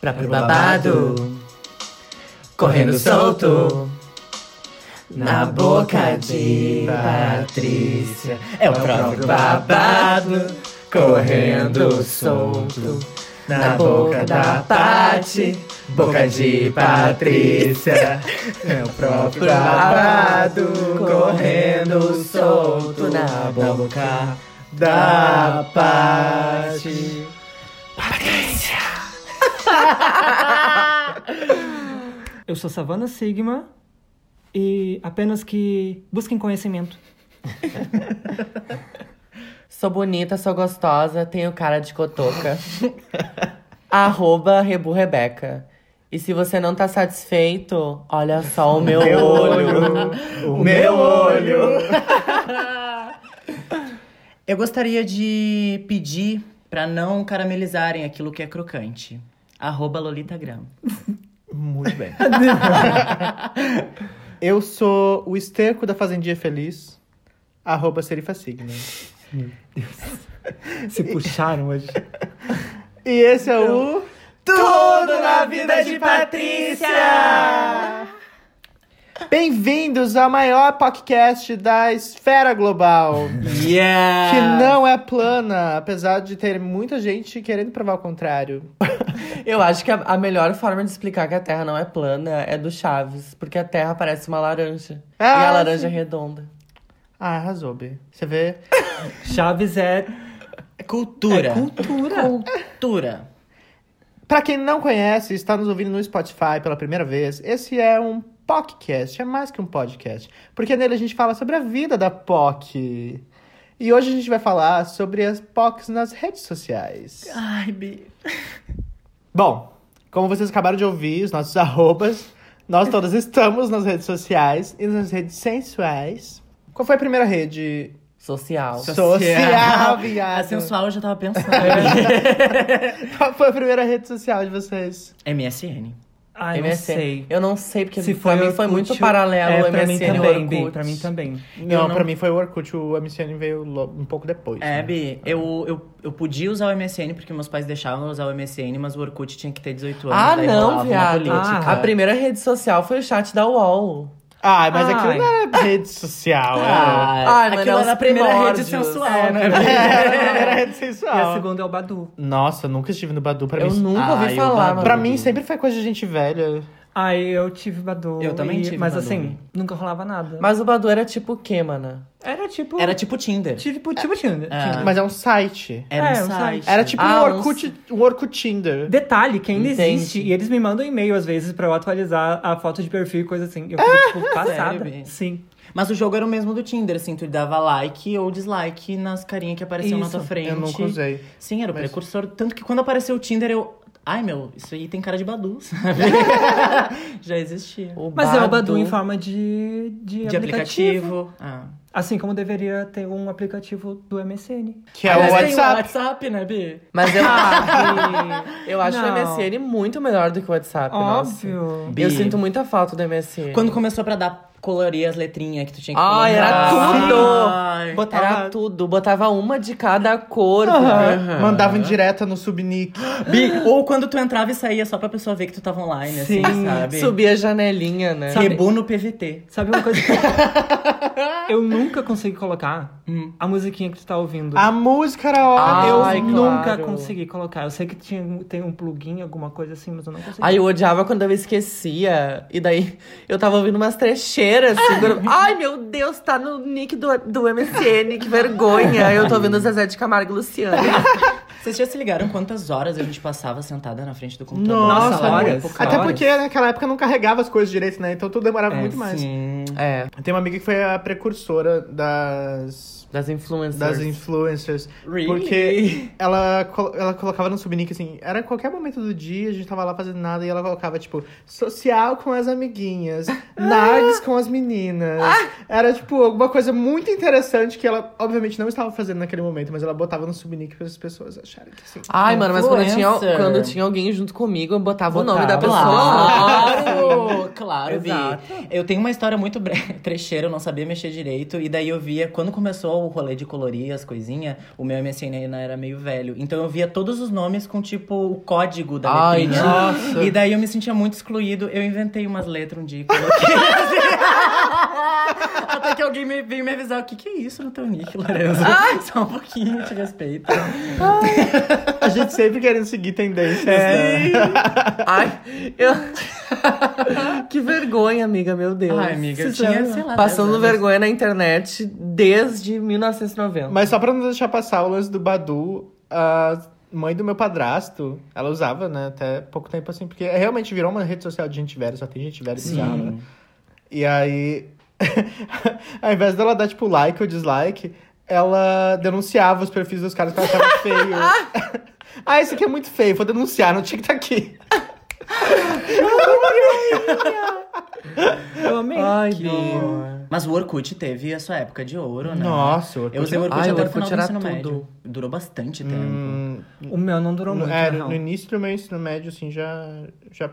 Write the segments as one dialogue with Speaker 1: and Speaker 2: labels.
Speaker 1: pra pro babado, correndo solto. Na boca de Patrícia é o próprio babado, correndo solto. Na boca da Pati, boca de Patrícia é o próprio babado, correndo solto. Na boca da Pati.
Speaker 2: Eu sou Savana Sigma e apenas que busquem conhecimento.
Speaker 1: Sou bonita, sou gostosa, tenho cara de cotoca. Arroba Rebu Rebeca. E se você não tá satisfeito, olha só o meu olho.
Speaker 3: O meu olho.
Speaker 4: Eu gostaria de pedir pra não caramelizarem aquilo que é crocante. Arroba Lolitagram.
Speaker 3: Muito bem. Eu sou o esterco da Fazendinha Feliz. Arroba Serifa Sigma.
Speaker 2: Se puxaram hoje.
Speaker 3: E esse é o...
Speaker 1: Tudo na vida de Patrícia!
Speaker 3: Bem-vindos ao maior podcast da esfera global.
Speaker 1: Yeah!
Speaker 3: Que não é plana, apesar de ter muita gente querendo provar o contrário.
Speaker 1: Eu acho que a, a melhor forma de explicar que a Terra não é plana é do Chaves, porque a Terra parece uma laranja. e
Speaker 3: Ah,
Speaker 1: a laranja é
Speaker 3: sim.
Speaker 1: redonda.
Speaker 3: Ah, arrasou, B. Você vê?
Speaker 2: Chaves é,
Speaker 4: É cultura.
Speaker 2: é cultura.
Speaker 4: Cultura.
Speaker 3: Pra quem não conhece, está nos ouvindo no Spotify pela primeira vez, esse é um podcast, é mais que um podcast. Porque nele a gente fala sobre a vida da POC. E hoje a gente vai falar sobre as POCs nas redes sociais.
Speaker 4: Ai, Bi.
Speaker 3: Bom, como vocês acabaram de ouvir, os nossos arrobas, nós todas estamos nas redes sociais e nas redes sensuais. Qual foi a primeira rede
Speaker 1: Social.
Speaker 3: social,
Speaker 4: A
Speaker 3: viado?
Speaker 4: sensual eu já tava pensando.
Speaker 3: Qual foi a primeira rede social de vocês?
Speaker 4: MSN.
Speaker 2: Ai, não
Speaker 1: MSN.
Speaker 2: sei.
Speaker 1: Eu não sei, porque
Speaker 2: Se
Speaker 1: pra
Speaker 2: foi
Speaker 1: mim foi
Speaker 2: Orkut,
Speaker 1: muito paralelo
Speaker 2: é,
Speaker 1: o
Speaker 2: pra mim
Speaker 1: MSN e o
Speaker 2: também, Bi,
Speaker 1: Orkut.
Speaker 2: pra mim também.
Speaker 3: Não,
Speaker 4: não-
Speaker 3: pra mim foi o Orkut, o MCN veio um pouco depois.
Speaker 4: É,
Speaker 3: né?
Speaker 4: Bi, eu, eu, eu podia usar o MSN porque meus pais deixavam usar o MSN, mas o Orkut tinha que ter 18 anos.
Speaker 1: Ah, não, viado.
Speaker 4: política.
Speaker 1: A primeira rede social foi o chat da UOL.
Speaker 3: Ah, mas
Speaker 2: Ai.
Speaker 3: aquilo não era rede social. era-
Speaker 4: Ah,
Speaker 1: Ai, mas
Speaker 4: aquilo
Speaker 1: é
Speaker 4: era a primeira rede sensual,
Speaker 1: É,
Speaker 4: né?
Speaker 3: Era a primeira rede
Speaker 2: E a
Speaker 3: sensual.
Speaker 2: segunda é o Badu.
Speaker 3: Nossa, nunca estive no Badu. Pra
Speaker 1: Eu
Speaker 3: mim,
Speaker 1: nunca ouvi
Speaker 4: eu
Speaker 1: falar,
Speaker 3: pra mim sempre foi coisa de gente velha.
Speaker 2: Ai, eu tive Badu.
Speaker 4: Eu também
Speaker 2: e-
Speaker 4: tive
Speaker 2: Mas
Speaker 4: Badu.
Speaker 2: assim, nunca rolava nada.
Speaker 1: Mas o Badu era tipo o quê, mana?
Speaker 2: Era tipo...
Speaker 4: Era tipo Tinder.
Speaker 2: Tipo, tipo Tinder.
Speaker 4: É.
Speaker 2: Tinder.
Speaker 3: Mas é um site.
Speaker 4: Era
Speaker 2: É,
Speaker 4: um
Speaker 2: um
Speaker 4: site.
Speaker 2: site.
Speaker 3: Era tipo
Speaker 1: Ah,
Speaker 3: um Orkut, um Orkut Tinder.
Speaker 2: Detalhe, que ainda
Speaker 1: Entendi.
Speaker 2: existe. E eles me mandam e-mail às vezes pra eu atualizar a foto de perfil e coisa assim. Eu fico, tipo, passada.
Speaker 4: Bi?
Speaker 2: Sim.
Speaker 4: Mas o jogo era o mesmo do Tinder, assim, tu dava like ou dislike nas carinhas que apareciam na
Speaker 2: Isso.
Speaker 4: tua frente.
Speaker 3: Eu nunca usei.
Speaker 4: Sim, era o
Speaker 3: Mas-
Speaker 4: precursor. Tanto que quando apareceu o Tinder, eu. Ai, meu, isso aí tem cara de Badu, sabe? Já existia.
Speaker 1: O
Speaker 2: Mas é o Badu em forma de, de,
Speaker 4: De
Speaker 2: aplicativo.
Speaker 4: aplicativo. Ah.
Speaker 2: Assim como deveria ter um aplicativo do MSN.
Speaker 3: Que é o
Speaker 4: Aliás, tem
Speaker 3: WhatsApp.
Speaker 4: WhatsApp, né, Bi?
Speaker 1: Mas eu, eu acho
Speaker 2: Não.
Speaker 1: o MSN muito melhor do que o WhatsApp, nossa.
Speaker 2: Óbvio.
Speaker 4: Bi.
Speaker 1: Eu sinto muita falta do MSN.
Speaker 4: Quando começou pra dar colorir as letrinhas que tu tinha que
Speaker 1: Ai, era
Speaker 4: colocar.
Speaker 1: tudo!
Speaker 4: Ai.
Speaker 2: Botava-
Speaker 1: Era tudo, botava uma de cada cor.
Speaker 3: Mandava em direta no subnick.
Speaker 4: Bi, ou quando tu entrava e saía só pra pessoa ver que tu tava online, assim,
Speaker 2: Sim.
Speaker 4: sabe?
Speaker 1: Subia a janelinha, né?
Speaker 2: Sabe-
Speaker 4: Rebu no PVT.
Speaker 2: Sabe uma coisa que eu nunca consegui colocar?
Speaker 4: Hum.
Speaker 2: A musiquinha que tu tá ouvindo.
Speaker 3: A música era ótima.
Speaker 2: eu
Speaker 1: Ai,
Speaker 2: nunca
Speaker 1: claro.
Speaker 2: consegui colocar. Eu sei que tinha, tem um plugin, alguma coisa assim, mas eu não consegui.
Speaker 1: Aí eu odiava quando eu esquecia. E daí eu tava ouvindo umas trecheiras. Assim, quando- Ai, meu Deus, tá no nick do, do MSN, que vergonha. Eu tô ouvindo Zezé de Camargo e Luciano.
Speaker 4: Vocês já se ligaram quantas horas a gente passava sentada na frente do computador?
Speaker 3: Nossa,
Speaker 2: Nossa, horas.
Speaker 4: época?
Speaker 3: Até
Speaker 2: horas.
Speaker 3: porque naquela época não carregava as coisas direito, né? Então tudo demorava muito mais.
Speaker 4: Sim.
Speaker 1: É,
Speaker 3: Tem uma amiga que foi a precursora das
Speaker 1: das influencers.
Speaker 3: das influencers.
Speaker 4: Really?
Speaker 3: Porque ela, ela colocava no subnick assim, era qualquer momento do dia, a gente tava lá fazendo nada e ela colocava, tipo, social com as amiguinhas, nags com as meninas. Era, tipo, alguma coisa muito interessante que ela, obviamente, não estava fazendo naquele momento, mas ela botava no subnick para as pessoas acharem que assim.
Speaker 1: Ai, mano, mas quando tinha, quando tinha alguém junto comigo, eu botava, o nome da
Speaker 3: Botava.
Speaker 1: pessoa.
Speaker 4: Claro, claro.
Speaker 2: Exato.
Speaker 4: Eu tenho uma história muito bre- trecheira, eu não sabia mexer direito. E daí eu via, quando começou o rolê de colorir as coisinhas, o meu MSN ainda era meio velho. Então eu via todos os nomes com, tipo, o código da
Speaker 1: Ai,
Speaker 4: letrinha.
Speaker 1: nossa.
Speaker 4: E daí eu me sentia muito excluído. Eu inventei umas letras um dia e coloquei. Que alguém me, veio me avisar, o que que é isso no teu nick, Lorenzo? Só um pouquinho, te respeito.
Speaker 3: A gente sempre querendo seguir tendências.
Speaker 1: É.
Speaker 3: né?
Speaker 1: Ai, eu. que vergonha, amiga, meu Deus.
Speaker 4: Ai, amiga, eu
Speaker 1: Você
Speaker 4: tinha, sei lá,
Speaker 1: Passando
Speaker 4: 10 anos.
Speaker 1: vergonha na internet desde 1990.
Speaker 3: Mas só pra não deixar passar o lance do Badu, a mãe do meu padrasto, ela usava, né, até pouco tempo assim, porque realmente virou uma rede social de gente velha, só tem gente velha bizarra, né? E aí, ao invés dela dar, tipo, like ou dislike, ela denunciava os perfis dos caras que ela achava feio. ah, esse aqui é muito feio, vou denunciar, não tinha que estar aqui.
Speaker 2: Eu amei.
Speaker 1: Ai,
Speaker 4: Que. Mas o Orkut teve a sua época de ouro, né?
Speaker 3: Nossa, o Orkut
Speaker 4: Eu usei o Orkut
Speaker 1: Ai, o
Speaker 4: até o
Speaker 1: Orkut
Speaker 4: final do
Speaker 1: era
Speaker 4: ensino
Speaker 1: tudo.
Speaker 4: médio. Durou bastante tempo.
Speaker 3: Hum,
Speaker 2: O meu não durou
Speaker 3: no,
Speaker 2: muito,
Speaker 3: é,
Speaker 2: real.
Speaker 3: no início do meu ensino médio, assim, já, já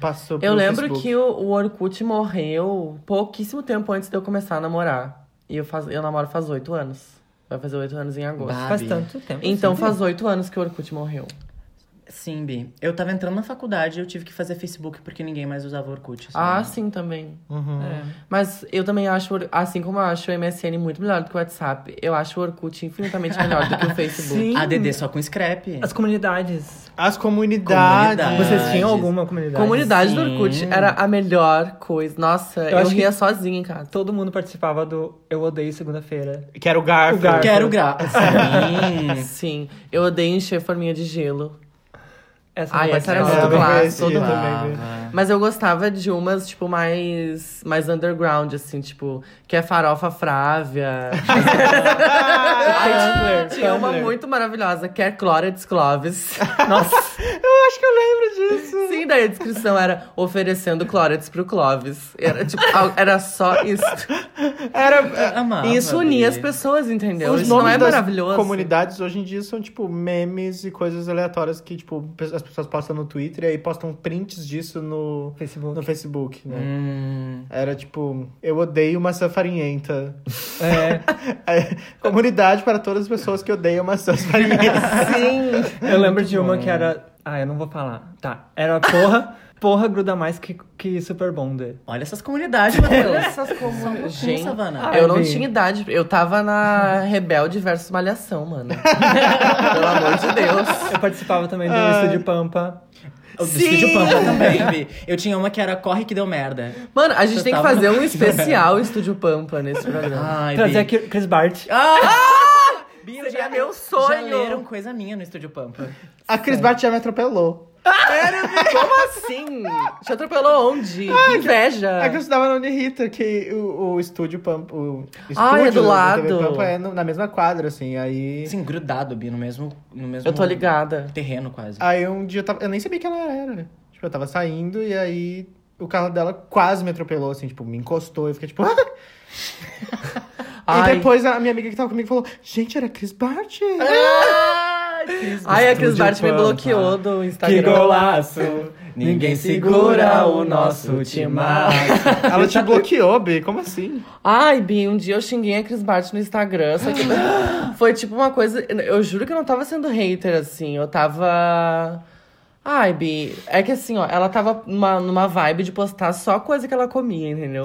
Speaker 3: passou
Speaker 1: Eu lembro
Speaker 3: Facebook.
Speaker 1: que o, o Orkut morreu pouquíssimo tempo antes de eu começar a namorar. E eu, faz, eu namoro faz oito anos. Vai fazer oito anos em agosto.
Speaker 2: Faz tanto tempo.
Speaker 1: Então
Speaker 2: assim.
Speaker 1: faz oito anos que o Orkut morreu.
Speaker 4: Sim, Bi. Eu tava entrando na faculdade e eu tive que fazer Facebook porque ninguém mais usava o Orkut. sabe?
Speaker 1: Ah, sim, também.
Speaker 3: Uhum.
Speaker 2: É.
Speaker 1: Mas eu também acho, assim como eu acho o MSN muito melhor do que o WhatsApp, eu acho o Orkut infinitamente melhor do que o Facebook.
Speaker 2: Sim.
Speaker 4: A DD só com scrap.
Speaker 2: As comunidades.
Speaker 3: As comunidades.
Speaker 4: Comunidades.
Speaker 2: Vocês tinham alguma comunidade?
Speaker 1: Comunidade do
Speaker 4: Sim.
Speaker 1: Orkut era a melhor coisa. Nossa, eu,
Speaker 2: que-
Speaker 1: ria sozinha em casa.
Speaker 2: Todo mundo participava do Eu Odeio Segunda-feira.
Speaker 3: Que era o Garfield.
Speaker 2: O Garfield.
Speaker 4: Quero gra... Sim.
Speaker 1: Sim, eu odeio encher forminha de gelo.
Speaker 2: Essa não
Speaker 1: essa era muito clássica, todo mundo.
Speaker 3: viu?
Speaker 4: Ah,
Speaker 1: Mas eu gostava de umas, tipo, mais, mais underground, assim, tipo, que é farofa frávia.
Speaker 2: Tumblr,
Speaker 1: Tinha uma muito maravilhosa, que é Clórides Clovis.
Speaker 2: Nossa,
Speaker 3: acho que eu lembro disso.
Speaker 1: Sim, daí a descrição era oferecendo Clórides pro Clovis. Era, tipo, era só isso.
Speaker 3: Era.
Speaker 4: amava,
Speaker 1: E isso unia as pessoas, entendeu?
Speaker 3: Os
Speaker 1: isso não
Speaker 3: nomes
Speaker 1: é
Speaker 3: das
Speaker 1: maravilhoso.
Speaker 3: comunidades hoje em dia são, tipo, memes e coisas aleatórias que, tipo, as pessoas postam no Twitter e aí postam prints disso no,
Speaker 2: Facebook.
Speaker 3: no Facebook, né?
Speaker 4: Hum.
Speaker 3: Era tipo, eu odeio maçã farinhenta.
Speaker 2: É,
Speaker 3: É, comunidade para todas as pessoas que odeiam maçãs farinhentas.
Speaker 1: Sim.
Speaker 2: eu lembro de uma
Speaker 4: bom.
Speaker 2: que era. Ah, eu não vou falar. Tá. Era porra, porra gruda mais que, que Super Bonder.
Speaker 4: Olha essas comunidades, Matheus.
Speaker 1: Essas comunidades. Gente,
Speaker 4: Savana.
Speaker 1: eu não tinha idade. Eu tava na Rebelde versus Malhação, mano. Pelo amor de Deus.
Speaker 2: Eu participava também do
Speaker 3: Ah.
Speaker 2: Estúdio Pampa.
Speaker 4: O
Speaker 1: Sim!
Speaker 4: Estúdio Pampa também. Eu tinha uma que era Corre que deu merda.
Speaker 1: Mano, a gente
Speaker 4: Eu
Speaker 1: tem que fazer um especial Estúdio Pampa nesse programa.
Speaker 4: Ai,
Speaker 2: Trazer aqui Chris Bart.
Speaker 4: Ah! Bi, eu
Speaker 1: Seria
Speaker 4: já,
Speaker 1: meu
Speaker 4: Já
Speaker 1: sonho.
Speaker 4: leram coisa minha no Estúdio Pampa.
Speaker 3: A Cris Bart já me atropelou.
Speaker 1: Como assim? Te atropelou onde? Que inveja.
Speaker 3: É que eu estudava na Unirita, que o, o estúdio Pampa. O
Speaker 1: Ah, é
Speaker 3: estúdio
Speaker 1: do
Speaker 3: da TV
Speaker 1: lado.
Speaker 3: Pampa é no- na mesma quadra, assim. Aí.
Speaker 4: Assim, grudado, Bi, no mesmo, no mesmo
Speaker 1: Eu tô ligada.
Speaker 4: terreno quase.
Speaker 3: Aí um dia eu, tava, eu nem sabia que ela era, né? Tipo, eu tava saindo e aí o carro dela quase me atropelou, assim, tipo, me encostou. Eu fiquei tipo.
Speaker 1: Ai.
Speaker 3: E depois a minha amiga que tava comigo falou: Gente, era Chris Bart?
Speaker 1: Ai, a Cris Bart me bloqueou do
Speaker 2: Que
Speaker 1: Instagram.
Speaker 2: golaço! Ninguém segura o nosso timaço.
Speaker 3: Ela te bloqueou, Bi? Como assim?
Speaker 1: Ai, Bi, um dia eu xinguei a Cris Bart no Instagram, só que foi tipo uma coisa. Eu juro que eu não tava sendo hater, assim. Eu tava. Ai, Bi, é que assim, ó, ela tava numa, numa vibe de postar só coisa que ela comia, entendeu?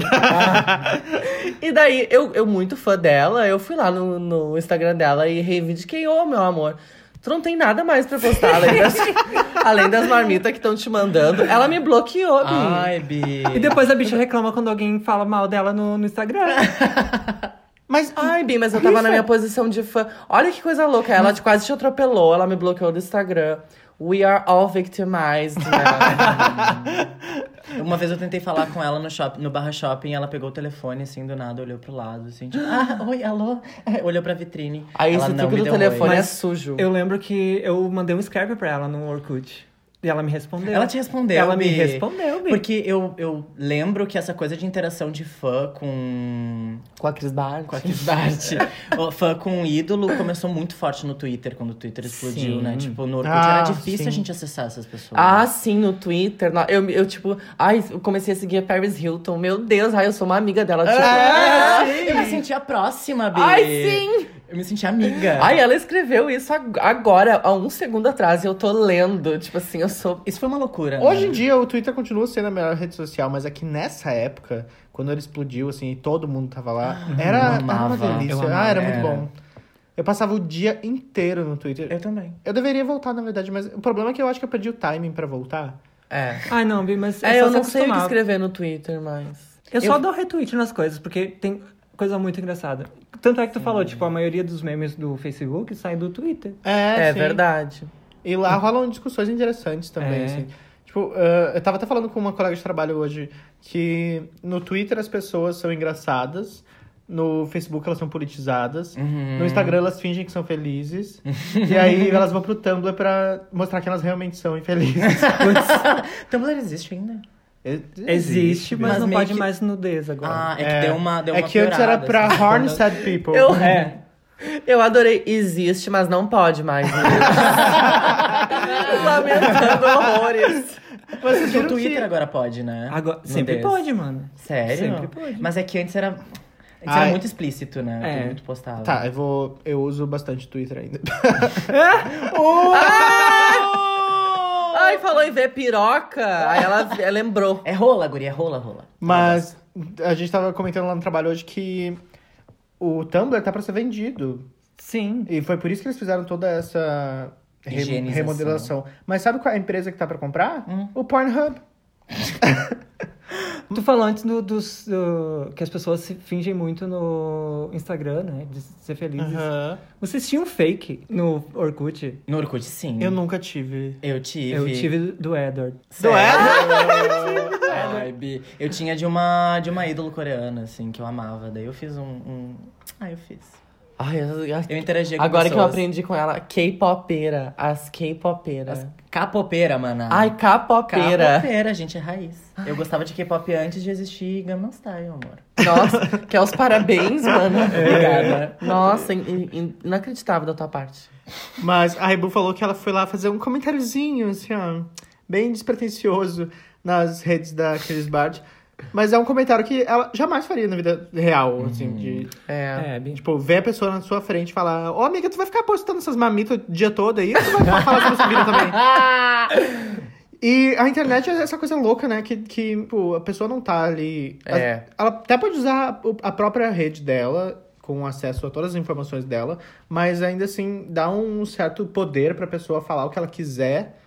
Speaker 1: e daí, eu, eu muito fã dela, eu fui lá no, no Instagram dela e reivindiquei, ô, meu amor. Tu não tem nada mais pra postar, além das, além das marmitas que estão te mandando. Ela me bloqueou, Bi.
Speaker 4: Ai, Bi.
Speaker 2: E depois a bicha reclama quando alguém fala mal dela no, no Instagram.
Speaker 3: Mas.
Speaker 1: Ai, Bi, mas eu tava na
Speaker 3: Rifa.
Speaker 1: minha posição de fã. Olha que coisa louca. Ela quase te atropelou, ela me bloqueou do Instagram. We are all victimized, né?
Speaker 4: Uma vez eu tentei falar com ela no, shopping, no barra shopping, ela pegou o telefone, assim, do nada, olhou pro lado, assim, tipo, ah, oi, alô? Olhou pra vitrine.
Speaker 1: Aí
Speaker 4: ela
Speaker 1: esse
Speaker 4: não
Speaker 1: truque
Speaker 4: me
Speaker 1: do
Speaker 4: deu
Speaker 1: telefone
Speaker 4: oi.
Speaker 1: é sujo.
Speaker 2: Eu lembro que eu mandei um Skype pra ela no Orkut. E ela me respondeu.
Speaker 4: Ela te respondeu,
Speaker 2: Ela me respondeu, Bi.
Speaker 4: Porque eu, eu lembro que essa coisa de interação de fã com.
Speaker 1: Com a Cris Bart.
Speaker 4: Com a Cris Bart. o fã com ídolo começou muito forte no Twitter, quando o Twitter explodiu,
Speaker 2: Sim.
Speaker 4: né? Tipo, no Orkut
Speaker 3: Ah,
Speaker 4: era difícil
Speaker 3: sim.
Speaker 4: a gente acessar essas pessoas.
Speaker 1: Ah, sim, no Twitter. Eu, eu, tipo, ai, eu comecei a seguir a Paris Hilton. Meu Deus, ai, eu sou uma amiga dela. Tipo,
Speaker 4: Ah, eu me sentia próxima, Bi.
Speaker 1: Ai, sim!
Speaker 4: Eu me sentia amiga.
Speaker 1: Ai, ela escreveu isso ag- agora, há um segundo atrás, e eu tô lendo. Tipo assim, eu sou.
Speaker 4: Isso foi uma loucura.
Speaker 3: Hoje
Speaker 4: né?
Speaker 3: em dia, o Twitter continua sendo a melhor rede social, mas é que nessa época, quando ele explodiu, assim, e todo mundo tava lá, era, era uma delícia. Ah, era muito bom. Eu passava o dia inteiro no Twitter.
Speaker 4: Eu também.
Speaker 3: Eu deveria voltar, na verdade, mas o problema é que eu acho que eu perdi o timing pra voltar.
Speaker 1: É.
Speaker 2: Ai, não, Bi, mas
Speaker 1: É,
Speaker 2: é
Speaker 1: eu
Speaker 2: só
Speaker 1: não
Speaker 2: se
Speaker 1: sei o que escrever no Twitter, mas.
Speaker 2: Eu só
Speaker 1: Eu-
Speaker 2: dou retweet nas coisas, porque tem coisa muito engraçada. Tanto é que tu falou, tipo, a maioria dos memes do Facebook sai do Twitter.
Speaker 3: É,
Speaker 1: É,
Speaker 3: sim.
Speaker 1: verdade.
Speaker 3: E lá rolam discussões interessantes também,
Speaker 2: É.
Speaker 3: assim. Tipo, ah, eu tava até falando com uma colega de trabalho hoje que no Twitter as pessoas são engraçadas, no Facebook elas são politizadas,
Speaker 4: Uhum.
Speaker 3: no Instagram elas fingem que são felizes, e aí elas vão pro Tumblr pra mostrar que elas realmente são infelizes.
Speaker 4: Tumblr existe ainda?
Speaker 2: Existe, mas,
Speaker 4: Mas
Speaker 2: não pode
Speaker 4: que-
Speaker 2: mais nudez agora.
Speaker 4: Ah, é que deu uma deu
Speaker 3: é
Speaker 4: uma
Speaker 3: que antes era
Speaker 4: piorada,
Speaker 3: pra
Speaker 4: assim.
Speaker 3: horn sad people.
Speaker 1: Eu-
Speaker 2: É.
Speaker 1: Eu adorei. Existe, mas não pode mais. Lamentando horrores.
Speaker 3: Mas vocês
Speaker 4: o Twitter
Speaker 3: que-
Speaker 4: agora pode, né?
Speaker 2: Agora, sempre
Speaker 4: Nudez.
Speaker 2: pode, mano.
Speaker 4: Sério?
Speaker 2: Sempre pode.
Speaker 4: Mas é que antes era. Antes
Speaker 3: Ai.
Speaker 4: era muito explícito, né?
Speaker 2: É.
Speaker 4: Muito postável.
Speaker 3: Tá, eu vou. Eu uso bastante Twitter ainda.
Speaker 1: Ai, falou em ver piroca. Aí ela ela lembrou.
Speaker 4: É rola, guria, é rola, rola.
Speaker 3: Mas a gente tava comentando lá no trabalho hoje que o Tumblr tá pra ser vendido.
Speaker 2: Sim.
Speaker 3: E foi por isso que eles fizeram toda essa re-
Speaker 4: Higienização.
Speaker 3: remodelação. Mas sabe qual é a empresa que tá pra comprar?
Speaker 4: Hum.
Speaker 3: O Pornhub.
Speaker 2: Tu falou antes do, dos, do- que as pessoas se fingem muito no Instagram, né? De ser felizes. Vocês tinham fake no Orkut?
Speaker 4: No Orkut, sim.
Speaker 3: Eu nunca tive.
Speaker 4: Eu tive.
Speaker 2: Eu tive do Edward.
Speaker 3: Do
Speaker 4: Ai, Bi. Eu tinha de uma, de uma ídolo coreana, assim, que eu amava. Daí eu fiz um. um... Ah, eu fiz.
Speaker 1: Ai, eu-
Speaker 4: Eu interagia com
Speaker 1: Agora que eu
Speaker 4: pessoas.
Speaker 1: aprendi com ela, K-popeira. As K-popeiras.
Speaker 4: Capopeira, mana.
Speaker 1: Ai, K-popeira.
Speaker 4: Capopeira, gente, é raiz. Eu gostava de K-pop antes de existir Gangnam Style, amor.
Speaker 1: Nossa, que é os parabéns, mano.
Speaker 4: Obrigada.
Speaker 1: Nossa, in- in- inacreditável da tua parte.
Speaker 3: Mas a Rebu falou que ela foi lá fazer um comentáriozinho, assim, ó, bem despretensioso nas redes da Chris Bart. Mas é um comentário que ela jamais faria na vida real, assim, de...
Speaker 1: É.
Speaker 2: É, Bi.
Speaker 3: Tipo, ver a pessoa na sua frente e falar Ô, amiga, tu vai ficar postando essas mamitas o dia todo aí? Ou tu vai falar sobre essa vida também? E a internet é essa coisa louca, né? Que, que tipo, a pessoa não tá ali...
Speaker 1: É.
Speaker 3: Ela até pode usar o- a própria rede dela, com acesso a todas as informações dela, mas ainda assim dá um certo poder pra pessoa falar o que ela quiser,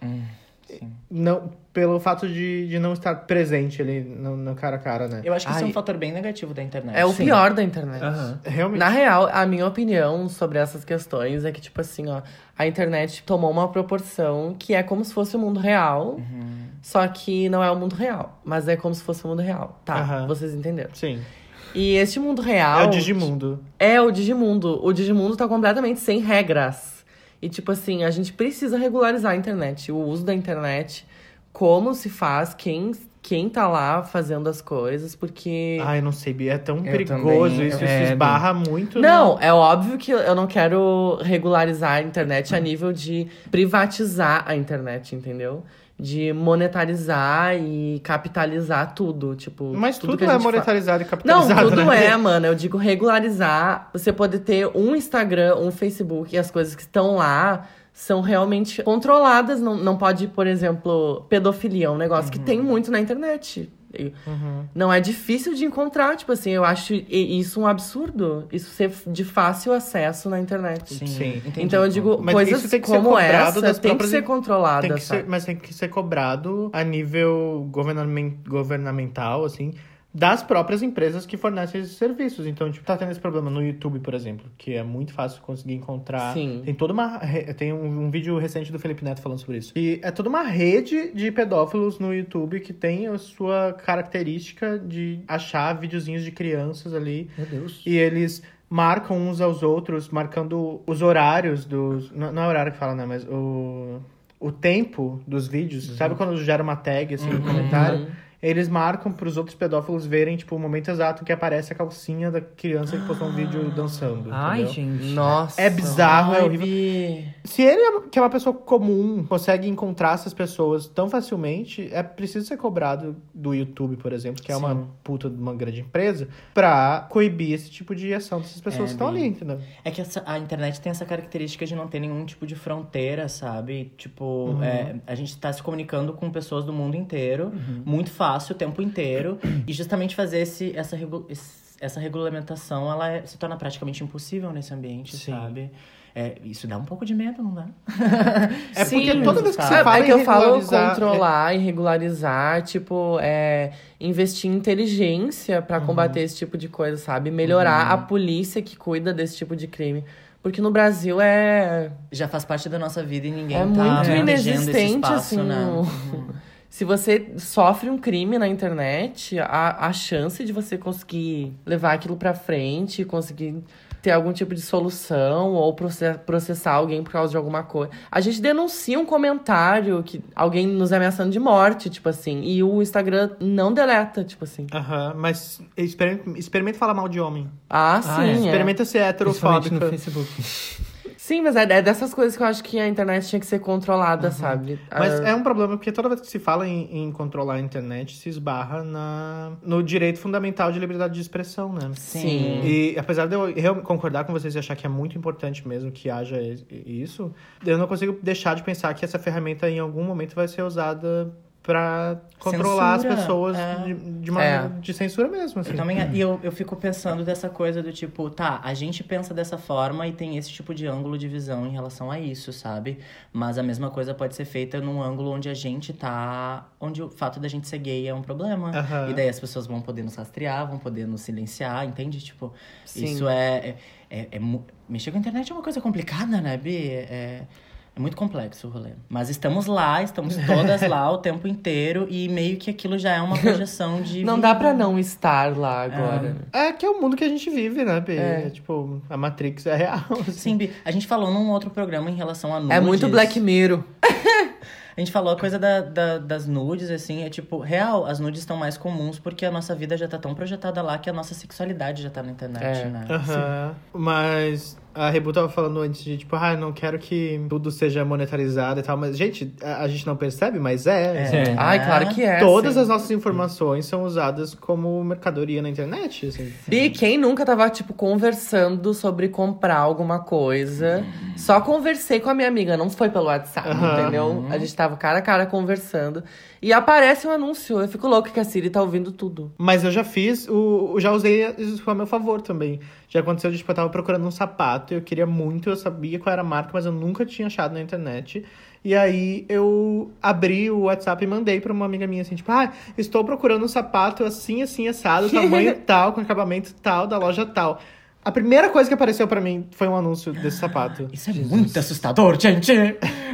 Speaker 4: sim.
Speaker 3: não, pelo fato de, de não estar presente ali no, no cara a cara, né?
Speaker 4: Eu acho que isso é um fator bem negativo da internet.
Speaker 1: É o
Speaker 2: Sim.
Speaker 1: pior da internet.
Speaker 2: Aham.
Speaker 3: Realmente.
Speaker 1: Na real, a minha opinião sobre essas questões é que, tipo assim, ó, a internet tomou uma proporção que é como se fosse o mundo real,
Speaker 3: Uhum.
Speaker 1: só que não é o mundo real, mas é como se fosse o mundo real. Tá,
Speaker 3: Aham.
Speaker 1: vocês entenderam.
Speaker 3: Sim.
Speaker 1: E este mundo real.
Speaker 3: É o Digimundo.
Speaker 1: É o Digimundo. O Digimundo tá completamente sem regras. E, tipo assim, a gente precisa regularizar a internet, o uso da internet, como se faz, quem, quem tá lá fazendo as coisas, porque.
Speaker 3: Ai, não sei, Bia, é tão
Speaker 4: Eu
Speaker 3: perigoso
Speaker 4: também,
Speaker 3: isso,
Speaker 2: é,
Speaker 3: isso esbarra muito.
Speaker 1: Não, é óbvio que eu não quero regularizar a internet a nível de privatizar a internet, entendeu? De monetarizar e capitalizar tudo, tipo...
Speaker 3: Mas tudo,
Speaker 1: que a
Speaker 3: é monetarizado e
Speaker 1: Não,
Speaker 3: capitalizado,
Speaker 1: tudo
Speaker 3: né?
Speaker 1: é, mano. Eu digo regularizar. Você poder ter um Instagram, um Facebook e as coisas que estão lá são realmente controladas. Não, não pode, por exemplo, pedofilia, é um negócio que tem muito na internet.
Speaker 3: Uhum.
Speaker 1: Não é difícil de encontrar, tipo assim, eu acho isso um absurdo. Isso ser de fácil acesso na internet.
Speaker 4: Sim.
Speaker 3: Sim.
Speaker 4: entendi.
Speaker 1: Então eu digo,
Speaker 3: Mas
Speaker 1: coisas como essa tem que ser controlada,
Speaker 3: Tem que ser, mas tem que ser cobrado a nível governamen- governamental, assim, das próprias empresas que fornecem esses serviços. Então, tipo, tá tendo esse problema no YouTube, por exemplo, que é muito fácil conseguir encontrar.
Speaker 1: Sim.
Speaker 3: Tem toda uma. Tem um, um vídeo recente do Felipe Neto falando sobre isso. E é toda uma rede de pedófilos no YouTube que tem a sua característica de achar videozinhos de crianças ali.
Speaker 2: Meu Deus.
Speaker 3: E eles marcam uns aos outros, marcando os horários dos. Não, não é horário que fala, né? Mas o. o tempo dos vídeos. Sabe quando gera uma tag, assim, no comentário? Eles marcam pros outros pedófilos verem, tipo, o momento exato que aparece a calcinha da criança que postou um vídeo dançando.
Speaker 2: Ai,
Speaker 3: entendeu?
Speaker 2: gente.
Speaker 1: Nossa.
Speaker 3: É bizarro, é horrível.
Speaker 1: Bi.
Speaker 3: Se ele, é- que é uma pessoa comum, consegue encontrar essas pessoas tão facilmente, é preciso ser cobrado do YouTube, por exemplo, que é uma puta de uma grande empresa, pra coibir esse tipo de ação dessas pessoas
Speaker 4: É,
Speaker 3: que estão
Speaker 4: bem-
Speaker 3: ali, entendeu?
Speaker 4: É que essa- a internet tem essa característica de não ter nenhum tipo de fronteira, sabe? Tipo,
Speaker 3: Uhum.
Speaker 4: é, a gente tá se comunicando com pessoas do mundo inteiro,
Speaker 3: Uhum.
Speaker 4: muito fácil, o tempo inteiro. e justamente fazer esse, essa, regu- essa regulamentação, ela é- se torna praticamente impossível nesse ambiente,
Speaker 3: Sim.
Speaker 4: sabe? É, isso dá um pouco de medo, não dá?
Speaker 3: É porque
Speaker 1: Sim,
Speaker 3: toda vez que você
Speaker 1: É,
Speaker 3: fala
Speaker 1: é que eu falo controlar e regularizar, tipo, é, investir em inteligência pra combater esse tipo de coisa, sabe? Melhorar a polícia que cuida desse tipo de crime. Porque no Brasil é,
Speaker 4: Já faz parte da nossa vida e ninguém
Speaker 1: é
Speaker 4: tá
Speaker 1: muito inexistente,
Speaker 4: espaço,
Speaker 1: assim.
Speaker 4: né?
Speaker 1: Se você sofre um crime na internet, a, a chance de você conseguir levar aquilo pra frente, conseguir ter algum tipo de solução ou proce- processar alguém por causa de alguma coisa. A gente denuncia um comentário que alguém nos ameaçando de morte, tipo assim, e o Instagram não deleta, tipo assim.
Speaker 3: Aham, mas experimenta, experimenta falar mal de homem.
Speaker 1: Ah,
Speaker 2: Ah,
Speaker 1: sim.
Speaker 2: é.
Speaker 1: é.
Speaker 3: Experimenta ser heterofóbico.
Speaker 2: no Facebook.
Speaker 1: Sim, mas é, é dessas coisas que eu acho que a internet tinha que ser controlada, sabe?
Speaker 3: Mas
Speaker 1: Ah,
Speaker 3: é um problema porque toda vez que se fala em, em controlar a internet, se esbarra na, no direito fundamental de liberdade de expressão, né?
Speaker 1: Sim.
Speaker 3: E apesar de eu concordar com vocês e achar que é muito importante mesmo que haja isso, eu não consigo deixar de pensar que essa ferramenta em algum momento vai ser usada pra controlar
Speaker 4: Censura,
Speaker 3: as pessoas
Speaker 4: é.
Speaker 3: de, de uma
Speaker 1: É.
Speaker 3: de censura mesmo, assim.
Speaker 4: Eu também, e eu, eu fico pensando dessa coisa do tipo, tá, a gente pensa dessa forma e tem esse tipo de ângulo de visão em relação a isso, sabe? Mas a mesma coisa pode ser feita num ângulo onde a gente tá. onde o fato da gente ser gay é um problema.
Speaker 3: Aham.
Speaker 4: E daí as pessoas vão poder nos rastrear, vão poder nos silenciar, entende? Tipo,
Speaker 1: Sim.
Speaker 4: isso é. é, é, é mexer com a internet é uma coisa complicada, né, Bi? É. É muito complexo o rolê. Mas estamos lá, estamos todas lá o tempo inteiro e meio que aquilo já é uma projeção de.
Speaker 1: Não dá pra não estar lá agora.
Speaker 3: É que é o mundo que a gente vive, né, Bê?
Speaker 1: É.
Speaker 3: É, Tipo, a Matrix é real. assim.
Speaker 4: Sim, Bi, a gente falou num outro programa em relação a nudes.
Speaker 1: É muito Black Mirror.
Speaker 4: A gente falou a coisa da, da- das nudes, assim, é tipo, real, as nudes estão mais comuns porque a nossa vida já tá tão projetada lá que a nossa sexualidade já tá na internet,
Speaker 1: É.
Speaker 4: né?
Speaker 3: Aham. Mas a Rebu tava falando antes de, tipo, ah, eu não quero que tudo seja monetarizado e tal. Mas, gente, a, a gente não percebe, mas é.
Speaker 2: É.
Speaker 1: Ai, claro que é.
Speaker 3: Todas
Speaker 1: sim.
Speaker 3: as nossas informações são usadas como mercadoria na internet, assim.
Speaker 1: Bi, quem nunca tava, tipo, conversando sobre comprar alguma coisa? Só conversei com a minha amiga, não foi pelo WhatsApp,
Speaker 3: Aham.
Speaker 1: entendeu? A gente tava cara a cara conversando. E aparece um anúncio. Eu fico louca que a Siri tá ouvindo tudo.
Speaker 3: Mas eu já fiz, o, já usei isso a meu favor também. Já aconteceu de, tipo, eu tava procurando um sapato, eu queria muito, eu sabia qual era a marca, mas eu nunca tinha achado na internet. E aí eu abri o WhatsApp e mandei pra uma amiga minha assim, tipo, ah, estou procurando um sapato assim, assim, assado, tamanho tal, com acabamento tal, da loja tal. A primeira coisa que apareceu pra mim foi um anúncio desse sapato.
Speaker 4: Isso é muito assustador, gente!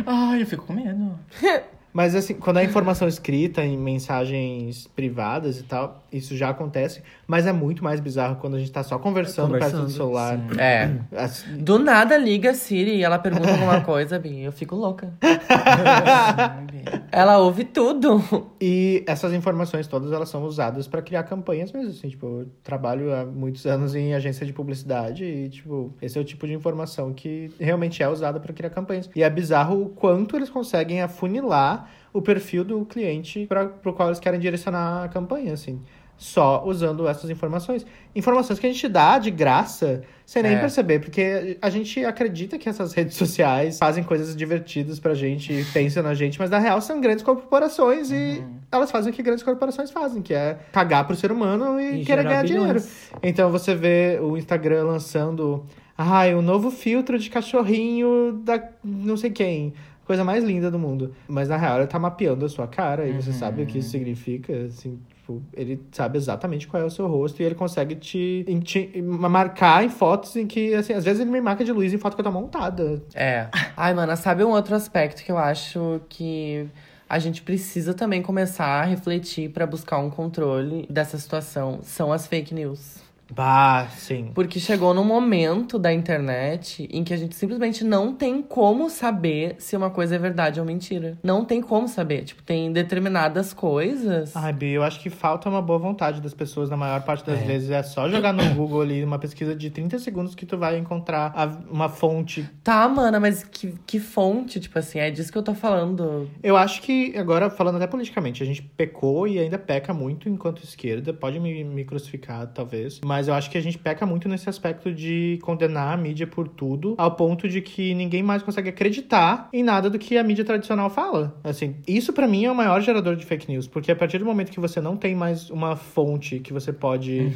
Speaker 4: Ai, eu fico com medo.
Speaker 3: Mas assim, quando é informação escrita em mensagens privadas e tal, isso já acontece. Mas é muito mais bizarro quando a gente tá só conversando, perto do
Speaker 2: Conversando,
Speaker 3: celular.
Speaker 1: É.
Speaker 3: Assim,
Speaker 1: Do nada liga a Siri e ela pergunta alguma coisa, Bi. Eu fico louca. Ela ouve tudo.
Speaker 3: E essas informações todas, elas são usadas pra criar campanhas mesmo, assim, tipo, eu trabalho há muitos anos em agência de publicidade e, tipo, esse é o tipo de informação que realmente é usada pra criar campanhas. E é bizarro o quanto eles conseguem afunilar o perfil do cliente para pro qual eles querem direcionar a campanha, assim. Só usando essas informações. Informações que a gente dá de graça, sem nem
Speaker 1: É.
Speaker 3: perceber, porque a gente acredita que essas redes sociais fazem coisas divertidas pra gente, pensam na gente, mas na real são grandes corporações e elas fazem o que grandes corporações fazem, que é cagar pro ser humano e,
Speaker 2: E
Speaker 3: querer ganhar
Speaker 2: bilhões.
Speaker 3: dinheiro. Então você vê o Instagram lançando, ai, o novo filtro de cachorrinho da não sei quem. Coisa mais linda do mundo. Mas na real ele tá mapeando a sua cara e você sabe o que isso significa, assim, tipo, ele sabe exatamente qual é o seu rosto e ele consegue te, te marcar em fotos em que, assim, às vezes ele me marca de luz em foto que eu tô montada.
Speaker 1: É. Ai, mana, sabe um outro aspecto que eu acho que a gente precisa também começar a refletir pra buscar um controle dessa situação? São as fake news.
Speaker 3: Bah, sim.
Speaker 1: Porque chegou num momento da internet em que a gente simplesmente não tem como saber se uma coisa é verdade ou mentira. Não tem como saber. Tipo, tem determinadas coisas.
Speaker 3: Ai, Bi, eu acho que falta uma boa vontade das pessoas na maior parte das vezes. É só jogar no Google ali uma pesquisa de 30 segundos que tu vai encontrar a- uma fonte.
Speaker 1: Tá, mana, mas que, que fonte? Tipo assim, é disso que eu tô falando.
Speaker 3: Eu acho que, agora falando até politicamente, a gente pecou e ainda peca muito enquanto esquerda. Pode me, me crucificar, talvez. Mas eu acho que a gente peca muito nesse aspecto de condenar a mídia por tudo, ao ponto de que ninguém mais consegue acreditar em nada do que a mídia tradicional fala. Assim, isso pra mim é o maior gerador de fake news, porque a partir do momento que você não tem mais uma fonte que você pode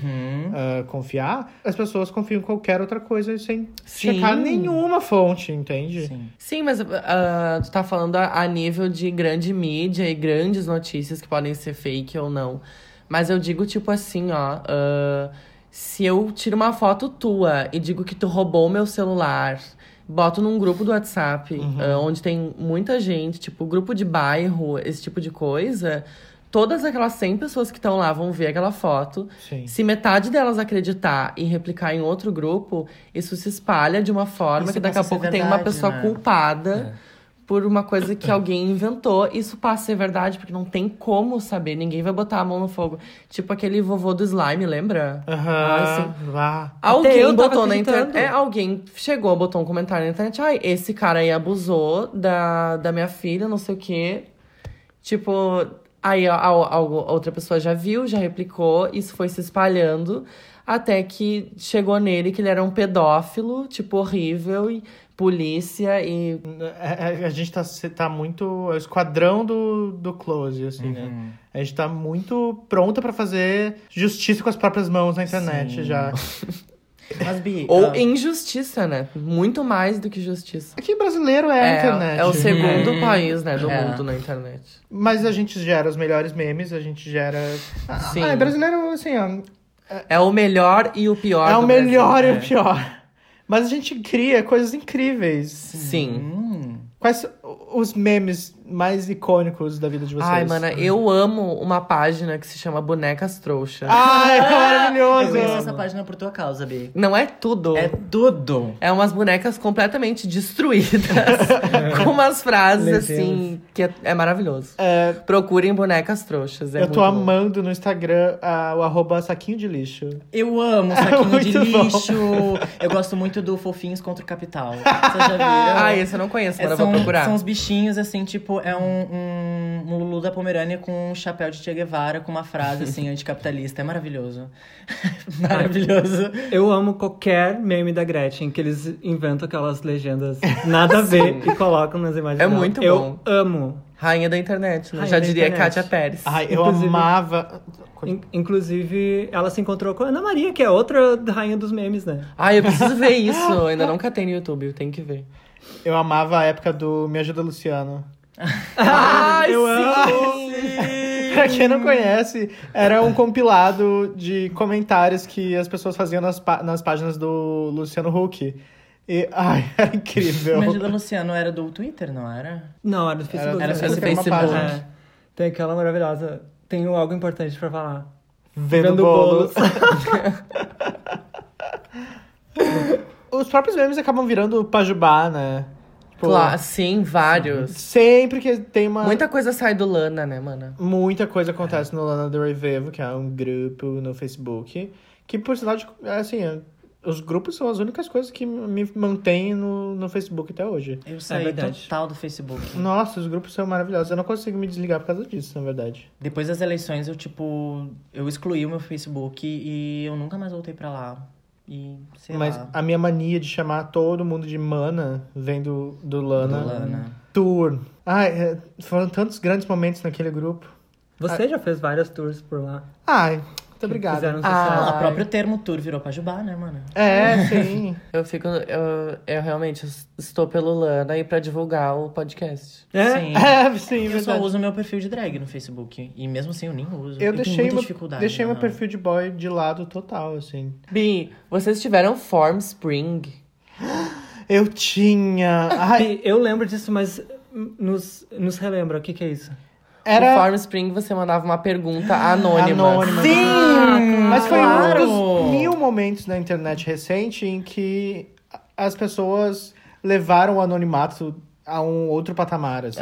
Speaker 3: ah, confiar, as pessoas confiam em qualquer outra coisa sem
Speaker 1: Sim.
Speaker 3: checar nenhuma fonte, entende?
Speaker 4: Sim.
Speaker 1: Sim, mas ah, tu tá falando a, a nível de grande mídia e grandes notícias que podem ser fake ou não. Mas eu digo, tipo assim, ó. ah, se eu tiro uma foto tua e digo que tu roubou meu celular, boto num grupo do WhatsApp, ah, onde tem muita gente, tipo, grupo de bairro, esse tipo de coisa. Todas aquelas 100 pessoas que estão lá vão ver aquela foto.
Speaker 3: Sim.
Speaker 1: Se metade delas acreditar e replicar em outro grupo, isso se espalha de uma forma
Speaker 4: Isso
Speaker 1: que daqui a
Speaker 4: ser
Speaker 1: pouco tem uma
Speaker 4: verdade,
Speaker 1: pessoa
Speaker 4: né?
Speaker 1: culpada por uma coisa que alguém inventou. Isso passa a ser verdade, porque não tem como saber. Ninguém vai botar a mão no fogo. Tipo aquele vovô do slime, lembra? Ah,
Speaker 3: Aham. Vá.
Speaker 1: Alguém
Speaker 2: eu tava
Speaker 1: botou na internet. É, alguém chegou, botou um comentário na internet. Ai, esse cara aí abusou da, da minha filha, não sei o quê. Tipo, aí a, a- a- outra pessoa já viu, já replicou, isso foi se espalhando. Até que chegou nele que ele era um pedófilo, tipo, horrível, e polícia e.
Speaker 3: É, é, a gente tá, tá muito. É o esquadrão do, do close, assim,
Speaker 4: Uhum.
Speaker 3: né? A gente tá muito pronta pra fazer justiça com as próprias mãos na internet
Speaker 4: Sim.
Speaker 3: já.
Speaker 4: Mas, Bi,
Speaker 1: Ou
Speaker 4: ah,
Speaker 1: injustiça, né? Muito mais do que justiça.
Speaker 3: Aqui brasileiro é, a internet.
Speaker 1: é o segundo
Speaker 4: Hum.
Speaker 1: país, né, do
Speaker 4: É.
Speaker 1: mundo na internet.
Speaker 3: Mas a gente gera os melhores memes, a gente gera.
Speaker 1: Sim.
Speaker 3: Ah, brasileiro, assim, ó.
Speaker 1: É o melhor e o pior
Speaker 3: É o
Speaker 1: do
Speaker 3: melhor
Speaker 1: Brasil.
Speaker 3: e o pior. Mas a gente cria coisas incríveis.
Speaker 1: Sim.
Speaker 4: hum,
Speaker 3: Quais os memes mais icônicos da vida de vocês?
Speaker 1: Ai, mana, eu amo uma página que se chama Bonecas Trouxa.
Speaker 3: Ai, é
Speaker 4: eu
Speaker 3: maravilhoso!
Speaker 4: conheço essa página por tua causa, Bi.
Speaker 1: Não é tudo.
Speaker 4: É tudo.
Speaker 1: É umas bonecas completamente destruídas. com umas frases,
Speaker 2: Legendas.
Speaker 1: assim, que é, é maravilhoso.
Speaker 3: É,
Speaker 1: Procurem bonecas trouxas. É
Speaker 3: eu tô
Speaker 1: muito bom.
Speaker 3: amando no Instagram ah, o arroba saquinho de lixo.
Speaker 4: Eu amo saquinho de
Speaker 3: bom.
Speaker 4: lixo. Eu gosto muito do Fofinhos contra o Capital. Vocês já viram?
Speaker 1: Ah, esse eu não conheço,
Speaker 4: É,
Speaker 1: mas eu
Speaker 4: são,
Speaker 1: vou procurar.
Speaker 4: são uns bichinhos, assim, tipo, é um, um, um Lulu da Pomerânia com um chapéu de Che Guevara com uma frase, assim, anticapitalista. É maravilhoso. maravilhoso.
Speaker 2: Eu amo qualquer meme da Gretchen, que eles inventam aquelas legendas nada a ver e colocam nas imagens
Speaker 1: É
Speaker 2: dela.
Speaker 1: muito
Speaker 2: eu
Speaker 1: bom.
Speaker 2: amo.
Speaker 1: Rainha da internet, né?
Speaker 2: Rainha
Speaker 1: Já diria
Speaker 2: internet.
Speaker 1: Kátia Pérez.
Speaker 3: Ai, eu
Speaker 2: Inclusive-
Speaker 3: amava.
Speaker 2: In- inclusive, ela se encontrou com a Ana Maria, que é outra rainha dos memes, né?
Speaker 1: Ai, eu preciso ver isso. Eu ainda não catei no YouTube, eu tenho que ver.
Speaker 3: Eu amava a época do Me Ajuda Luciano.
Speaker 1: Ai,
Speaker 3: eu
Speaker 1: sim!
Speaker 3: Pra quem não conhece, era um compilado de comentários que as pessoas faziam nas, pá- nas páginas do Luciano Huck. E, ai, era incrível.
Speaker 4: Me ajuda, Luciano, era do Twitter, não era?
Speaker 2: Não, era do Facebook.
Speaker 3: Era
Speaker 1: do
Speaker 3: Facebook, era
Speaker 1: Facebook.
Speaker 3: página.
Speaker 2: É. Tem aquela maravilhosa. Tenho algo importante pra falar.
Speaker 3: Vendo,
Speaker 2: Vendo
Speaker 3: bolos.
Speaker 2: bolos.
Speaker 3: Os próprios memes acabam virando pajubá, né? Tipo,
Speaker 1: Claro, sim, vários.
Speaker 3: Sempre que tem uma...
Speaker 1: Muita coisa sai do Lana, né, mana?
Speaker 3: Muita coisa acontece no Lana Del Rey Vevo, que é um grupo no Facebook. Que, por sinal, de, assim, é- os grupos são as únicas coisas que me mantêm no, no Facebook até hoje.
Speaker 4: Eu saí
Speaker 2: verdade.
Speaker 4: total do Facebook.
Speaker 3: Nossa, os grupos são maravilhosos. Eu não consigo me desligar por causa disso, na verdade.
Speaker 4: Depois das eleições, eu, tipo, eu excluí o meu Facebook e eu nunca mais voltei pra lá. E, sei
Speaker 3: Mas
Speaker 4: lá.
Speaker 3: a minha mania de chamar todo mundo de mana vem do, do Lana.
Speaker 4: Do Lana.
Speaker 3: Tour. Ai, é, foram tantos grandes momentos naquele grupo.
Speaker 2: Você já fez várias tours por lá.
Speaker 3: Ai, muito obrigado.
Speaker 2: Fizeram
Speaker 1: Ah.
Speaker 4: O próprio termo tour virou pajubá, né, mano?
Speaker 3: É, sim.
Speaker 1: Eu fico. Eu, eu realmente estou pelo Lana e pra divulgar o podcast.
Speaker 2: É?
Speaker 4: Sim.
Speaker 3: É, sim,
Speaker 4: Eu só
Speaker 3: verdade.
Speaker 4: uso meu perfil de drag no Facebook. E mesmo assim eu nem uso.
Speaker 3: Eu
Speaker 4: tenho
Speaker 3: deixei,
Speaker 4: muita
Speaker 3: meu,
Speaker 4: dificuldade.
Speaker 3: deixei meu
Speaker 4: na real.
Speaker 3: perfil de boy de lado total, assim.
Speaker 1: Bi, vocês tiveram Form Spring?
Speaker 3: Eu tinha. Ai,
Speaker 2: Eu lembro disso, mas nos, nos relembra. O que, que é isso?
Speaker 3: Era-
Speaker 1: O Form Spring você mandava uma pergunta anônima.
Speaker 3: Anônima.
Speaker 4: Sim!
Speaker 3: Mas foi
Speaker 4: claro!
Speaker 3: um dos mil momentos na internet recente em que as pessoas levaram o anonimato a um outro patamar, assim.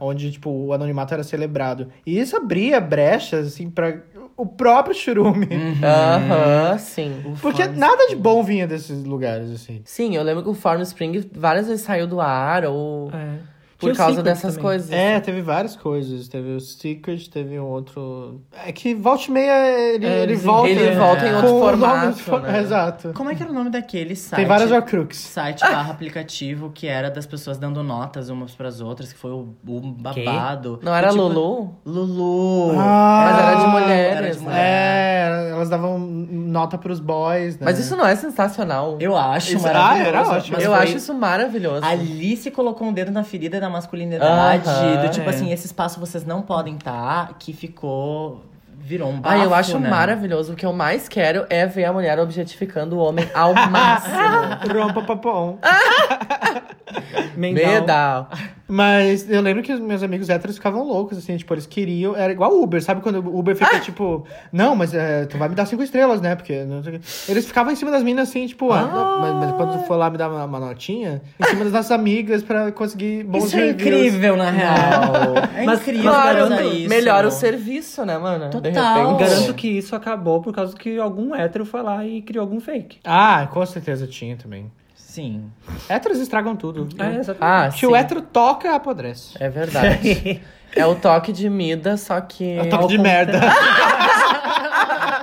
Speaker 3: Onde, tipo, o anonimato era celebrado. E isso abria brechas, assim, pra o próprio churume.
Speaker 1: Aham, sim.
Speaker 3: Porque nada de bom vinha desses lugares, assim.
Speaker 1: Sim, eu lembro que o Form Spring várias vezes saiu do ar, ou
Speaker 2: É.
Speaker 1: por
Speaker 2: Tinha
Speaker 1: causa dessas
Speaker 2: também.
Speaker 1: coisas.
Speaker 3: É, teve várias coisas. Teve o Secret, teve um outro... É que volta e meia ele,
Speaker 2: É,
Speaker 3: ele volta...
Speaker 1: Ele volta em outro formato, né?
Speaker 3: Exato.
Speaker 4: Como é que era o nome daquele site?
Speaker 3: Tem várias Horcrux.
Speaker 4: Site barra aplicativo que era das pessoas dando notas umas pras outras, que foi o, o babado.
Speaker 1: Não era
Speaker 4: E, tipo,
Speaker 1: Lulu?
Speaker 4: Lulu.
Speaker 3: Ah,
Speaker 1: Mas era de
Speaker 4: Era
Speaker 1: mulheres,
Speaker 4: de
Speaker 1: né?
Speaker 4: mulher.
Speaker 3: É, elas davam nota pros boys, né?
Speaker 1: Mas isso não é sensacional.
Speaker 4: Eu acho
Speaker 3: Isso-
Speaker 4: maravilhoso.
Speaker 3: ah, era ótimo.
Speaker 4: mas
Speaker 1: eu
Speaker 4: foi-
Speaker 1: acho isso maravilhoso.
Speaker 4: Ali se colocou um dedo na ferida da masculinidade.
Speaker 1: Aham,
Speaker 4: do tipo
Speaker 2: é.
Speaker 4: assim, esse espaço vocês não podem estar, que ficou. Virou um bafo,
Speaker 1: Ah, eu acho
Speaker 4: né?
Speaker 1: maravilhoso. O que eu mais quero é ver a mulher objetificando o homem ao máximo.
Speaker 3: Rompa papão.
Speaker 1: Medal.
Speaker 3: Mas eu lembro que os meus amigos héteros ficavam loucos, assim, tipo, eles queriam. Era igual Uber, sabe quando o Uber fica tipo, não, mas é, tu vai me dar cinco estrelas, né? Porque. não sei o quê." Eles ficavam em cima das minas assim, tipo, ah, mas, mas quando tu for lá me dar uma, uma notinha, em cima das nossas amigas pra conseguir bons
Speaker 4: Isso é
Speaker 3: reviews.
Speaker 4: incrível, na real. É
Speaker 2: Mas-
Speaker 4: incrível fazer
Speaker 2: garanto-
Speaker 4: isso.
Speaker 1: melhora o serviço, né, mano?
Speaker 4: Total.
Speaker 2: Garanto que isso acabou por causa que algum hétero foi lá e criou algum fake.
Speaker 3: Ah, com certeza tinha também.
Speaker 4: Sim.
Speaker 3: Héteros estragam tudo.
Speaker 2: É, exatamente.
Speaker 1: Ah,
Speaker 3: Se
Speaker 1: sim.
Speaker 3: o hétero toca, apodrece.
Speaker 1: É verdade. é o toque de Mida, só que...
Speaker 3: É o toque de
Speaker 2: Ao
Speaker 3: merda.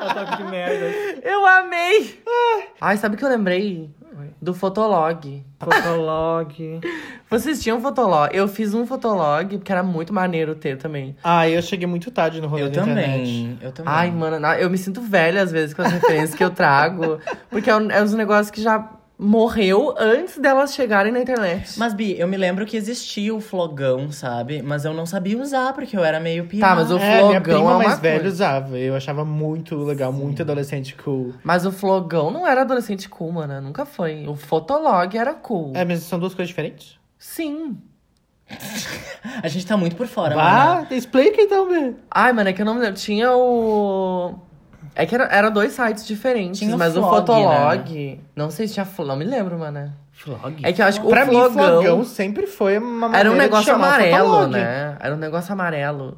Speaker 2: É o toque de merda.
Speaker 1: Eu amei! Ai, sabe o que eu lembrei? Do Fotolog.
Speaker 2: Fotolog.
Speaker 1: Vocês tinham Fotolog? Eu fiz um Fotolog, porque era muito maneiro ter também.
Speaker 3: ah, eu cheguei muito tarde no rolê
Speaker 4: Eu
Speaker 3: da internet.
Speaker 4: também. Eu também.
Speaker 1: Ai, mano, eu me sinto velha às vezes com as referências que eu trago. Porque é um, é uns negócios que já morreu antes delas chegarem na internet.
Speaker 4: Mas, Bi, eu me lembro que existia o flogão, sabe? Mas eu não sabia usar, porque eu era meio pirata.
Speaker 1: Tá, mas o
Speaker 3: É, minha
Speaker 1: flogão
Speaker 3: prima
Speaker 1: é uma
Speaker 3: mais velha
Speaker 1: coisa.
Speaker 3: usava. Eu achava muito legal, muito adolescente cool.
Speaker 1: Mas o flogão não era adolescente cool, mano. Nunca foi. O Fotolog era cool.
Speaker 3: É, mas são duas coisas diferentes?
Speaker 1: Sim.
Speaker 4: A gente tá muito por fora, mano.
Speaker 3: Vá, explica então, Bê.
Speaker 1: Ai, mano, é que eu não me lembro. Tinha o. É que era, era dois sites diferentes,
Speaker 4: Tinha o
Speaker 1: mas o
Speaker 4: Flog,
Speaker 1: Fotolog. Não sei se tinha. Não me lembro, mano.
Speaker 2: Flog?
Speaker 1: É que eu acho que
Speaker 3: Pra
Speaker 1: o
Speaker 3: mim,
Speaker 1: flogão.
Speaker 3: flogão sempre foi uma maneira
Speaker 1: Era um negócio
Speaker 3: o
Speaker 1: amarelo,
Speaker 3: Fotolog.
Speaker 1: né? Era um negócio amarelo.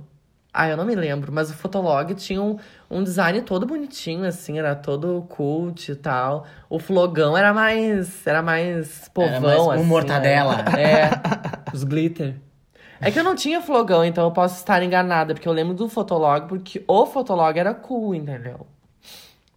Speaker 1: Ah, eu não me lembro, mas o Fotolog tinha um, um design todo bonitinho, assim, era todo cult e tal. O Flogão era mais. Era mais povão,
Speaker 4: Era mais um
Speaker 1: assim.
Speaker 4: mortadela.
Speaker 1: né? É.
Speaker 2: Os glitter.
Speaker 1: É que eu não tinha Flogão, então eu posso estar enganada, porque eu lembro do Fotolog, porque o Fotolog era cool, entendeu?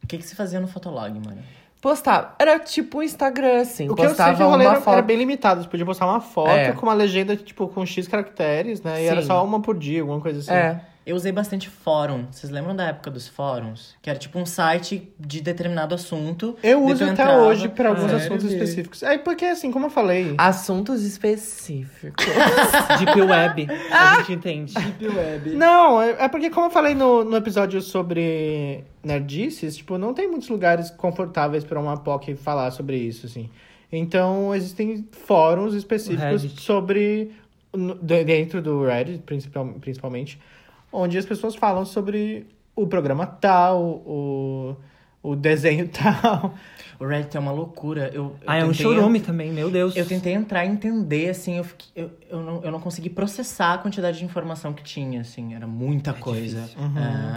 Speaker 4: O que, que se fazia no Fotolog, mano?
Speaker 1: Postava. Era tipo o Instagram, assim.
Speaker 3: O que eu sei
Speaker 1: postava
Speaker 3: que o rolê
Speaker 1: uma
Speaker 3: era,
Speaker 1: foto.
Speaker 3: era bem limitado. Você podia postar uma foto
Speaker 1: É.
Speaker 3: com uma legenda, tipo, com X caracteres, né? E
Speaker 1: Sim.
Speaker 3: era só uma por dia, alguma coisa assim.
Speaker 1: É.
Speaker 4: Eu usei bastante fórum. Vocês lembram da época dos fóruns? Que era tipo um site de determinado assunto.
Speaker 3: Eu uso
Speaker 4: tu
Speaker 3: até
Speaker 4: entrava.
Speaker 3: hoje pra alguns
Speaker 4: Sério?
Speaker 3: assuntos específicos. É porque, assim, como eu falei...
Speaker 1: Assuntos específicos.
Speaker 2: Deep Web. A gente entende.
Speaker 3: Não, é é porque, como eu falei no, no episódio sobre nerdices, tipo, não tem muitos lugares confortáveis pra uma POC falar sobre isso, assim. Então, existem fóruns específicos
Speaker 2: Reddit.
Speaker 3: sobre... no- Dentro do Reddit, principal, principalmente, onde as pessoas falam sobre o programa tal, o, o desenho tal.
Speaker 4: O Reddit é uma loucura. Eu, eu
Speaker 2: Ah, é um chorume também, meu Deus.
Speaker 4: Eu tentei entrar e entender, assim, eu, fiquei- eu, eu, não, eu não consegui processar a quantidade de informação que tinha, assim, era muita coisa.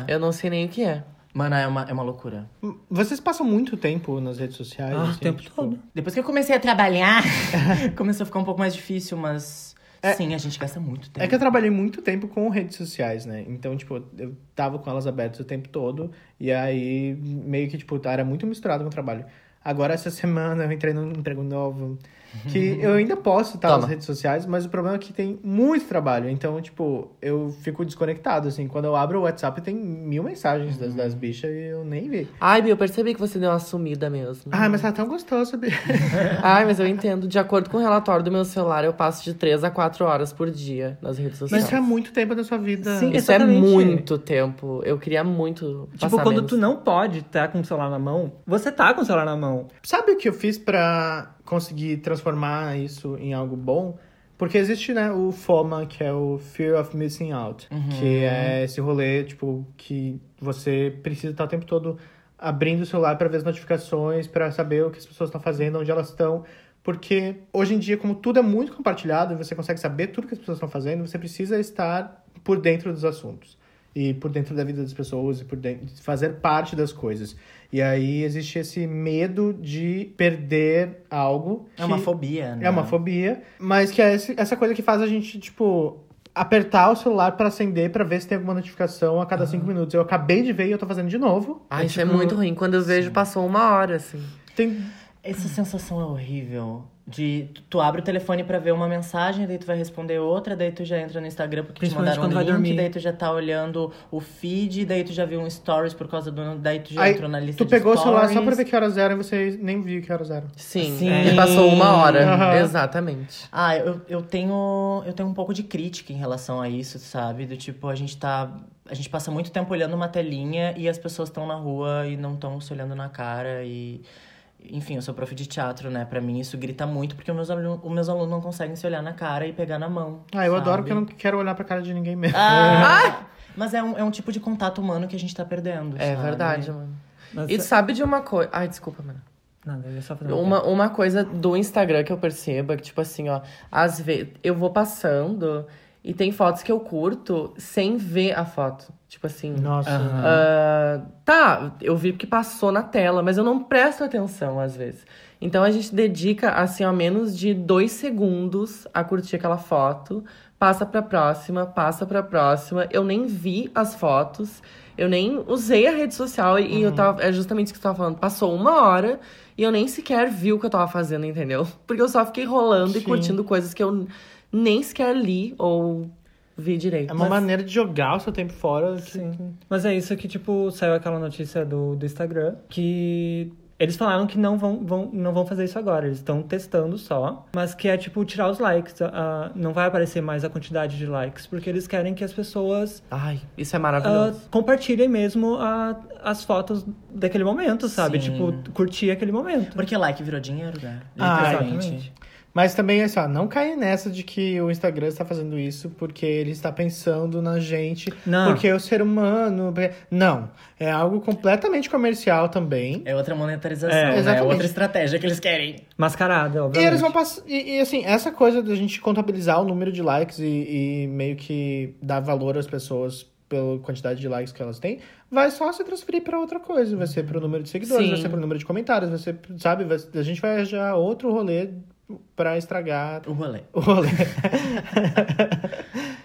Speaker 4: É.
Speaker 1: eu não sei nem o que é.
Speaker 4: Mano, é uma, é uma loucura.
Speaker 3: Vocês passam muito tempo nas redes sociais?
Speaker 2: Ah, o
Speaker 3: assim,
Speaker 2: tempo
Speaker 3: tipo,
Speaker 2: todo.
Speaker 4: Depois que eu comecei a trabalhar, começou a ficar um pouco mais difícil, mas sim, a gente gasta muito tempo.
Speaker 3: É que eu trabalhei muito tempo com redes sociais, né? Então, tipo, eu tava com elas abertas o tempo todo. E aí, meio que, tipo, era muito misturado com o trabalho. Agora, essa semana, eu entrei num emprego novo. Que eu ainda posso estar nas
Speaker 1: Toma.
Speaker 3: redes sociais, mas o problema é que tem muito trabalho. Então, tipo, eu fico desconectado, assim. Quando eu abro o WhatsApp, tem mil mensagens das, das bichas e eu nem vi.
Speaker 1: Ai, Bia, eu percebi que você deu uma sumida mesmo.
Speaker 3: Ai, mas tá tão gostoso, Bia.
Speaker 1: Ai, mas eu entendo. De acordo com o relatório do meu celular, eu passo de 3 a 4 horas por dia nas redes
Speaker 3: Mas
Speaker 1: sociais.
Speaker 3: isso é muito tempo da sua vida.
Speaker 2: Sim,
Speaker 1: Isso é
Speaker 2: Exatamente.
Speaker 1: muito tempo. Eu queria muito
Speaker 2: Tipo,
Speaker 1: passar
Speaker 2: quando
Speaker 1: menos.
Speaker 2: tu não pode estar com o celular na mão, você tá com o celular na mão.
Speaker 3: Sabe o que eu fiz pra conseguir transformar isso em algo bom? Porque existe, né, o FOMA, que é o Fear of Missing Out.
Speaker 4: Uhum.
Speaker 3: Que é esse rolê, tipo, que você precisa estar o tempo todo abrindo o celular para ver as notificações, para saber o que as pessoas estão fazendo, onde elas estão. Porque hoje em dia, como tudo é muito compartilhado, você consegue saber tudo que as pessoas estão fazendo, você precisa estar por dentro dos assuntos. E por dentro da vida das pessoas, e por dentro, fazer parte das coisas. E aí existe esse medo de perder algo.
Speaker 4: É uma fobia, né?
Speaker 3: é uma fobia, mas que é esse- essa coisa que faz a gente, tipo, apertar o celular pra acender pra ver se tem alguma notificação a cada cinco minutos. Eu acabei de ver e eu tô fazendo de novo.
Speaker 1: Ai, isso é
Speaker 3: tipo,
Speaker 1: muito ruim. Quando eu vejo, passou uma hora, assim.
Speaker 3: Tem...
Speaker 4: Essa sensação é horrível. De tu, abre o telefone pra ver uma mensagem, daí tu vai responder outra, daí tu já entra no Instagram porque te mandaram um
Speaker 2: quando vai
Speaker 4: link,
Speaker 2: dormir.
Speaker 4: daí tu já tá olhando o feed, daí tu já viu um stories por causa do. Daí tu já
Speaker 3: Aí,
Speaker 4: entrou na lista
Speaker 3: tu
Speaker 4: de
Speaker 3: pegou o celular só pra ver que horas eram e você nem viu que horas eram.
Speaker 1: Sim,
Speaker 4: Sim.
Speaker 1: e passou uma hora.
Speaker 3: Aham.
Speaker 1: Exatamente.
Speaker 4: Ah, eu, eu tenho. Eu tenho um pouco de crítica em relação a isso, sabe? Do tipo, a gente tá. A gente passa muito tempo olhando uma telinha e as pessoas estão na rua e não estão se olhando na cara e. Enfim, eu sou prof de teatro, né? Pra mim isso grita muito porque os meus, alunos, os meus alunos não conseguem se olhar na cara e pegar na mão.
Speaker 3: Ah, eu adoro
Speaker 4: sabe?
Speaker 3: porque eu não quero olhar pra cara de ninguém mesmo.
Speaker 4: Ah, mas é um, é um tipo de contato humano que a gente tá perdendo.
Speaker 1: É
Speaker 4: sabe?
Speaker 1: verdade, mano.
Speaker 2: Mas,
Speaker 1: E tu sabe de uma coisa. Ai, desculpa, mano.
Speaker 2: Nada, eu ia só fazer
Speaker 1: Uma, uma coisa do Instagram que eu percebo é que, tipo assim, ó, às vezes eu vou passando e tem fotos que eu curto sem ver a foto. Tipo assim.
Speaker 3: Nossa.
Speaker 1: Ah, tá, eu vi porque passou na tela, mas eu não presto atenção às vezes. Então a gente dedica, assim, ó, menos de dois segundos a curtir aquela foto, passa pra próxima, passa pra próxima. Eu nem vi as fotos, eu nem usei a rede social e eu tava. É justamente isso que você tava falando. Passou uma hora e eu nem sequer vi o que eu tava fazendo, entendeu? Porque eu só fiquei rolando e
Speaker 3: Sim.
Speaker 1: curtindo coisas que eu nem sequer li ou vi direito.
Speaker 3: É uma maneira de jogar o seu tempo fora. Que...
Speaker 2: Sim. Mas é isso que, tipo, saiu aquela notícia do, do Instagram que eles falaram que não vão, vão, não vão fazer isso agora. Eles estão testando só. Mas que é, tipo, tirar os likes. Ah, não vai aparecer mais a quantidade de likes, porque eles querem que as pessoas
Speaker 1: Ai, isso é maravilhoso.
Speaker 2: compartilhem mesmo a- as fotos daquele momento, sabe?
Speaker 4: Sim.
Speaker 2: Tipo, curtir aquele momento.
Speaker 4: Porque like virou dinheiro, né?
Speaker 3: Ah,
Speaker 2: exatamente.
Speaker 3: Mas também, assim, ó, não caia nessa de que o Instagram está fazendo isso porque ele está pensando na gente,
Speaker 2: Não.
Speaker 3: porque é o ser humano. Não. É algo completamente comercial também.
Speaker 4: É outra monetarização,
Speaker 2: É,
Speaker 4: né? É
Speaker 3: exatamente.
Speaker 4: outra estratégia que eles querem.
Speaker 2: Mascarada,
Speaker 3: E
Speaker 2: obviamente.
Speaker 3: eles vão passar. E, e, assim, essa coisa da gente contabilizar o número de likes e, e meio que dar valor às pessoas pela quantidade de likes que elas têm, vai só se transferir para outra coisa. Vai ser pro número de seguidores,
Speaker 1: Sim.
Speaker 3: vai ser pro número de comentários, vai ser, sabe? vai- a gente vai arranjar outro rolê pra estragar
Speaker 4: O rolê.
Speaker 3: o rolê.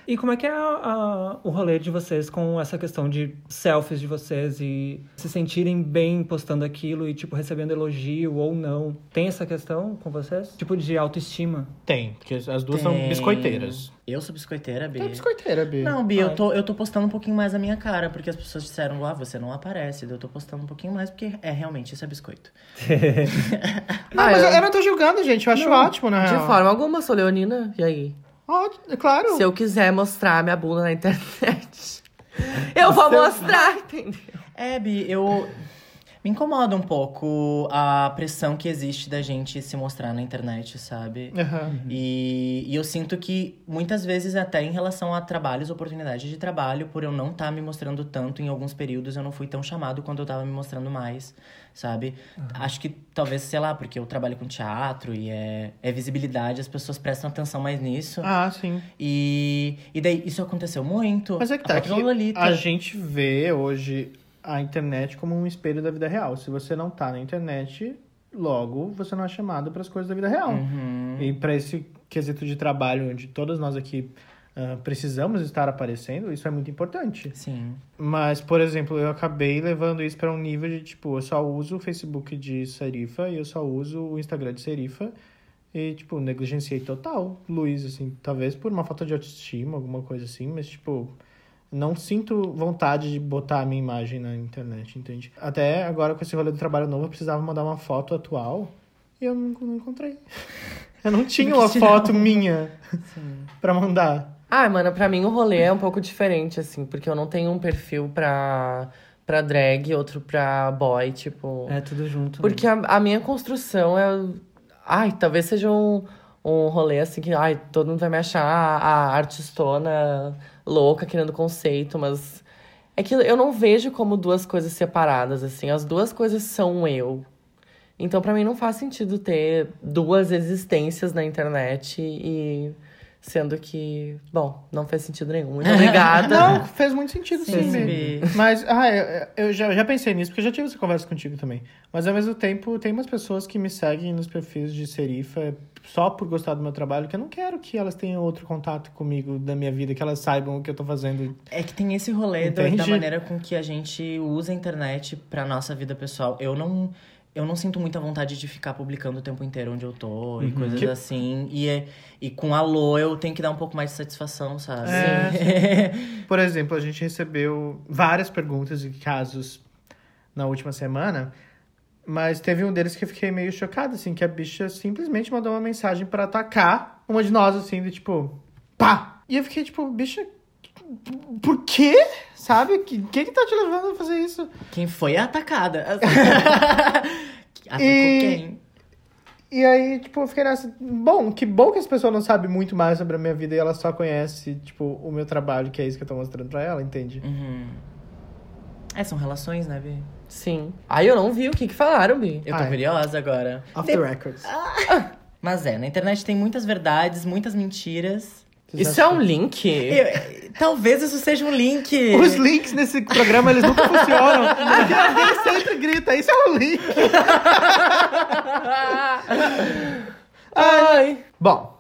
Speaker 2: E como é que é a- a- o rolê de vocês com essa questão de selfies de vocês e se sentirem bem postando aquilo e, tipo, recebendo elogio ou não? Tem essa questão com vocês? Tipo, de autoestima?
Speaker 3: Tem, porque as duas são
Speaker 4: Tem-
Speaker 3: biscoiteiras.
Speaker 4: Eu sou biscoiteira, Bi.
Speaker 3: É biscoiteira, Bi.
Speaker 4: Não, Bi, eu
Speaker 2: Ai.
Speaker 4: tô, eu tô postando um pouquinho mais a minha cara, porque as pessoas disseram, ah, você não aparece. Eu tô postando um pouquinho mais, porque é realmente, isso é biscoito.
Speaker 3: Não,
Speaker 1: Ah,
Speaker 3: mas eu,
Speaker 1: eu-
Speaker 3: não tô julgando, gente. Eu acho ótimo, na
Speaker 1: De
Speaker 3: real.
Speaker 1: forma alguma, sou leonina. E aí?
Speaker 3: Ótimo, é claro.
Speaker 1: Se eu quiser mostrar minha bunda na internet, eu vou mostrar, entendeu?
Speaker 4: É, Bi, eu... Me incomoda um pouco a pressão que existe da gente se mostrar na internet, sabe?
Speaker 3: Aham.
Speaker 4: E, e eu sinto que muitas vezes, até em relação a trabalhos, oportunidades de trabalho, por eu não estar me mostrando tanto em alguns períodos, eu não fui tão chamado quando eu tava me mostrando mais, sabe? Acho que talvez, sei lá, porque eu trabalho com teatro e é, é visibilidade, as pessoas prestam atenção mais nisso.
Speaker 3: Ah, sim.
Speaker 4: E, e daí isso aconteceu muito.
Speaker 3: Mas é que
Speaker 4: A
Speaker 3: tá,
Speaker 4: própria
Speaker 3: que
Speaker 4: Lolita.
Speaker 3: a gente vê hoje a internet como um espelho da vida real. Se você não tá na internet, logo você não é chamado para as coisas da vida real.
Speaker 4: Uhum.
Speaker 3: E para esse quesito de trabalho, onde todas nós aqui ah, precisamos estar aparecendo, isso é muito importante.
Speaker 4: Sim.
Speaker 3: Mas, por exemplo, eu acabei levando isso para um nível de, tipo, eu só uso o Facebook de Serifa e eu só uso o Instagram de Serifa. E, tipo, negligenciei total, Luiz, assim. Talvez por uma falta de autoestima, alguma coisa assim. Mas, tipo, não sinto vontade de botar a minha imagem na internet, entende? Até agora, com esse rolê do trabalho novo, eu precisava mandar uma foto atual. E eu não, não encontrei. Eu não tinha uma foto minha pra mandar.
Speaker 1: Ah, mano, pra mim o rolê é um pouco diferente, assim, porque eu não tenho um perfil pra, pra drag, outro pra boy, tipo.
Speaker 2: É tudo junto.
Speaker 1: Porque a, a minha construção é. Ai, talvez seja um, um rolê assim que, ai, todo mundo vai me achar a artistona louca, querendo conceito, mas é que eu não vejo como duas coisas separadas, assim. As duas coisas são eu. Então, pra mim, não faz sentido ter duas existências na internet e. Sendo que, bom, não fez sentido nenhum. Muito obrigada.
Speaker 3: Não, fez muito sentido sim.
Speaker 4: Sim.
Speaker 3: Mas, ah, eu, eu já, já pensei nisso, porque eu já tive essa conversa contigo também. Mas ao mesmo tempo, tem umas pessoas que me seguem nos perfis de serifa só por gostar do meu trabalho, que eu não quero que elas tenham outro contato comigo da minha vida, que elas saibam o que eu tô fazendo.
Speaker 4: É que tem esse rolê da, da maneira com que a gente usa a internet pra nossa vida pessoal. Eu não. Eu não sinto muita vontade de ficar publicando o tempo inteiro onde eu tô e coisas
Speaker 3: Que-
Speaker 4: assim. E, é- e com alô eu tenho que dar um pouco mais de satisfação, sabe?
Speaker 3: É. Por exemplo, a gente recebeu várias perguntas e casos na última semana, mas teve um deles que eu fiquei meio chocado, assim, que a bicha simplesmente mandou uma mensagem pra atacar uma de nós, assim, do tipo, pá! E eu fiquei tipo, bicha, por quê? Sabe? Que que, que tá te levando a fazer isso?
Speaker 4: Quem foi atacada? Atacou
Speaker 3: E-
Speaker 4: quem?
Speaker 3: E aí, tipo, eu fiquei nessa. Bom, que bom que as pessoas não sabem muito mais sobre a minha vida e ela só conhece, tipo, o meu trabalho, que é isso que eu tô mostrando pra ela, entende?
Speaker 4: Uhum. É, são relações, né, Bi?
Speaker 1: Sim. Aí eu não vi o que, que falaram, Bi.
Speaker 4: Eu tô
Speaker 3: Ai.
Speaker 4: curiosa agora.
Speaker 3: Off the records.
Speaker 4: Mas é, na internet tem muitas verdades, muitas mentiras.
Speaker 3: Vocês
Speaker 1: Isso é um link?
Speaker 4: Eu- talvez isso seja um link.
Speaker 3: Os links nesse programa, eles nunca funcionam. Porque alguém sempre grita, isso é um link.
Speaker 1: Ai.
Speaker 3: Bom,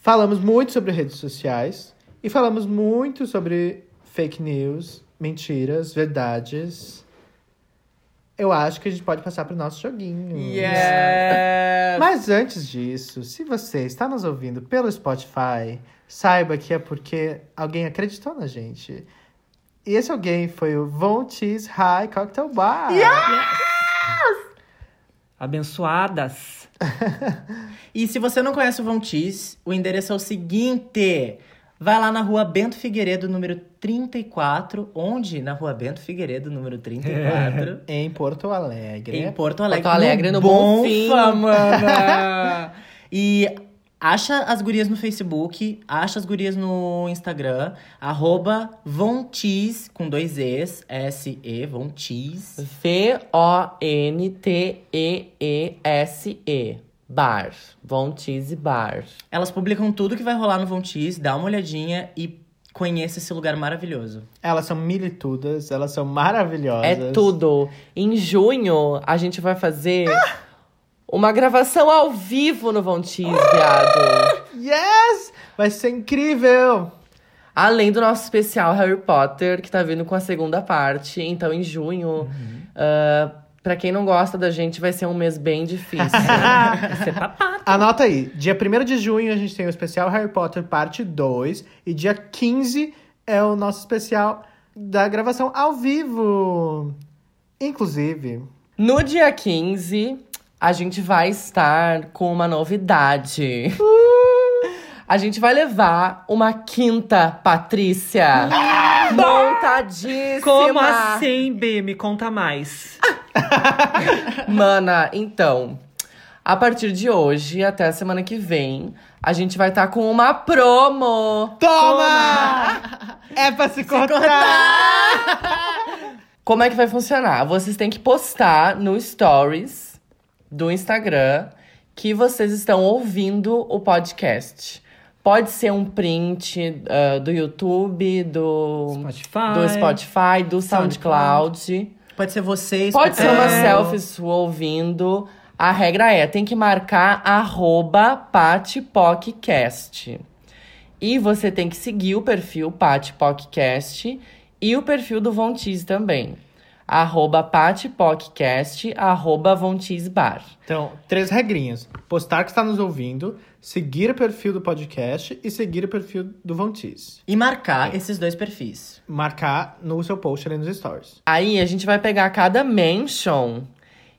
Speaker 3: falamos muito sobre redes sociais e falamos muito sobre fake news, mentiras, verdades. Eu acho que a gente pode passar pro nosso joguinho.
Speaker 1: Yes.
Speaker 3: Mas antes disso, se você está nos ouvindo pelo Spotify, saiba que é porque alguém acreditou na gente. E esse alguém foi o Von Cheese High Cocktail Bar.
Speaker 2: Abençoadas.
Speaker 4: E se você não conhece o Von Teese, o endereço é o seguinte: vai lá na rua Bento Figueiredo, número 34. Onde? Na rua Bento Figueiredo, número 34.
Speaker 3: Em Porto Alegre.
Speaker 4: Em Porto Alegre.
Speaker 1: Porto Alegre, no
Speaker 4: Bonfim,
Speaker 1: Bonfim.
Speaker 4: mana. e acha as gurias no Facebook, acha as gurias no Instagram, arroba Vontees, com dois Es, S-E, Vontees.
Speaker 1: V-O-N-T-E-E-S-E. Bar. Von Cheese Bar.
Speaker 4: Elas publicam tudo que vai rolar no Vontees, dá uma olhadinha e conheça esse lugar maravilhoso.
Speaker 3: Elas são militudas, elas são maravilhosas.
Speaker 1: É tudo. Em junho, a gente vai fazer uma gravação ao vivo no Von Cheese, viado.
Speaker 3: Yes! Vai ser incrível!
Speaker 1: Além do nosso especial Harry Potter, que tá vindo com a segunda parte. Então, em junho, ah, pra quem não gosta da gente, vai ser um mês bem difícil.
Speaker 2: Você tá pá.
Speaker 3: Anota aí, dia 1 de junho a gente tem o especial Harry Potter parte 2 e dia 15 é o nosso especial da gravação ao vivo. Inclusive,
Speaker 1: no dia 15, a gente vai estar com uma novidade. A gente vai levar uma quinta Patrícia. Montadíssima.
Speaker 2: Como assim, B? Me conta mais.
Speaker 1: Mana, então, a partir de hoje até a semana que vem, a gente vai estar com uma promo.
Speaker 3: toma! É pra se cortar!
Speaker 1: Como é que vai funcionar? Vocês têm que postar no Stories do Instagram que vocês estão ouvindo o podcast. Pode ser um print ah, do YouTube, do
Speaker 2: Spotify.
Speaker 1: do, Spotify, do SoundCloud.
Speaker 4: Pode ser vocês.
Speaker 1: Pode ser uma selfie sua ouvindo. A regra é, tem que marcar arroba patipocast. E você tem que seguir o perfil patipocast e o perfil do Von Teese também. Arroba patipocast, arroba Von Teese Bar.
Speaker 3: Então, três regrinhas. Postar que está nos ouvindo, seguir o perfil do podcast e seguir o perfil do Vontis.
Speaker 4: E marcar esses dois perfis.
Speaker 3: Marcar no seu post ali nos stories.
Speaker 1: Aí a gente vai pegar cada mention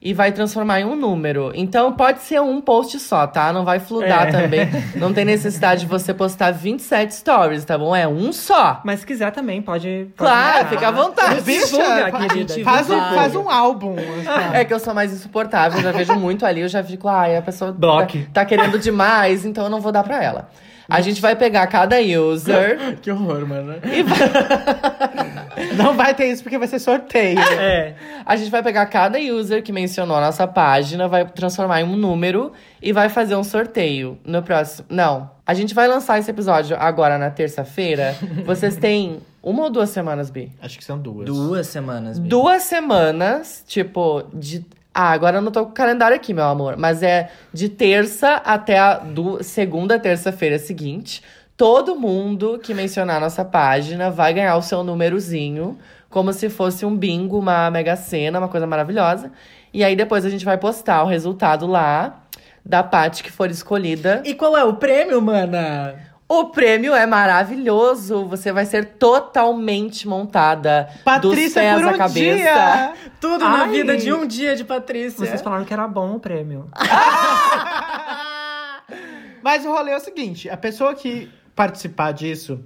Speaker 1: e vai transformar em um número. Então pode ser um post só, tá? Não vai fludar
Speaker 2: É.
Speaker 1: também. Não tem necessidade de você postar 27 stories, tá bom? É um só.
Speaker 2: Mas se quiser também, pode. pode
Speaker 1: Claro, fica à vontade.
Speaker 2: Divulga,
Speaker 3: fa-
Speaker 2: querida.
Speaker 3: faz, um, faz um álbum. assim.
Speaker 1: É que eu sou mais insuportável, eu já vejo muito ali, eu já fico, ai, a pessoa
Speaker 2: Bloque.
Speaker 1: tá, tá querendo demais, então eu não vou dar pra ela. A gente vai pegar cada user
Speaker 4: Que horror, mano.
Speaker 1: e vai,
Speaker 3: Não vai ter isso porque vai ser sorteio.
Speaker 2: É.
Speaker 1: a gente vai pegar cada user que mencionou a nossa página, vai transformar em um número e vai fazer um sorteio no próximo. Não. A gente vai lançar esse episódio agora na terça-feira. Vocês têm uma ou duas semanas, Bi?
Speaker 3: Acho que são duas.
Speaker 4: Duas semanas, Bi.
Speaker 1: Duas semanas, tipo, de. Ah, agora eu não tô com o calendário aqui, meu amor. Mas é de terça até a do... segunda, terça-feira seguinte. Todo mundo que mencionar nossa página vai ganhar o seu númerozinho. Como se fosse um bingo, uma mega sena, uma coisa maravilhosa. E aí depois a gente vai postar o resultado lá da parte que for escolhida.
Speaker 4: E qual é o prêmio, mana?
Speaker 1: O prêmio é maravilhoso. Você vai ser totalmente montada dos
Speaker 3: Patrícia
Speaker 1: pés
Speaker 3: por
Speaker 1: à
Speaker 3: um
Speaker 1: cabeça.
Speaker 3: dia!
Speaker 4: Tudo na
Speaker 2: Ai.
Speaker 4: vida de um dia de Patrícia.
Speaker 2: Vocês falaram que era bom o prêmio.
Speaker 3: Mas o rolê é o seguinte: a pessoa que participar disso,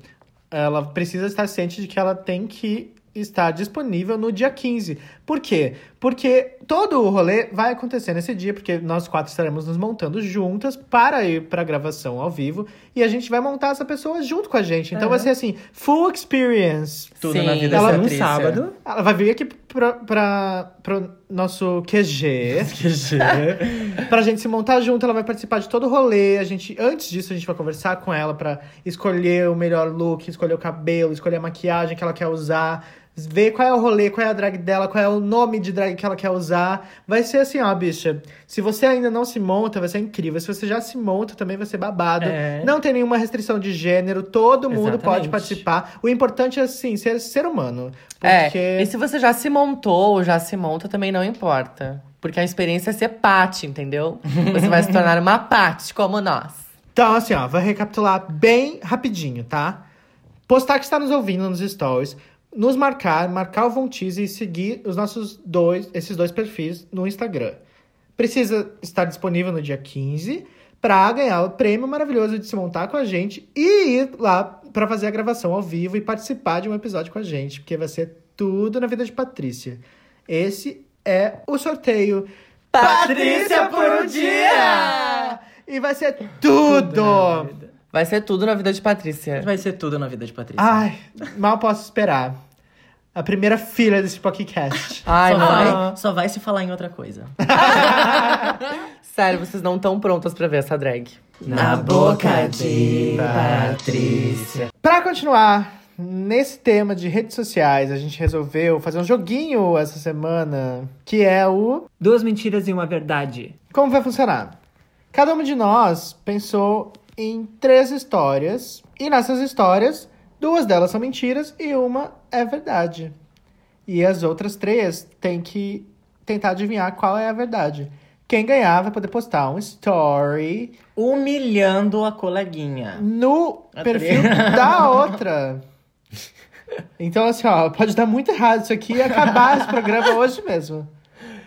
Speaker 3: ela precisa estar ciente de que ela tem que estar disponível no dia 15. Por quê? Porque todo o rolê vai acontecer nesse dia, porque nós quatro estaremos nos montando juntas para ir pra gravação ao vivo. E a gente vai montar essa pessoa junto com a gente. Então
Speaker 2: É.
Speaker 3: vai ser assim, full experience.
Speaker 4: Tudo
Speaker 1: Sim.
Speaker 4: na vida
Speaker 3: Ela
Speaker 2: num
Speaker 4: Patrícia.
Speaker 2: sábado.
Speaker 3: Ela vai vir aqui pra, pra, pro nosso QG. pra gente se montar junto, ela vai participar de todo o rolê. A gente, antes disso, a gente vai conversar com ela pra escolher o melhor look, escolher o cabelo, escolher a maquiagem que ela quer usar, ver qual é o rolê, qual é a drag dela, qual é o nome de drag que ela quer usar. Vai ser assim, ó, bicha. Se você ainda não se monta, vai ser incrível. Se você já se monta, também vai ser babado.
Speaker 2: É.
Speaker 3: Não tem nenhuma restrição de gênero, todo mundo pode
Speaker 2: Exatamente.
Speaker 3: participar. O importante é, assim, ser ser humano.
Speaker 1: É,
Speaker 3: Porque...
Speaker 1: e se você já se montou ou já se monta, também não importa. Porque a experiência é ser Paty, entendeu? Você vai se tornar uma Paty como nós.
Speaker 3: Então, assim, ó, vou recapitular bem rapidinho, tá? Postar que está nos ouvindo nos stories, nos marcar, marcar o Vontize e seguir os nossos dois, esses dois perfis no Instagram. Precisa estar disponível no dia 15 para ganhar o prêmio maravilhoso de se montar com a gente e ir lá para fazer a gravação ao vivo e participar de um episódio com a gente, porque vai ser tudo na vida de Patrícia. Esse é o sorteio.
Speaker 1: Patrícia por um dia!
Speaker 3: E vai ser tudo!
Speaker 1: Vai ser tudo na vida de Patrícia.
Speaker 4: Vai ser tudo na vida de Patrícia.
Speaker 3: Ai, mal posso esperar. A primeira filha desse podcast.
Speaker 1: Ai,
Speaker 4: só,
Speaker 1: não.
Speaker 4: vai, só vai se falar em outra coisa.
Speaker 1: Sério, vocês não estão prontas pra ver essa drag.
Speaker 4: Na boca de Patrícia.
Speaker 3: Pra continuar nesse tema de redes sociais, a gente resolveu fazer um joguinho essa semana, que é o
Speaker 2: Duas mentiras e uma verdade.
Speaker 3: Como vai funcionar? Cada uma de nós pensou em três histórias, e nessas histórias, duas delas são mentiras e uma é verdade. E as outras três têm que tentar adivinhar qual é a verdade. Quem ganhar vai poder postar um story
Speaker 4: Humilhando a coleguinha.
Speaker 3: no
Speaker 4: A
Speaker 3: perfil da outra. Então, assim, ó, pode dar muito errado isso aqui e acabar esse programa hoje mesmo.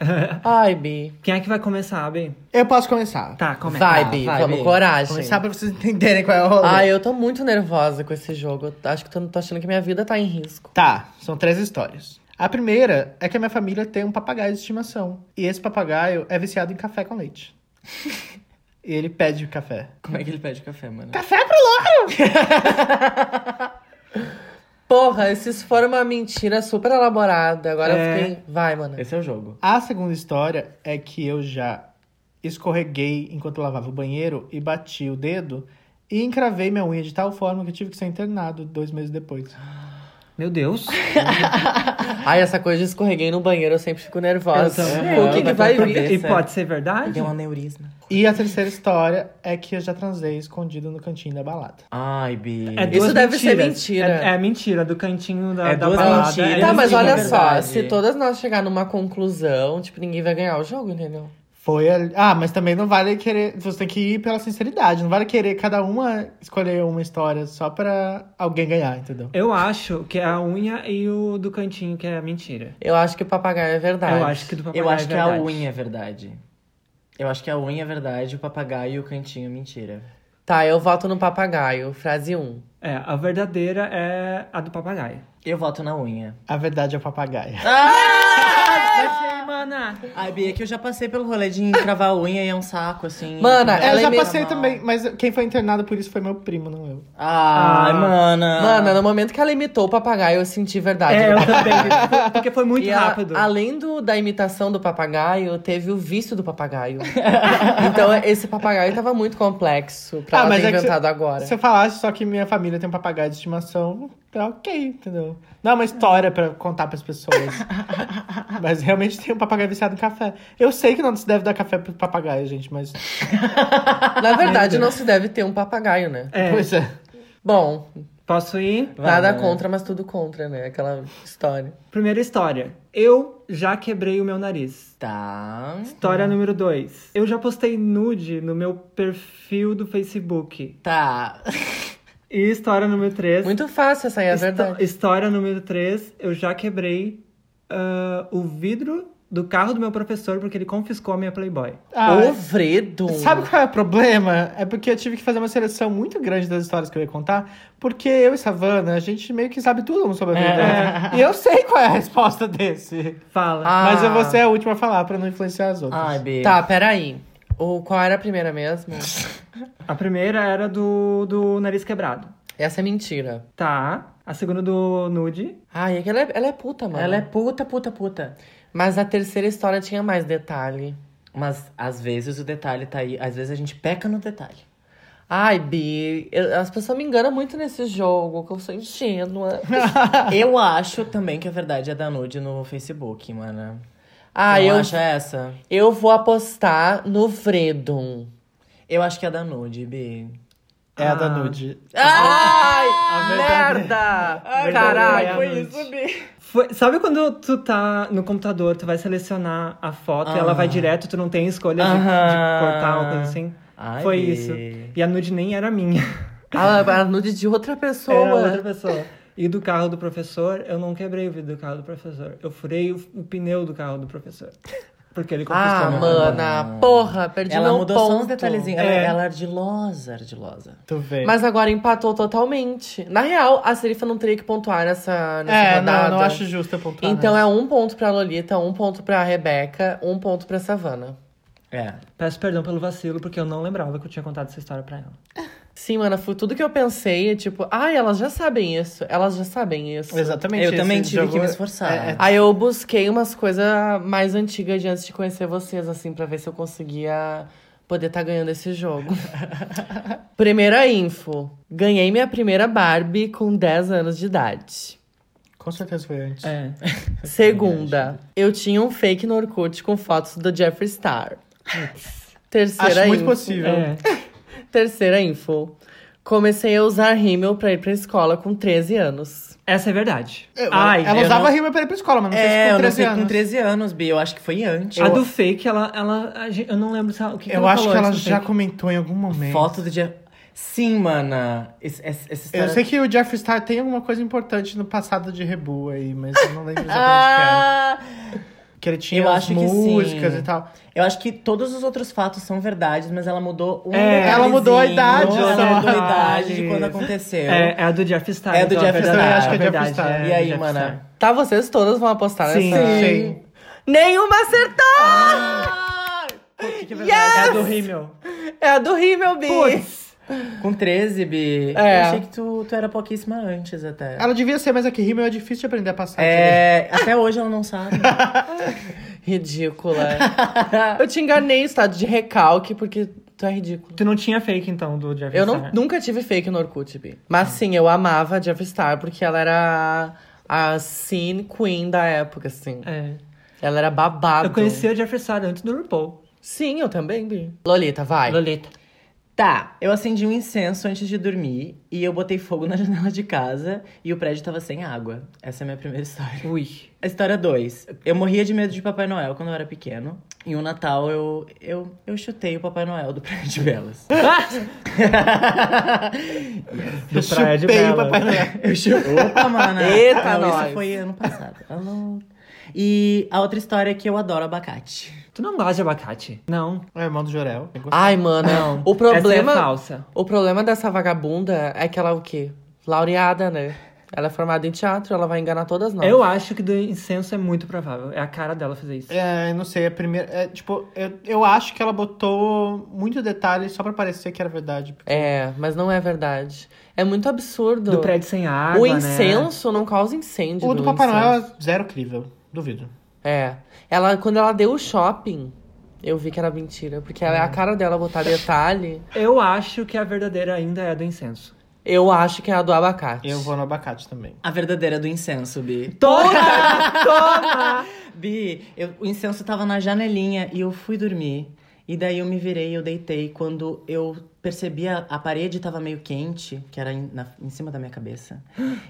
Speaker 1: Ai, Bi.
Speaker 2: Quem é que vai começar, Bi?
Speaker 3: Eu posso começar.
Speaker 2: Tá, começa.
Speaker 1: Vai,
Speaker 4: Tá,
Speaker 1: Bi.
Speaker 4: vai,
Speaker 1: Vamos,
Speaker 4: Bi.
Speaker 1: coragem.
Speaker 3: Começar pra vocês entenderem qual é o rolê.
Speaker 1: Ai, eu tô muito nervosa com esse jogo. Eu Acho que tô, tô achando que minha vida tá em risco.
Speaker 3: Tá, são três histórias. A primeira é que a minha família tem um papagaio de estimação. E esse papagaio é viciado em café com leite. e ele pede café.
Speaker 4: Como é que ele pede café, mano?
Speaker 3: Café pro louro!
Speaker 1: Porra, se isso for uma mentira super elaborada. Agora
Speaker 2: É.
Speaker 1: eu fiquei. Vai, mano.
Speaker 4: Esse é o jogo.
Speaker 3: A segunda história é que eu já escorreguei enquanto eu lavava o banheiro e bati o dedo e encravei minha unha de tal forma que eu tive que ser internado dois meses depois.
Speaker 2: Meu Deus.
Speaker 1: Ai, essa coisa de escorreguei no banheiro, eu sempre fico nervosa.
Speaker 2: Eu também.
Speaker 1: O que, que vai vir?
Speaker 2: E pode ser verdade?
Speaker 4: Deu um aneurisma.
Speaker 3: E a terceira história é que eu já transei escondido no cantinho da balada.
Speaker 4: Ai, Bi.
Speaker 2: É
Speaker 1: Isso deve ser mentira.
Speaker 2: É, é mentira, do cantinho da,
Speaker 4: É
Speaker 2: da
Speaker 4: duas
Speaker 2: balada.
Speaker 4: mentiras.
Speaker 2: É
Speaker 1: Tá, mas
Speaker 4: sim,
Speaker 1: olha
Speaker 4: é
Speaker 1: só, se todas nós chegar numa conclusão, tipo, ninguém vai ganhar o jogo, entendeu?
Speaker 3: Foi ali. Ah, mas também não vale querer. Você tem que ir pela sinceridade. Não vale querer cada uma escolher uma história só pra alguém ganhar, entendeu?
Speaker 2: Eu acho que é a unha e o do cantinho que é mentira.
Speaker 1: Eu acho que o papagaio é verdade.
Speaker 2: Eu acho que do papagaio
Speaker 4: Eu acho
Speaker 2: é
Speaker 4: que a
Speaker 2: verdade.
Speaker 4: unha é verdade. Eu acho que a unha é verdade, o papagaio e o cantinho é mentira.
Speaker 1: Tá, eu voto no papagaio. Frase 1.
Speaker 2: É, a verdadeira é a do papagaio.
Speaker 4: Eu voto na unha.
Speaker 3: A verdade é o papagaio.
Speaker 2: Achei, mana!
Speaker 4: Ai, Bia, que eu já passei pelo rolê de encravar a unha e é um saco, assim.
Speaker 1: Mana,
Speaker 3: É,
Speaker 1: ela
Speaker 3: eu já
Speaker 1: é meio-
Speaker 3: passei também, mas quem foi internado por isso foi meu primo, não eu.
Speaker 4: Ai,
Speaker 2: Ah.
Speaker 4: mana.
Speaker 1: Mano, no momento que ela imitou o papagaio, eu senti verdade.
Speaker 2: É, eu também. Porque foi muito
Speaker 1: E a-
Speaker 2: rápido.
Speaker 1: além do, da imitação do papagaio, teve o vício do papagaio. então, esse papagaio tava muito complexo pra
Speaker 3: Ah,
Speaker 1: ela
Speaker 3: mas
Speaker 1: ter
Speaker 3: é que
Speaker 1: inventado agora.
Speaker 3: Se eu falasse só que minha família tem um papagaio de estimação, tá ok, entendeu? Não é uma história pra contar pras pessoas. mas realmente tem um papagaio viciado em café. Eu sei que não se deve dar café pro papagaio, gente, mas.
Speaker 1: Na verdade, não se deve ter um papagaio, né?
Speaker 2: É,
Speaker 3: Pois é.
Speaker 1: Bom,
Speaker 2: posso ir?
Speaker 4: Vai,
Speaker 1: nada
Speaker 4: mana.
Speaker 1: contra, mas tudo contra, né? Aquela história.
Speaker 2: Primeira história. Eu já quebrei o meu nariz.
Speaker 4: Tá.
Speaker 2: História número 2. Eu já postei nude no meu perfil do Facebook.
Speaker 4: Tá.
Speaker 2: E história número 3.
Speaker 1: Muito fácil, essa aí é verdade.
Speaker 2: História número 3. Eu já quebrei ah, o vidro do carro do meu professor porque ele confiscou a minha Playboy.
Speaker 3: Ah,
Speaker 1: o Vredo.
Speaker 3: Sabe qual é o problema? É porque eu tive que fazer uma seleção muito grande das histórias que eu ia contar, porque eu e Savana, a gente meio que sabe tudo sobre a vida.
Speaker 2: É.
Speaker 3: E eu sei qual é a resposta desse.
Speaker 2: Fala.
Speaker 1: Ah.
Speaker 3: Mas eu vou ser a última a falar pra não influenciar as outras.
Speaker 4: Ai, Bia.
Speaker 1: Tá, peraí. O, qual era a primeira mesmo?
Speaker 2: A primeira era do, do nariz quebrado.
Speaker 1: Essa é mentira.
Speaker 2: Tá. A segunda do nude.
Speaker 1: Ai, é que ela é, ela é puta, mano.
Speaker 4: Ela é puta, puta, puta.
Speaker 1: Mas a terceira história tinha mais detalhe.
Speaker 4: Mas às vezes o detalhe tá aí. Às vezes a gente peca no detalhe.
Speaker 1: Ai, Bi, eu- as pessoas me enganam muito nesse jogo, que eu sou ingênua.
Speaker 4: Eu acho também que a verdade é da nude no Facebook, mano.
Speaker 1: Ah,
Speaker 4: não
Speaker 1: eu,
Speaker 4: acha essa?
Speaker 1: eu vou apostar no Vredon.
Speaker 4: Eu acho que é da nude, Bi.
Speaker 3: É a da
Speaker 2: Ah.
Speaker 3: nude.
Speaker 1: Ai,
Speaker 3: verdade-
Speaker 1: merda!
Speaker 2: verdade
Speaker 1: Caralho,
Speaker 2: é
Speaker 1: foi isso, Bi.
Speaker 2: Foi- sabe quando tu tá no computador, tu vai selecionar a foto e ela
Speaker 4: Ah.
Speaker 2: vai direto, tu não tem escolha de, de cortar uma coisa assim?
Speaker 4: Ai,
Speaker 2: Foi
Speaker 4: Bi.
Speaker 2: isso. E a nude nem era minha.
Speaker 1: A, a nude de outra pessoa.
Speaker 2: Era outra pessoa. E do carro do professor, eu não quebrei o vidro do carro do professor. Eu furei o, o pneu do carro do professor. Porque ele confiscou
Speaker 1: Ah,
Speaker 2: meu
Speaker 1: mana, porra, perdi
Speaker 4: Ela
Speaker 1: meu
Speaker 4: mudou
Speaker 1: ponto.
Speaker 4: só uns detalhezinhos. Ela,
Speaker 2: É.
Speaker 4: ela é ardilosa, ardilosa.
Speaker 3: Tu vê.
Speaker 1: Mas agora empatou totalmente. Na real, a Serifa não teria que pontuar nessa, nessa
Speaker 3: é,
Speaker 1: rodada.
Speaker 3: não, não acho justo eu pontuar.
Speaker 1: Então
Speaker 3: nessa.
Speaker 1: é um ponto pra Lolita, um ponto pra Rebeca, um ponto pra Savana.
Speaker 4: É.
Speaker 2: Peço perdão pelo vacilo, porque eu não lembrava que eu tinha contado essa história pra ela.
Speaker 1: Sim, mana, foi tudo que eu pensei. Tipo, ai, elas já sabem isso. Elas já sabem isso.
Speaker 3: Exatamente.
Speaker 4: Eu também tive
Speaker 3: jogo
Speaker 4: que me
Speaker 3: é-
Speaker 4: esforçar.
Speaker 3: é- é-
Speaker 1: Aí eu busquei umas coisas mais antigas de antes de conhecer vocês, assim, pra ver se eu conseguia poder estar ganhando esse jogo. primeira info. Ganhei minha primeira Barbie com 10 anos de idade.
Speaker 3: Com certeza foi antes.
Speaker 2: É.
Speaker 1: Segunda, eu tinha um fake no Orkut com fotos do Jeffree Star. Terceira
Speaker 3: Acho muito
Speaker 1: info.
Speaker 3: possível.
Speaker 2: É.
Speaker 1: Terceira info. Comecei a usar rímel pra ir pra escola com 13 anos.
Speaker 2: Essa é verdade.
Speaker 3: Eu-
Speaker 2: Ai,
Speaker 3: ela
Speaker 4: eu
Speaker 3: usava
Speaker 4: não-
Speaker 3: rima pra ir pra escola, mas não sei se
Speaker 4: É,
Speaker 3: com
Speaker 4: eu não
Speaker 3: 13
Speaker 4: sei
Speaker 3: anos.
Speaker 4: com 13 anos, Bi. Eu acho que foi antes.
Speaker 2: a do fake, ela. ela eu não lembro se ela, o que, que
Speaker 3: Eu acho que ela já
Speaker 2: fake.
Speaker 3: comentou em algum momento.
Speaker 4: Foto do dia. Sim, mana. Esse, esse, essa
Speaker 3: Eu sei que o Jeffree Star tem alguma coisa importante no passado de Rebu aí, mas eu não lembro exatamente
Speaker 4: Ah!
Speaker 3: o que era. Que ele tinha
Speaker 4: Eu
Speaker 3: as
Speaker 4: acho que
Speaker 3: músicas
Speaker 4: sim.
Speaker 3: e tal.
Speaker 4: Eu acho que todos os outros fatos são verdades, mas ela mudou um
Speaker 2: É,
Speaker 3: ela mudou a idade
Speaker 4: Ela
Speaker 3: só.
Speaker 4: mudou a idade de quando aconteceu.
Speaker 2: É, é a do Jeff Star.
Speaker 4: É do
Speaker 2: então,
Speaker 4: Jeff
Speaker 2: verdade,
Speaker 4: Star, acho
Speaker 3: que é Jeff
Speaker 2: verdade,
Speaker 3: Star.
Speaker 2: é
Speaker 4: E aí,
Speaker 2: Jeff
Speaker 4: mana?
Speaker 2: Star.
Speaker 1: Tá, vocês todas vão apostar
Speaker 2: Sim.
Speaker 1: nessa?
Speaker 3: Sim.
Speaker 1: Nenhuma acertou!
Speaker 2: Que que é verdade? É a do rímel.
Speaker 1: É a do rímel, Bi.
Speaker 4: Com 13, Bi.
Speaker 1: É.
Speaker 4: Eu achei que tu, tu era pouquíssima antes até.
Speaker 3: Ela devia ser, mas aqui rímel é difícil de aprender a passar.
Speaker 4: É, até hoje ela não sabe.
Speaker 1: Ridícula. eu te enganei, estado de recalque, porque tu é ridículo.
Speaker 2: Tu não tinha fake, então, do Jeff
Speaker 1: Eu não,
Speaker 2: Star?
Speaker 1: nunca tive fake no Orkut, Bi. Mas sim, eu amava a Jeff Star, porque ela era a scene queen da época, assim.
Speaker 2: É.
Speaker 1: Ela era babado.
Speaker 2: Eu conheci a Jeff Star antes do RuPaul.
Speaker 1: Sim, eu também, Bi. Lolita, vai.
Speaker 2: Lolita.
Speaker 4: Tá, eu acendi um incenso antes de dormir e eu botei fogo na janela de casa e o prédio tava sem água. Essa é a minha primeira história.
Speaker 2: Ui.
Speaker 4: A história 2. Eu morria de medo de Papai Noel quando eu era pequeno. E um Natal eu, eu, eu chutei o Papai Noel do prédio de velas.
Speaker 2: Do Praia de
Speaker 3: Chupei o. Papai Noel.
Speaker 4: Eu chutei. Opa, mana.
Speaker 1: Eita,
Speaker 4: Não,
Speaker 1: nós.
Speaker 4: Isso foi ano passado. Alô. E a outra história é que eu adoro abacate.
Speaker 2: Tu não gosta de abacate? Não.
Speaker 3: É irmão do Jorel.
Speaker 1: Ai, mano.
Speaker 2: Não.
Speaker 1: O problema.
Speaker 2: Essa é falsa.
Speaker 1: O problema dessa vagabunda é que ela é o quê? Laureada, né? Ela é formada em teatro, ela vai enganar todas nós.
Speaker 2: Eu acho que do incenso é muito provável. É a cara dela fazer isso.
Speaker 3: É, eu não sei, a primeira. É, tipo, eu, eu acho que ela botou muito detalhe só pra parecer que era verdade.
Speaker 1: É, mas não é verdade. É muito absurdo.
Speaker 2: Do prédio sem água,
Speaker 1: o
Speaker 2: né?
Speaker 1: incenso não causa incêndio.
Speaker 3: O do
Speaker 1: do
Speaker 3: Papai Noel é zero crível. Duvido.
Speaker 1: É. Ela, quando ela deu o shopping, eu vi que era mentira. Porque é a cara dela botar detalhe.
Speaker 2: Eu acho que a verdadeira ainda é a do incenso.
Speaker 1: Eu acho que é a do abacate.
Speaker 3: Eu vou no abacate também.
Speaker 4: A verdadeira do incenso, Bi.
Speaker 2: Toma! Toma!
Speaker 4: Bi, eu- o incenso tava na janelinha e eu fui dormir. E daí eu me virei, eu deitei. Quando eu percebi a, a parede tava meio quente, que era em, na- em cima da minha cabeça.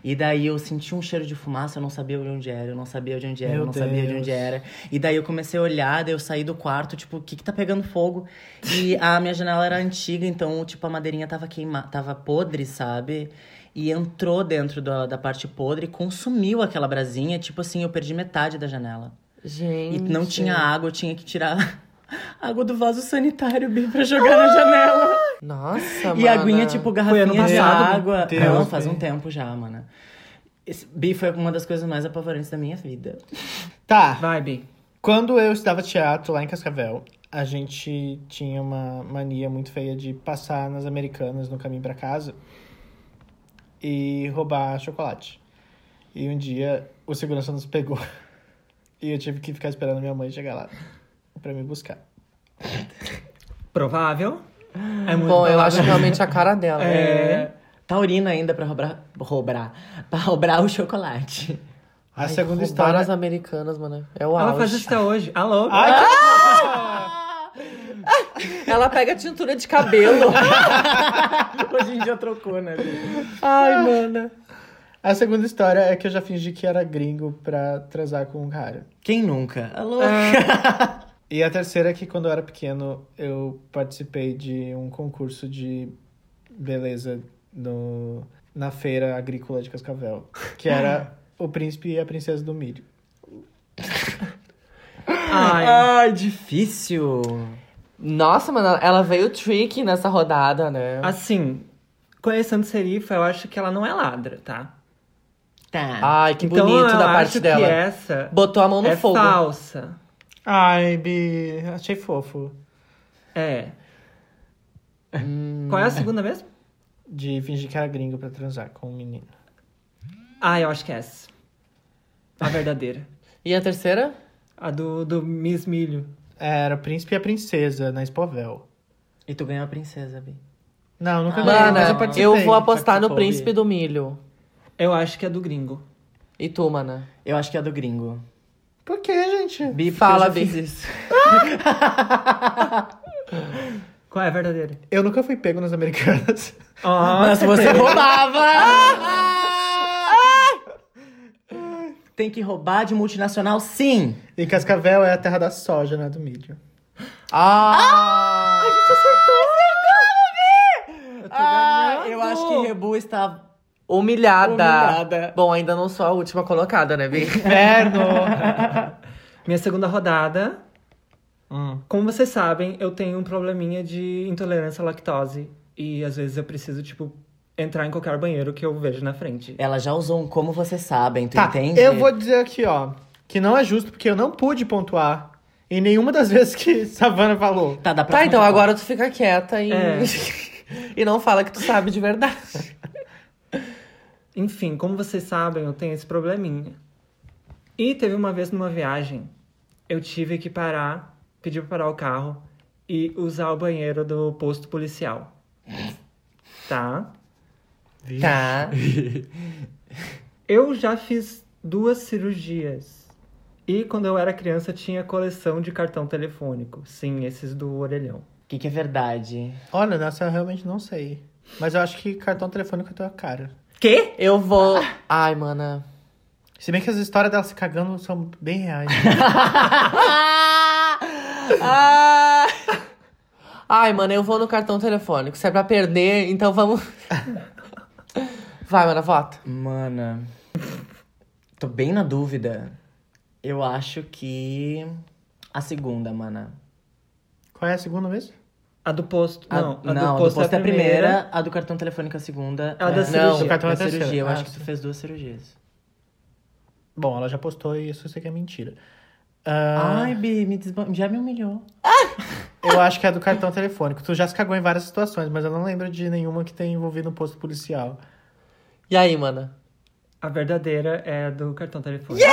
Speaker 4: E daí eu senti um cheiro de fumaça, eu não sabia de onde era, eu não sabia de onde era,
Speaker 3: Meu
Speaker 4: eu não sabia de
Speaker 3: Deus.
Speaker 4: onde era. E daí eu comecei a olhar, daí eu saí do quarto, tipo, o que que tá pegando fogo? E a minha janela era antiga, então, tipo, a madeirinha tava queimada, tava podre, sabe? E entrou dentro da, da parte podre, consumiu aquela brasinha, tipo assim, eu perdi metade da janela.
Speaker 1: Gente.
Speaker 4: E não tinha água, eu tinha que tirar água do vaso sanitário bem pra jogar na janela.
Speaker 1: Nossa,
Speaker 4: E a
Speaker 1: mana.
Speaker 4: aguinha, tipo, garrafinha
Speaker 2: ano
Speaker 4: de
Speaker 2: passado,
Speaker 4: água.
Speaker 3: Deus,
Speaker 4: não, faz
Speaker 3: Bi.
Speaker 4: um tempo já, mano. Esse Bi foi uma das coisas mais apavorantes da minha vida.
Speaker 3: Tá.
Speaker 2: Vai, Bi.
Speaker 3: Quando eu estudava teatro lá em Cascavel, a gente tinha uma mania muito feia de passar nas americanas no caminho pra casa e roubar chocolate. E um dia o segurança nos pegou e eu tive que ficar esperando minha mãe chegar lá pra me buscar.
Speaker 2: Provável. É muito
Speaker 1: Bom, eu
Speaker 2: provável.
Speaker 1: acho realmente a cara dela.
Speaker 2: É.
Speaker 4: Taurina ainda pra roubar, roubar, pra roubar o chocolate.
Speaker 3: A
Speaker 1: Ai,
Speaker 3: segunda história.
Speaker 1: as americanas, mano. É o
Speaker 2: Ela
Speaker 1: auge.
Speaker 2: faz isso até hoje. Alô?
Speaker 3: Ai,
Speaker 1: Ela pega tintura de cabelo.
Speaker 4: Hoje em dia trocou, né?
Speaker 1: Ai, mana.
Speaker 3: A segunda história é que eu já fingi que era gringo pra transar com um cara.
Speaker 4: Quem nunca? Alô?
Speaker 3: E a terceira é que quando eu era pequeno, eu participei de um concurso de beleza no, na feira agrícola de Cascavel. Que era o príncipe e a princesa do milho.
Speaker 2: Ai.
Speaker 4: Ai, difícil.
Speaker 1: Nossa, mano, ela veio tricky nessa rodada, né?
Speaker 2: Assim, conhecendo Serifa, eu acho que ela não é ladra, tá?
Speaker 4: Tá.
Speaker 1: Ai, que
Speaker 2: então
Speaker 1: bonito
Speaker 2: eu
Speaker 1: da
Speaker 2: acho
Speaker 1: parte
Speaker 2: que
Speaker 1: dela.
Speaker 2: essa
Speaker 1: Botou a mão no
Speaker 2: é
Speaker 1: fogo.
Speaker 2: falsa.
Speaker 3: Ai, Bi, achei fofo.
Speaker 2: É. Qual é a segunda mesmo?
Speaker 3: De fingir que era gringo pra transar com um menino.
Speaker 2: Ah, eu acho que é essa. A verdadeira.
Speaker 1: E a terceira?
Speaker 2: A do, do Miss Milho.
Speaker 3: É, Era o príncipe e a princesa na Expovel.
Speaker 4: E tu ganhou a princesa, Bi.
Speaker 3: Não, nunca
Speaker 4: Ah,
Speaker 3: ganhei, mas eu participei.
Speaker 1: eu vou apostar no príncipe do milho.
Speaker 2: Eu acho que é do gringo.
Speaker 1: E tu, mana?
Speaker 4: Eu acho que é a do gringo.
Speaker 3: Por que, gente?
Speaker 4: Bi,
Speaker 1: Fala,
Speaker 4: eu
Speaker 1: Bi.
Speaker 4: isso.
Speaker 2: Qual é a verdadeira?
Speaker 3: Eu nunca fui pego nas americanas.
Speaker 2: Mas
Speaker 4: Você roubava! Tem que roubar de multinacional, sim!
Speaker 3: E Cascavel é a terra da soja, né? Do milho.
Speaker 1: Ah!
Speaker 4: Ah, eu acho que Rebu está
Speaker 1: Humilhada.
Speaker 4: Humilhada.
Speaker 1: Bom, ainda não sou a última colocada, né, Bi?
Speaker 3: Inferno!
Speaker 2: Minha segunda rodada.
Speaker 3: Hum.
Speaker 2: Como vocês sabem, eu tenho um probleminha de intolerância à lactose. E às vezes eu preciso, tipo, entrar em qualquer banheiro que eu vejo na frente.
Speaker 4: Ela já usou um como vocês sabem, tu
Speaker 3: Tá,
Speaker 4: entende?
Speaker 3: eu vou dizer aqui, ó, que não é justo porque eu não pude pontuar em nenhuma das vezes que Savana falou.
Speaker 4: Tá, da
Speaker 1: Tá,
Speaker 4: próxima
Speaker 1: então agora tu fica quieta e...
Speaker 2: É.
Speaker 1: e não fala que tu sabe de verdade.
Speaker 2: Enfim, como vocês sabem, eu tenho esse probleminha. E teve uma vez numa viagem, eu tive que parar, pedir pra parar o carro e usar o banheiro do posto policial. Tá?
Speaker 1: Tá.
Speaker 2: Eu já fiz duas cirurgias. E quando eu era criança tinha coleção de cartão telefônico. Sim, esses do orelhão.
Speaker 4: O que, que é verdade?
Speaker 3: Olha, nessa eu realmente não sei. Mas eu acho que cartão telefônico é a tua cara.
Speaker 2: Quê?
Speaker 1: Eu vou. Ai, mana.
Speaker 3: Se bem que as histórias dela se cagando são bem reais.
Speaker 1: Ah! Ai, mano, eu vou no cartão telefônico. Se é pra perder, então vamos. Vai, mana, vota.
Speaker 4: Mana. Tô bem na dúvida. Eu acho que. A segunda, mana.
Speaker 3: Qual é a segunda vez?
Speaker 2: A do posto.
Speaker 4: A-
Speaker 2: não, a
Speaker 4: não,
Speaker 2: do posto,
Speaker 4: é a primeira, a do cartão telefônico é a segunda.
Speaker 2: A da
Speaker 4: é,
Speaker 2: cirurgia.
Speaker 4: Não,
Speaker 3: Do cartão é a
Speaker 4: da cirurgia.
Speaker 3: terceira.
Speaker 4: Eu acho
Speaker 3: Ah,
Speaker 4: que tu
Speaker 3: sim.
Speaker 4: fez duas cirurgias.
Speaker 3: Bom, ela já postou e isso eu sei que é mentira. Ah,
Speaker 4: Ai, Bi, me desban... já me humilhou.
Speaker 3: eu acho que é do cartão telefônico. Tu já se cagou em várias situações, mas eu não lembro de nenhuma que tenha envolvido um posto policial.
Speaker 1: E aí, mana?
Speaker 2: A verdadeira é a do cartão telefônico.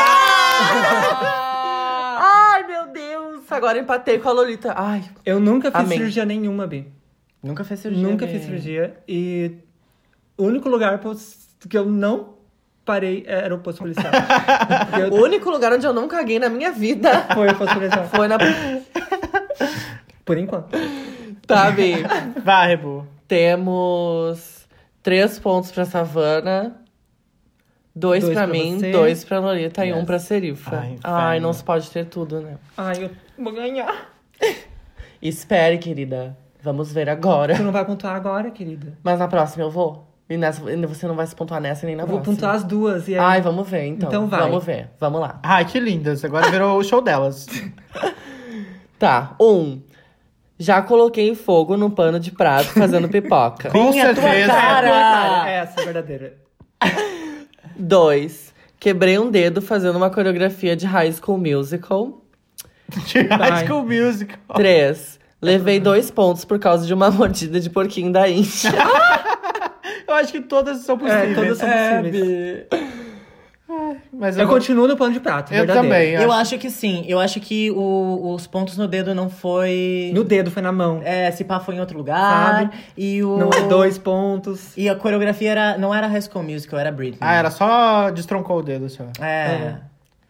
Speaker 1: Ai, meu Deus! Agora empatei com a Lolita. Ai,
Speaker 2: Eu nunca fiz
Speaker 1: Amém.
Speaker 2: cirurgia nenhuma, Bi.
Speaker 4: Nunca fez cirurgia.
Speaker 2: Nunca
Speaker 4: Bi.
Speaker 2: fiz cirurgia. E o único lugar que eu não parei era o posto policial. Eu-
Speaker 1: o único lugar onde eu não caguei na minha vida
Speaker 2: Foi o posto policial.
Speaker 1: foi na.
Speaker 2: Por enquanto.
Speaker 1: Tá, Bi?
Speaker 3: Vai, Rebu.
Speaker 1: Temos três pontos pra Savana, dois,
Speaker 2: Dois
Speaker 1: pra,
Speaker 2: pra
Speaker 1: mim,
Speaker 2: você.
Speaker 1: dois pra Lolita e
Speaker 4: Yes.
Speaker 1: um pra Serifa.
Speaker 3: Ai,
Speaker 1: Ai, não se pode ter tudo, né?
Speaker 2: Ai, eu vou ganhar.
Speaker 1: Espere, querida. Vamos ver agora.
Speaker 2: Tu não vai pontuar agora, querida.
Speaker 1: Mas na próxima eu vou. E nessa, você não vai se pontuar nessa nem na
Speaker 2: Eu vou
Speaker 1: próxima.
Speaker 2: pontuar as duas. E aí...
Speaker 1: Ai, vamos ver, então.
Speaker 2: Então vai.
Speaker 1: Vamos ver. Vamos lá.
Speaker 3: Ai, que lindas. Agora virou o show delas.
Speaker 1: Tá. Um. Já coloquei fogo no pano de prato fazendo pipoca.
Speaker 3: Com
Speaker 4: a tua
Speaker 3: certeza.
Speaker 4: cara.
Speaker 2: É, cara, é essa a verdadeira.
Speaker 1: Dois. Quebrei um dedo fazendo uma coreografia de High School Musical.
Speaker 3: De High School Musical.
Speaker 1: Três. Levei dois pontos por causa de uma mordida de porquinho da Índia.
Speaker 3: Eu acho que todas são possíveis.
Speaker 2: É, todas são possíveis.
Speaker 3: Mas
Speaker 2: Eu
Speaker 3: vou-
Speaker 2: continuo no pano de prato,
Speaker 3: Eu
Speaker 2: verdadeiro.
Speaker 3: também.
Speaker 4: Eu acho que sim. Eu acho que o- os pontos no dedo não foi.
Speaker 2: No dedo, foi na mão.
Speaker 4: É, se pá foi em outro lugar.
Speaker 2: Sabe?
Speaker 4: E o.
Speaker 2: Não é dois pontos.
Speaker 4: E a coreografia era, não era High School Musical, era Britney.
Speaker 3: Ah, era só destroncou o dedo, só.
Speaker 4: É.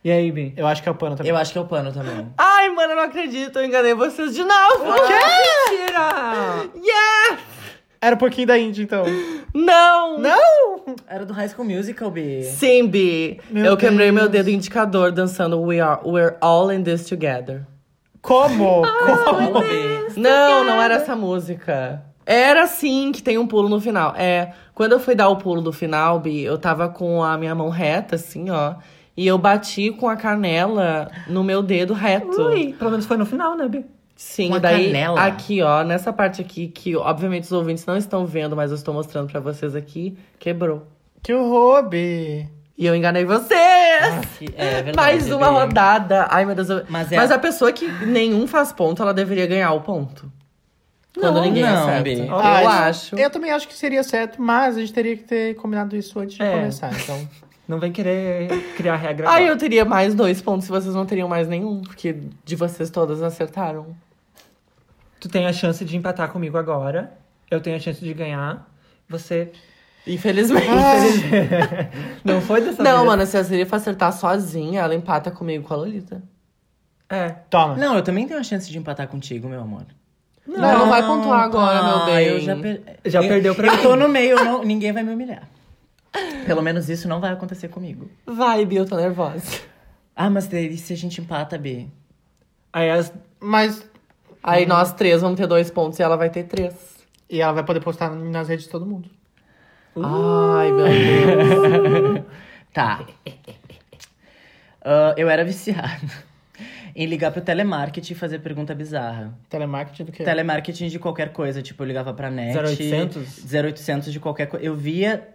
Speaker 2: E aí, Bi?
Speaker 3: Eu acho que é o pano também.
Speaker 4: Eu acho que é o pano também.
Speaker 1: Ai, mano, eu não acredito. Eu enganei vocês de novo.
Speaker 2: Mentira!
Speaker 1: Yeah!
Speaker 3: Era um pouquinho da Índia, então.
Speaker 1: Não!
Speaker 3: Não!
Speaker 4: Era do High School Musical, B.
Speaker 1: Sim, Bi.
Speaker 3: Meu
Speaker 1: eu quebrei
Speaker 3: Deus.
Speaker 1: meu dedo indicador dançando We Are We're All in This Together.
Speaker 3: Como?
Speaker 4: Como?
Speaker 1: Não, não era essa música. Era sim que tem um pulo no final. É, quando eu fui dar o pulo do final, Bi, eu tava com a minha mão reta, assim, ó. E eu bati com a canela no meu dedo reto.
Speaker 2: Ui, pelo menos foi no final, né, Bi?
Speaker 1: Sim,
Speaker 4: Com a
Speaker 1: daí
Speaker 4: canela?
Speaker 1: aqui, ó, nessa parte aqui, que obviamente os ouvintes não estão vendo, mas eu estou mostrando pra vocês aqui, quebrou.
Speaker 3: Que horror, B.
Speaker 1: E eu enganei vocês!
Speaker 4: É verdade.
Speaker 1: Mais uma
Speaker 4: B.
Speaker 1: rodada. Ai, meu Deus. eu-
Speaker 4: Mas
Speaker 1: Mas,
Speaker 4: é-
Speaker 1: a pessoa que nenhum faz ponto, ela deveria ganhar o ponto. Quando
Speaker 4: Não,
Speaker 1: ninguém
Speaker 4: não,
Speaker 1: acerta.
Speaker 4: Bi.
Speaker 1: Eu
Speaker 3: Ah,
Speaker 1: acho.
Speaker 3: Eu também acho que seria certo, mas a gente teria que ter combinado isso antes de
Speaker 2: É.
Speaker 3: começar, então.
Speaker 2: Não vem querer criar regra
Speaker 1: Ai,
Speaker 2: agora.
Speaker 1: eu teria mais dois pontos se vocês não teriam mais nenhum, porque de vocês todas acertaram.
Speaker 2: Tu tem a chance de empatar comigo agora. Eu tenho a chance de ganhar. Você
Speaker 1: Infelizmente.
Speaker 2: não foi dessa
Speaker 1: não,
Speaker 2: vez.
Speaker 1: mano, se a Serifa acertar sozinha, ela empata comigo com a Lolita.
Speaker 2: É.
Speaker 3: Toma.
Speaker 4: Não, eu também tenho a chance de empatar contigo, meu amor.
Speaker 1: Não, não vai pontuar agora, meu bem.
Speaker 4: Eu já, per...
Speaker 2: Já
Speaker 4: eu,
Speaker 2: perdeu pra
Speaker 4: Eu
Speaker 2: mim.
Speaker 4: tô no meio, eu não- ninguém vai me humilhar. Pelo menos isso não vai acontecer comigo.
Speaker 1: Vai, Bi, eu tô nervosa.
Speaker 4: Ah, mas daí se a gente empata, B?
Speaker 2: Aí as.
Speaker 3: Mas.
Speaker 1: Aí nós três vamos ter dois pontos e ela vai ter três.
Speaker 3: E ela vai poder postar nas redes de todo mundo.
Speaker 1: Ai, meu Deus.
Speaker 4: Tá. Ah, eu era viciado em ligar pro telemarketing e fazer pergunta bizarra.
Speaker 3: Telemarketing do que?
Speaker 4: Telemarketing de qualquer coisa, tipo, eu ligava pra net.
Speaker 2: 0800?
Speaker 4: 0800 de qualquer coisa. Eu via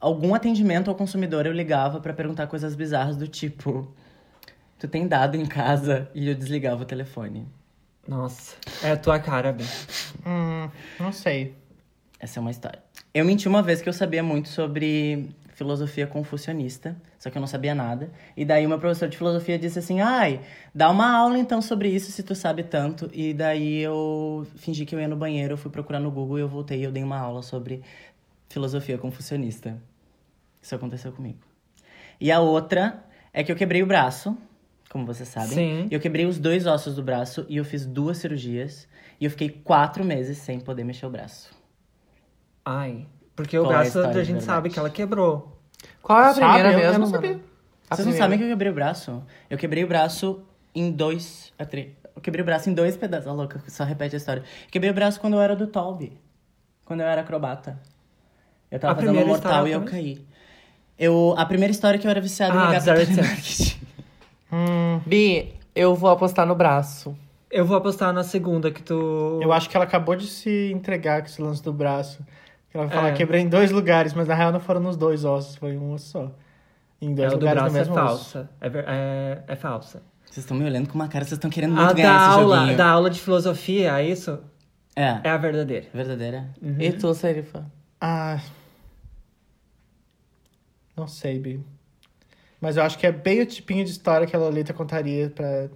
Speaker 4: algum atendimento ao consumidor, eu ligava pra perguntar coisas bizarras do tipo: Tu tem dado em casa? E eu desligava o telefone.
Speaker 2: Nossa. É a tua cara, Bi.
Speaker 3: Hum, não sei.
Speaker 4: Essa é uma história. Eu menti uma vez que eu sabia muito sobre filosofia confucionista, só que eu não sabia nada. E daí o meu professor de filosofia disse assim: "Ai, dá uma aula então sobre isso se tu sabe tanto". E daí eu fingi que eu ia no banheiro, eu fui procurar no Google e eu voltei e eu dei uma aula sobre filosofia confucionista. Isso aconteceu comigo. E a outra é que eu quebrei o braço como vocês sabem.
Speaker 2: Sim.
Speaker 4: E eu quebrei os dois ossos do braço e eu fiz duas cirurgias. E eu fiquei quatro meses sem poder mexer o braço.
Speaker 2: Ai. Porque o
Speaker 4: Qual é a
Speaker 2: braço
Speaker 4: história
Speaker 2: a
Speaker 4: de
Speaker 2: gente
Speaker 4: verdade?
Speaker 2: sabe que ela quebrou.
Speaker 1: Qual é a
Speaker 3: Sabe?
Speaker 1: primeira
Speaker 3: Eu- eu
Speaker 1: mesmo?
Speaker 3: não sabia.
Speaker 1: mano? A
Speaker 4: Vocês não
Speaker 1: primeira.
Speaker 4: sabem que eu quebrei o braço? Eu quebrei o braço em dois. a Eu quebrei o braço em dois pedaços. Ó, louca, só repete a história. Quebrei o braço quando eu era do Tolby. Quando eu era acrobata. Eu tava
Speaker 2: A
Speaker 4: fazendo um
Speaker 2: primeira
Speaker 4: mortal
Speaker 2: história
Speaker 4: e eu caí. Eu, a primeira história é que eu era viciado
Speaker 2: Ah,
Speaker 4: em
Speaker 2: de
Speaker 4: telemarketing.
Speaker 1: Bi, eu vou apostar no braço.
Speaker 2: Eu vou apostar na segunda que tu.
Speaker 3: Eu acho que ela acabou de se entregar com esse lance do braço. Ela vai falar,
Speaker 2: É.
Speaker 3: quebrei em dois lugares, mas na real não foram nos dois ossos, foi um osso só. Em
Speaker 2: É,
Speaker 3: dois
Speaker 2: do
Speaker 3: lugares no
Speaker 2: braço é falsa. É, é, é falsa.
Speaker 4: Vocês estão me olhando com uma cara, vocês estão querendo muito
Speaker 2: A
Speaker 4: ganhar
Speaker 2: da
Speaker 4: esse
Speaker 2: aula,
Speaker 4: joguinho.
Speaker 2: da aula de filosofia, é isso?
Speaker 4: É,
Speaker 2: É a verdadeira.
Speaker 4: verdadeira.
Speaker 1: E tu, Serifa?
Speaker 3: Ah. Não sei, Bi. Mas eu acho que é bem o tipinho de história que a Lolita contaria pra,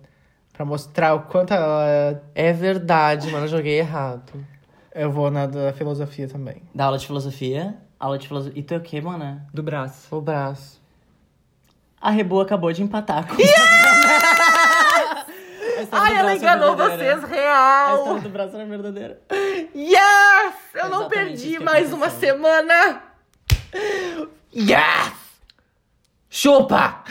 Speaker 3: pra mostrar o quanto ela.
Speaker 1: É verdade, mano, eu joguei errado.
Speaker 3: Eu vou na da filosofia também.
Speaker 4: Da aula de filosofia. Aula de filosofia. E tu é o quê, mana?
Speaker 2: Do braço.
Speaker 1: O braço.
Speaker 4: A Rebu acabou de empatar com.
Speaker 1: Ai, ela
Speaker 4: é
Speaker 1: enganou vocês,
Speaker 4: A
Speaker 1: real!
Speaker 4: história do braço era verdadeira.
Speaker 1: Yes! Eu não
Speaker 4: Exatamente
Speaker 1: perdi
Speaker 4: que
Speaker 1: mais uma
Speaker 4: aconteceu.
Speaker 1: semana! Yes! Chupa!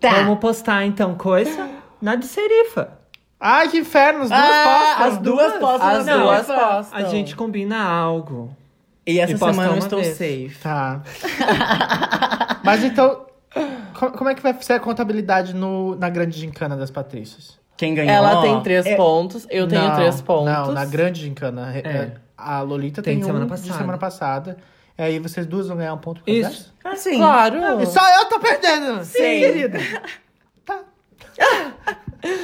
Speaker 1: Tá.
Speaker 2: Vamos postar então coisa na de serifa.
Speaker 3: Ai, que inferno! As duas
Speaker 4: Ah,
Speaker 3: postas!
Speaker 4: as duas postam
Speaker 1: As
Speaker 4: na
Speaker 1: duas postam.
Speaker 2: A gente combina algo.
Speaker 4: E essa
Speaker 2: E
Speaker 4: semana eu estou
Speaker 2: vez.
Speaker 4: safe.
Speaker 3: Tá. Mas então, co- como é que vai ser a contabilidade no, na grande gincana das Patrícias?
Speaker 4: Quem ganhou?
Speaker 1: Ela tem três
Speaker 4: é-
Speaker 1: pontos, eu tenho
Speaker 3: Não,
Speaker 1: três pontos.
Speaker 3: Não, na grande gincana.
Speaker 2: É.
Speaker 3: A Lolita
Speaker 2: Tem
Speaker 3: tem,
Speaker 2: de
Speaker 3: um
Speaker 2: semana
Speaker 3: de
Speaker 2: passada.
Speaker 3: semana passada. E aí vocês duas vão ganhar um ponto por causa
Speaker 2: Isso.
Speaker 4: Ah, sim.
Speaker 1: Claro!
Speaker 3: E só eu tô perdendo!
Speaker 1: Sim.
Speaker 3: querida.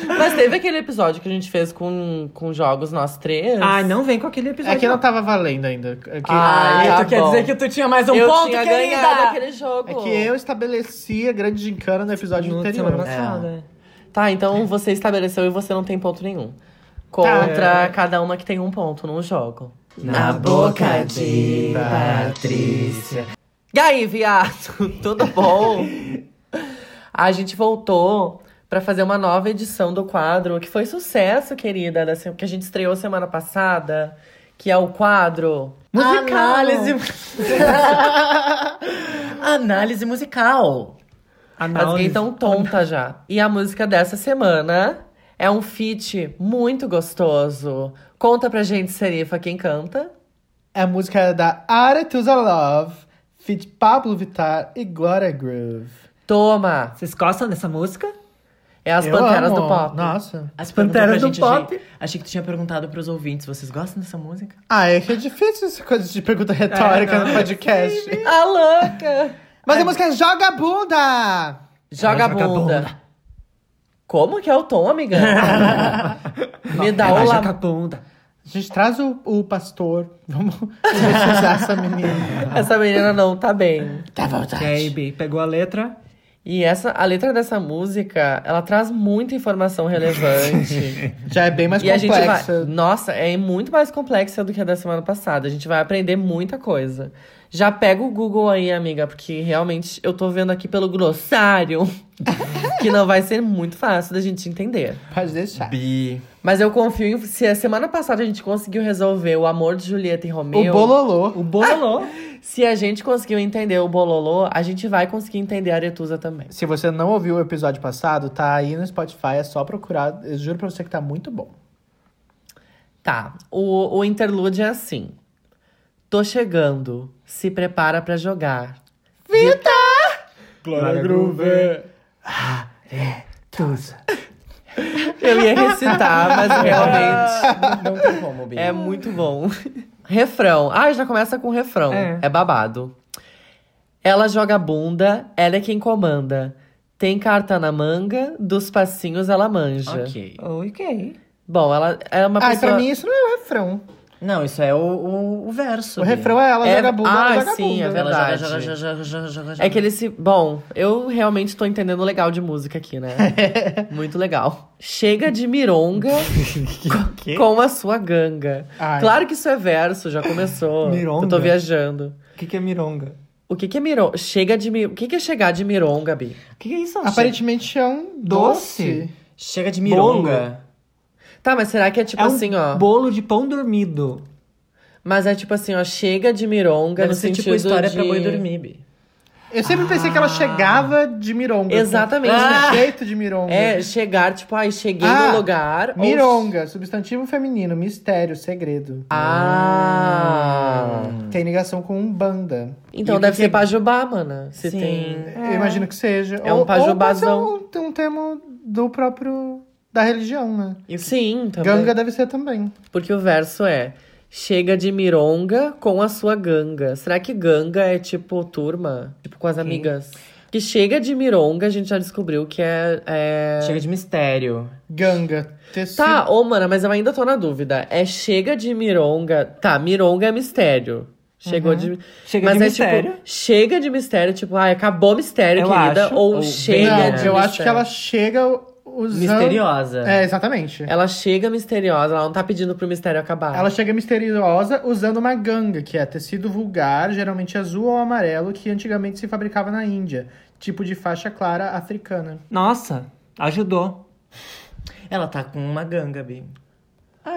Speaker 1: Mas teve aquele episódio que a gente fez com, com jogos nós três.
Speaker 2: Ai, não vem com aquele episódio.
Speaker 3: É que não tava valendo ainda. É que,
Speaker 1: Ah,
Speaker 4: e
Speaker 1: tá
Speaker 4: tu quer
Speaker 1: bom.
Speaker 4: dizer que tu tinha mais um
Speaker 1: eu
Speaker 4: ponto,
Speaker 1: tinha
Speaker 4: querida?
Speaker 1: ganhado aquele jogo.
Speaker 3: é que eu estabeleci a grande gincana no episódio
Speaker 2: no
Speaker 3: anterior.
Speaker 2: semana passada.
Speaker 1: Tá, então você estabeleceu e você não tem ponto nenhum. Contra
Speaker 2: Tá.
Speaker 1: cada uma que tem um ponto no jogo.
Speaker 2: Na boca de
Speaker 1: Patrícia. E aí, viado? Tudo bom? A gente voltou pra fazer uma nova edição do quadro, que foi sucesso, querida, da que a gente estreou semana passada, que é o quadro musical.
Speaker 4: Análise. Análise musical.
Speaker 1: As
Speaker 2: Análise.
Speaker 1: gays tão tonta já. E a música dessa semana é um feat muito gostoso. Conta pra gente, Serifa, quem canta?
Speaker 3: É a música da Aretusa Love, feat Pablo Vittar e Glória Groove.
Speaker 1: Toma!
Speaker 2: Vocês gostam dessa música?
Speaker 1: É as
Speaker 3: Eu
Speaker 1: Panteras
Speaker 3: amo.
Speaker 1: do Pop.
Speaker 3: Nossa.
Speaker 4: As
Speaker 2: Panteras do
Speaker 4: gente,
Speaker 2: Pop.
Speaker 4: Achei, achei que tu tinha perguntado pros ouvintes, vocês gostam dessa música?
Speaker 3: Ah, é que é difícil essa coisa de pergunta retórica
Speaker 2: É,
Speaker 3: no podcast.
Speaker 1: A louca!
Speaker 3: Mas a música é Joga a Bunda!
Speaker 1: Joga a
Speaker 2: Joga
Speaker 1: bunda.
Speaker 2: bunda.
Speaker 1: Como que é o tom, amiga? Me dá o
Speaker 2: joga a
Speaker 1: la...
Speaker 2: bunda.
Speaker 3: A gente traz o, o pastor. Vamos exorcizar essa menina.
Speaker 1: Essa menina não tá bem.
Speaker 3: Tá
Speaker 2: E aí, Bi, pegou a letra?
Speaker 1: E essa, a letra dessa música, ela traz muita informação relevante.
Speaker 3: Já é bem mais
Speaker 1: e a gente vai.
Speaker 3: complexa.
Speaker 1: Nossa, é muito mais complexa do que a da semana passada. A gente vai aprender muita coisa. Já pega o Google aí, amiga, porque realmente eu tô vendo aqui pelo glossário que não vai ser muito fácil da gente entender.
Speaker 3: Pode deixar.
Speaker 4: Bi.
Speaker 1: Mas eu confio em. Se a semana passada a gente conseguiu resolver o amor de Julieta e Romeu.
Speaker 3: O Bololô.
Speaker 2: O bololô.
Speaker 1: Se a gente conseguiu entender o Bololô, a gente vai conseguir entender a Aretusa também.
Speaker 3: Se você não ouviu o episódio passado, tá aí no Spotify, é só procurar. Eu juro pra você que tá muito bom.
Speaker 1: Tá, o, o interlude é assim. Tô chegando, se prepara pra jogar.
Speaker 2: Glória Groove.
Speaker 3: Tusa.
Speaker 1: Eu ia recitar, mas realmente
Speaker 4: Não tem como, Bi.
Speaker 1: é muito bom. Refrão. Ah, já começa com refrão.
Speaker 2: É.
Speaker 1: É. babado. Ela joga bunda, ela é quem comanda. Tem carta na manga, dos passinhos ela manja.
Speaker 4: Ok.
Speaker 2: Ok.
Speaker 1: Bom, ela é uma
Speaker 3: Ah,
Speaker 1: pessoa...
Speaker 3: pra mim isso não é o refrão.
Speaker 4: Não, isso é o, o, o verso.
Speaker 3: O refrão é ela
Speaker 1: É-
Speaker 3: joga a bunda,
Speaker 1: Ah,
Speaker 3: ela joga a
Speaker 1: sim,
Speaker 3: bunda.
Speaker 1: é
Speaker 4: Ela
Speaker 1: verdade.
Speaker 4: joga, joga, joga, joga, joga, joga.
Speaker 1: É que ele se. Bom, eu realmente tô entendendo legal de música aqui, né? Muito legal. Chega de mironga com, com a sua ganga.
Speaker 3: Ai.
Speaker 1: Claro que isso é verso, já começou.
Speaker 2: Mironga?
Speaker 1: Eu tô viajando.
Speaker 2: O que, que é mironga?
Speaker 1: O que que é mironga? Chega de mi... O que que é chegar de mironga, Bi?
Speaker 2: O que, que é isso?
Speaker 3: Aparentemente é um doce.
Speaker 4: Chega de mironga.
Speaker 1: Tá, mas será que é tipo
Speaker 2: é um
Speaker 1: assim, ó?
Speaker 2: bolo de pão dormido.
Speaker 1: Mas é tipo assim, ó, chega de mironga
Speaker 4: Deve
Speaker 1: no
Speaker 4: ser
Speaker 1: sentido
Speaker 4: tipo história
Speaker 1: de...
Speaker 4: pra boi dormir, Bi.
Speaker 3: Eu sempre pensei que ela chegava de mironga.
Speaker 1: Exatamente.
Speaker 3: Com
Speaker 1: Ah!
Speaker 3: jeito de mironga.
Speaker 1: É, chegar, tipo, ai, cheguei
Speaker 3: Ah,
Speaker 1: no lugar. ou-
Speaker 3: Mironga, substantivo feminino, mistério, segredo.
Speaker 1: Ah.
Speaker 3: Tem ligação com um banda.
Speaker 1: Então
Speaker 4: E
Speaker 1: deve
Speaker 4: que
Speaker 1: ser
Speaker 4: que é-
Speaker 1: pajubá, mana. Se
Speaker 4: Sim.
Speaker 1: tem.
Speaker 3: Eu imagino que seja.
Speaker 1: É um
Speaker 3: Ou- ou pode ser
Speaker 1: pajubazão.
Speaker 3: um, um termo do próprio... da religião, né?
Speaker 1: Sim, também.
Speaker 3: Ganga deve ser também.
Speaker 1: Porque o verso é. Chega de mironga com a sua ganga. Será que ganga é tipo turma? Tipo com as amigas? Que chega de mironga, a gente já descobriu que é. é...
Speaker 4: Chega de mistério.
Speaker 3: Ganga. Tecido.
Speaker 1: Tá, ô, mana, mas eu ainda tô na dúvida. É chega de mironga. Tá, mironga é mistério. Chegou de.
Speaker 2: Uhum. Chega
Speaker 1: mas
Speaker 2: de
Speaker 1: é
Speaker 2: mistério.
Speaker 1: tipo, chega de mistério, tipo, ai, acabou mistério,
Speaker 2: Eu
Speaker 1: querida.
Speaker 2: acho.
Speaker 1: Ou
Speaker 4: Ou
Speaker 1: chega
Speaker 3: Não,
Speaker 1: de
Speaker 3: eu acho
Speaker 1: mistério.
Speaker 3: que ela chega usando...
Speaker 4: Misteriosa.
Speaker 3: É, exatamente.
Speaker 1: Ela chega misteriosa, ela não tá pedindo pro mistério acabar.
Speaker 3: Ela chega misteriosa usando uma ganga, que é tecido vulgar, geralmente azul ou amarelo, que antigamente se fabricava na Índia. Tipo de faixa clara africana.
Speaker 2: Nossa, ajudou.
Speaker 4: Ela tá com uma ganga, Bi.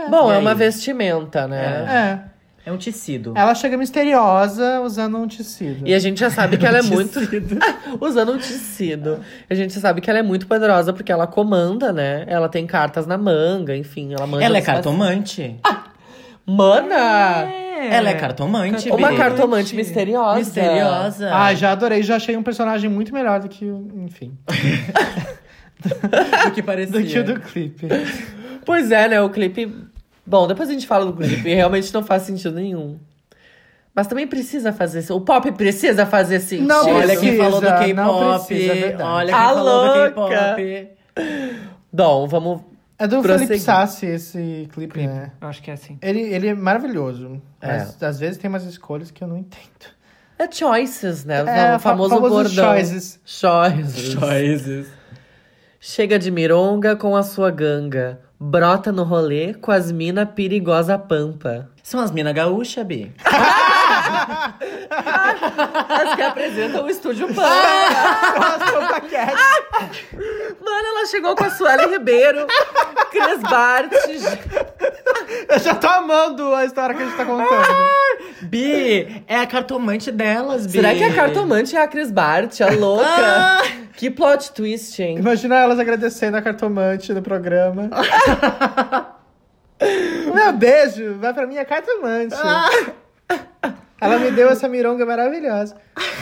Speaker 1: Bom,
Speaker 4: E
Speaker 1: é uma
Speaker 4: aí?
Speaker 1: vestimenta, né?
Speaker 3: É.
Speaker 4: É um tecido.
Speaker 3: Ela chega misteriosa usando um tecido.
Speaker 1: E a gente já sabe que ela é muito. Usando um tecido. A gente já sabe que ela é muito poderosa porque ela comanda, né? Ela tem cartas na manga, enfim, ela manda.
Speaker 4: Ela é cartomante.
Speaker 1: Mana!
Speaker 4: Ela é cartomante,
Speaker 1: Uma cartomante misteriosa.
Speaker 4: Misteriosa.
Speaker 3: Ah, já adorei, já achei um personagem muito melhor do que o. Enfim.
Speaker 4: do que parecia.
Speaker 3: Do que o do clipe.
Speaker 1: Pois é, né? O clipe. Bom, depois a gente fala do clipe. Realmente não faz sentido nenhum. Mas também precisa fazer. O pop precisa fazer sentido.
Speaker 3: Não
Speaker 4: Olha
Speaker 3: precisa,
Speaker 4: quem falou do
Speaker 3: não
Speaker 4: K-pop.
Speaker 3: precisa, é.
Speaker 4: Olha quem
Speaker 1: A
Speaker 4: falou do
Speaker 1: louca.
Speaker 4: K-pop.
Speaker 1: Bom, vamos.
Speaker 3: É do
Speaker 1: Prosseguir.
Speaker 3: Felipe Sassi esse clipe, né?
Speaker 2: Eu acho que é assim.
Speaker 3: Ele, ele é maravilhoso.
Speaker 1: É.
Speaker 3: Mas às vezes tem umas escolhas que eu não entendo.
Speaker 1: É choices, né?
Speaker 3: É,
Speaker 1: o famoso
Speaker 3: fa- famosos
Speaker 1: bordão.
Speaker 3: choices.
Speaker 1: Choices.
Speaker 4: Choices.
Speaker 1: Chega de mironga com a sua ganga. Brota no rolê com as mina perigosa pampa.
Speaker 4: São as mina gaúcha, Bi.
Speaker 1: As que apresentam o estúdio Pampa. Mano, ela chegou com a Sueli Ribeiro, Cris Bart.
Speaker 3: Eu já tô amando a história que a gente tá contando.
Speaker 4: Bi, é a cartomante delas, Bi.
Speaker 1: Será que a cartomante é a Cris Bart, a louca? Que plot twist, hein?
Speaker 3: Imagina elas agradecendo a cartomante no programa. Meu beijo, vai pra minha cartomante. Ela me deu essa mironga maravilhosa.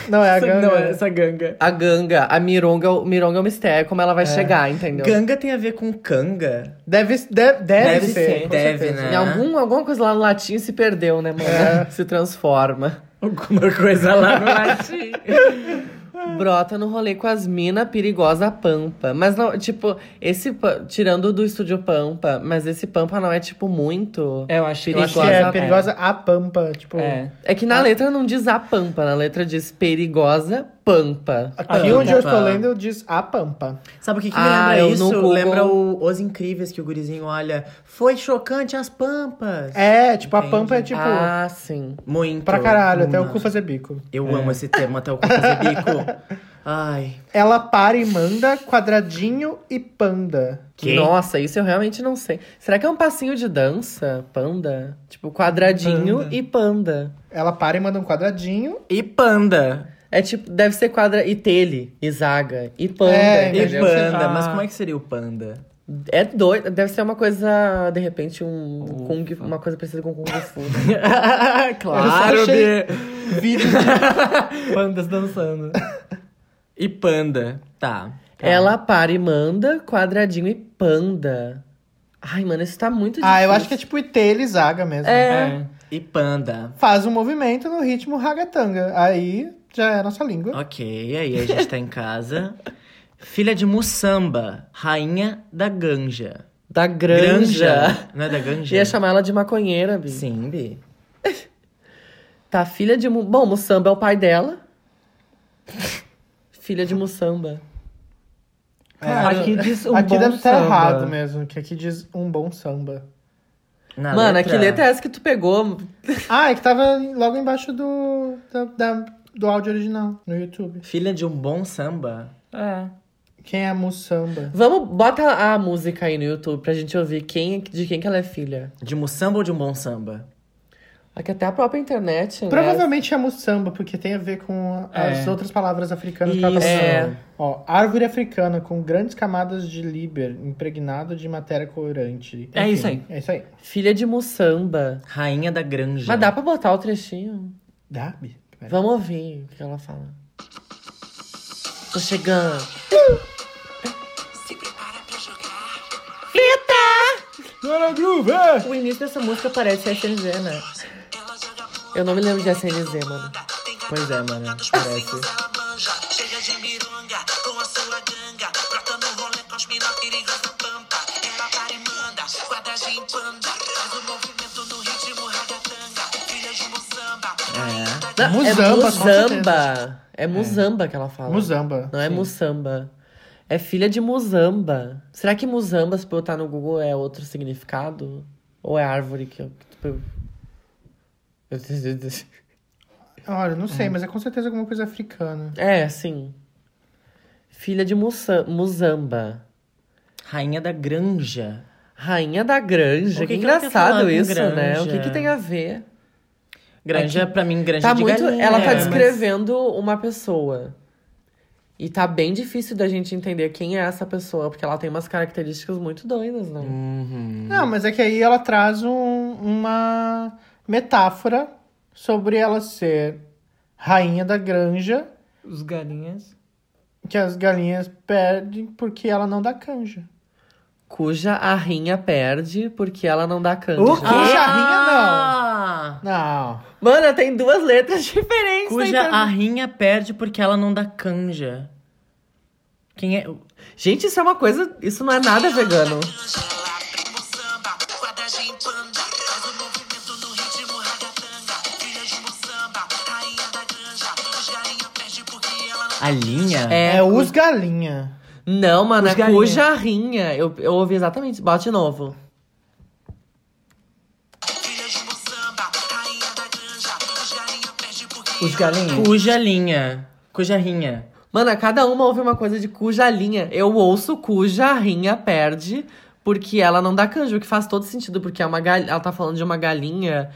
Speaker 3: Não, é a
Speaker 4: Essa-
Speaker 3: ganga.
Speaker 4: Não, é essa ganga.
Speaker 1: A ganga, a mironga, o mironga é o mistério, como ela vai chegar, entendeu?
Speaker 4: Ganga tem a ver com canga?
Speaker 3: Deve, deve, deve,
Speaker 4: Deve
Speaker 3: ser.
Speaker 4: ser, deve,
Speaker 3: certeza.
Speaker 4: né?
Speaker 1: Em algum, alguma coisa lá no latim se perdeu, né, mano? Se transforma.
Speaker 4: Alguma coisa lá no latim.
Speaker 1: Brota no rolê com as mina perigosa Pampa. Mas não, tipo, esse. Tirando do estúdio Pampa, mas esse Pampa não é, tipo, muito.
Speaker 2: É, eu acho, eu
Speaker 3: Eu
Speaker 2: acho
Speaker 3: que é
Speaker 1: Perigosa,
Speaker 3: perigosa a pampa, tipo...
Speaker 2: É.
Speaker 1: É que na letra não diz a Pampa, na letra diz perigosa Pampa.
Speaker 3: Aqui
Speaker 4: Ah,
Speaker 3: onde eu
Speaker 4: pampa.
Speaker 3: estou lendo diz a pampa.
Speaker 4: Sabe o que, que me
Speaker 1: Ah,
Speaker 4: lembra isso?
Speaker 1: Google-
Speaker 4: Lembra o Os Incríveis, que o gurizinho olha. Foi chocante as pampas.
Speaker 3: É, tipo, a
Speaker 4: Entendi.
Speaker 3: pampa é tipo...
Speaker 1: Ah, sim.
Speaker 4: Muito.
Speaker 3: Pra caralho, até o
Speaker 4: Uma-
Speaker 3: cu fazer bico.
Speaker 4: Eu amo esse termo, até o cu fazer bico. Ai.
Speaker 3: Ela para e manda quadradinho e panda.
Speaker 4: Que?
Speaker 1: Nossa, isso eu realmente não sei. Será que é um passinho de dança? Panda? Tipo, quadradinho
Speaker 2: Panda.
Speaker 1: e panda.
Speaker 3: Ela para e manda um quadradinho.
Speaker 4: E panda.
Speaker 1: É tipo, deve ser quadra e tele, e zaga, e panda.
Speaker 3: É,
Speaker 4: E panda.
Speaker 2: Ah.
Speaker 4: Mas como é que seria o panda?
Speaker 1: É doido, deve ser uma coisa, de repente, um kung, uma coisa parecida com Kung Fu.
Speaker 4: claro,
Speaker 3: achei-
Speaker 4: Bi.
Speaker 3: Vídeo
Speaker 2: Pandas dançando.
Speaker 4: E panda. Tá. tá.
Speaker 1: Ela para e manda, quadradinho e panda. Ai, mano, isso tá muito difícil.
Speaker 3: Ah, eu acho que é tipo IT Elisaga mesmo.
Speaker 1: É.
Speaker 4: E panda.
Speaker 3: Faz um movimento no ritmo ragatanga. Aí já é a nossa língua.
Speaker 4: Ok, aí a gente tá em casa. Filha de Mussamba, rainha da ganja.
Speaker 1: Da granja.
Speaker 4: Não é da ganja?
Speaker 1: Ia chamar ela de maconheira, Bi.
Speaker 4: Sim, Bi.
Speaker 1: Tá, filha de... Bom, Mussamba é o pai dela. filha de Mussamba.
Speaker 2: aqui diz um
Speaker 3: aqui
Speaker 2: bom
Speaker 3: deve estar
Speaker 2: samba.
Speaker 3: errado mesmo, que aqui diz um bom samba.
Speaker 4: Na
Speaker 1: Mano, que letra é essa que tu pegou?
Speaker 3: Ah, é que tava logo embaixo do. da, da do áudio original no YouTube.
Speaker 4: Filha de um bom samba.
Speaker 2: É.
Speaker 3: Quem é a Mussamba?
Speaker 1: Vamos, bota a música aí no YouTube pra gente ouvir quem, de quem que ela é filha.
Speaker 4: De um samba ou de um bom samba?
Speaker 1: Aqui até a própria internet, né?
Speaker 3: Provavelmente é Mussamba, porque tem a ver com as
Speaker 2: É.
Speaker 3: outras palavras africanas que ela tá
Speaker 4: Isso.
Speaker 3: falando.
Speaker 1: É.
Speaker 3: Ó, árvore africana com grandes camadas de líber, impregnado de matéria corante.
Speaker 2: É
Speaker 3: Enfim,
Speaker 2: isso aí.
Speaker 3: É isso aí.
Speaker 1: Filha de Mussamba.
Speaker 4: Rainha da Granja.
Speaker 1: Mas dá pra botar o trechinho?
Speaker 3: Dá, Bi? Pera.
Speaker 1: Vamos ouvir o que ela fala. Tô chegando.
Speaker 3: Dona Groove! é!
Speaker 1: O início dessa música parece SNZ, né? Eu não me lembro de SNZ, mano.
Speaker 4: Pois é, mano. Parece.
Speaker 5: Chega de miranga com a sua ganga. Brota no rolê com as mina perigosa pampa. Ela para e manda, quadradinho panda. Faz o movimento
Speaker 1: Não,
Speaker 3: Muzamba,
Speaker 1: é
Speaker 3: com
Speaker 1: Muzamba. É Muzamba que ela fala.
Speaker 3: Musamba.
Speaker 1: Não é
Speaker 3: sim.
Speaker 1: Mussamba. É filha de Muzamba. Será que Muzamba, se botar no Google, é outro significado? Ou é árvore que eu. Tipo...
Speaker 3: Olha, não sei, mas é com certeza alguma coisa africana.
Speaker 1: É, sim. Filha de Mussa- Muzamba.
Speaker 4: Rainha da Granja.
Speaker 1: Rainha da Granja.
Speaker 4: O
Speaker 1: Que,
Speaker 4: que
Speaker 1: engraçado isso, né? O que, que tem a ver?
Speaker 4: Granja, pra mim, granja
Speaker 1: Tá
Speaker 4: de
Speaker 1: muito.
Speaker 4: galinha.
Speaker 1: Ela tá
Speaker 4: mas-
Speaker 1: descrevendo uma pessoa. E tá bem difícil da gente entender quem é essa pessoa, porque ela tem umas características muito doidas, né?
Speaker 4: Uhum.
Speaker 3: Não, mas é que aí ela traz um- uma metáfora sobre ela ser rainha da granja,
Speaker 2: Os galinhas.
Speaker 3: que as galinhas perdem porque ela não dá canja.
Speaker 1: Cuja a rinha perde porque ela não dá canja.
Speaker 3: O quê? Cuja
Speaker 4: Ah!
Speaker 3: Não.
Speaker 1: Mano, tem duas letras diferentes.
Speaker 4: Cuja a rinha perde porque ela não dá canja. Quem é?
Speaker 1: Gente, isso é uma coisa. Isso não é nada vegano.
Speaker 5: Não
Speaker 4: A linha?
Speaker 1: É,
Speaker 3: É os galinha.
Speaker 1: Não, mano,
Speaker 2: Os
Speaker 1: é
Speaker 2: galinha.
Speaker 1: cuja rinha. Eu, eu ouvi exatamente. Bote de novo.
Speaker 5: Os
Speaker 2: galinhas.
Speaker 4: Cuja linha. Cuja rinha.
Speaker 1: Mano, cada uma ouve uma coisa de cuja linha. Eu ouço cuja rinha perde porque ela não dá canja, o que faz todo sentido, porque é uma gal... ela tá falando de uma galinha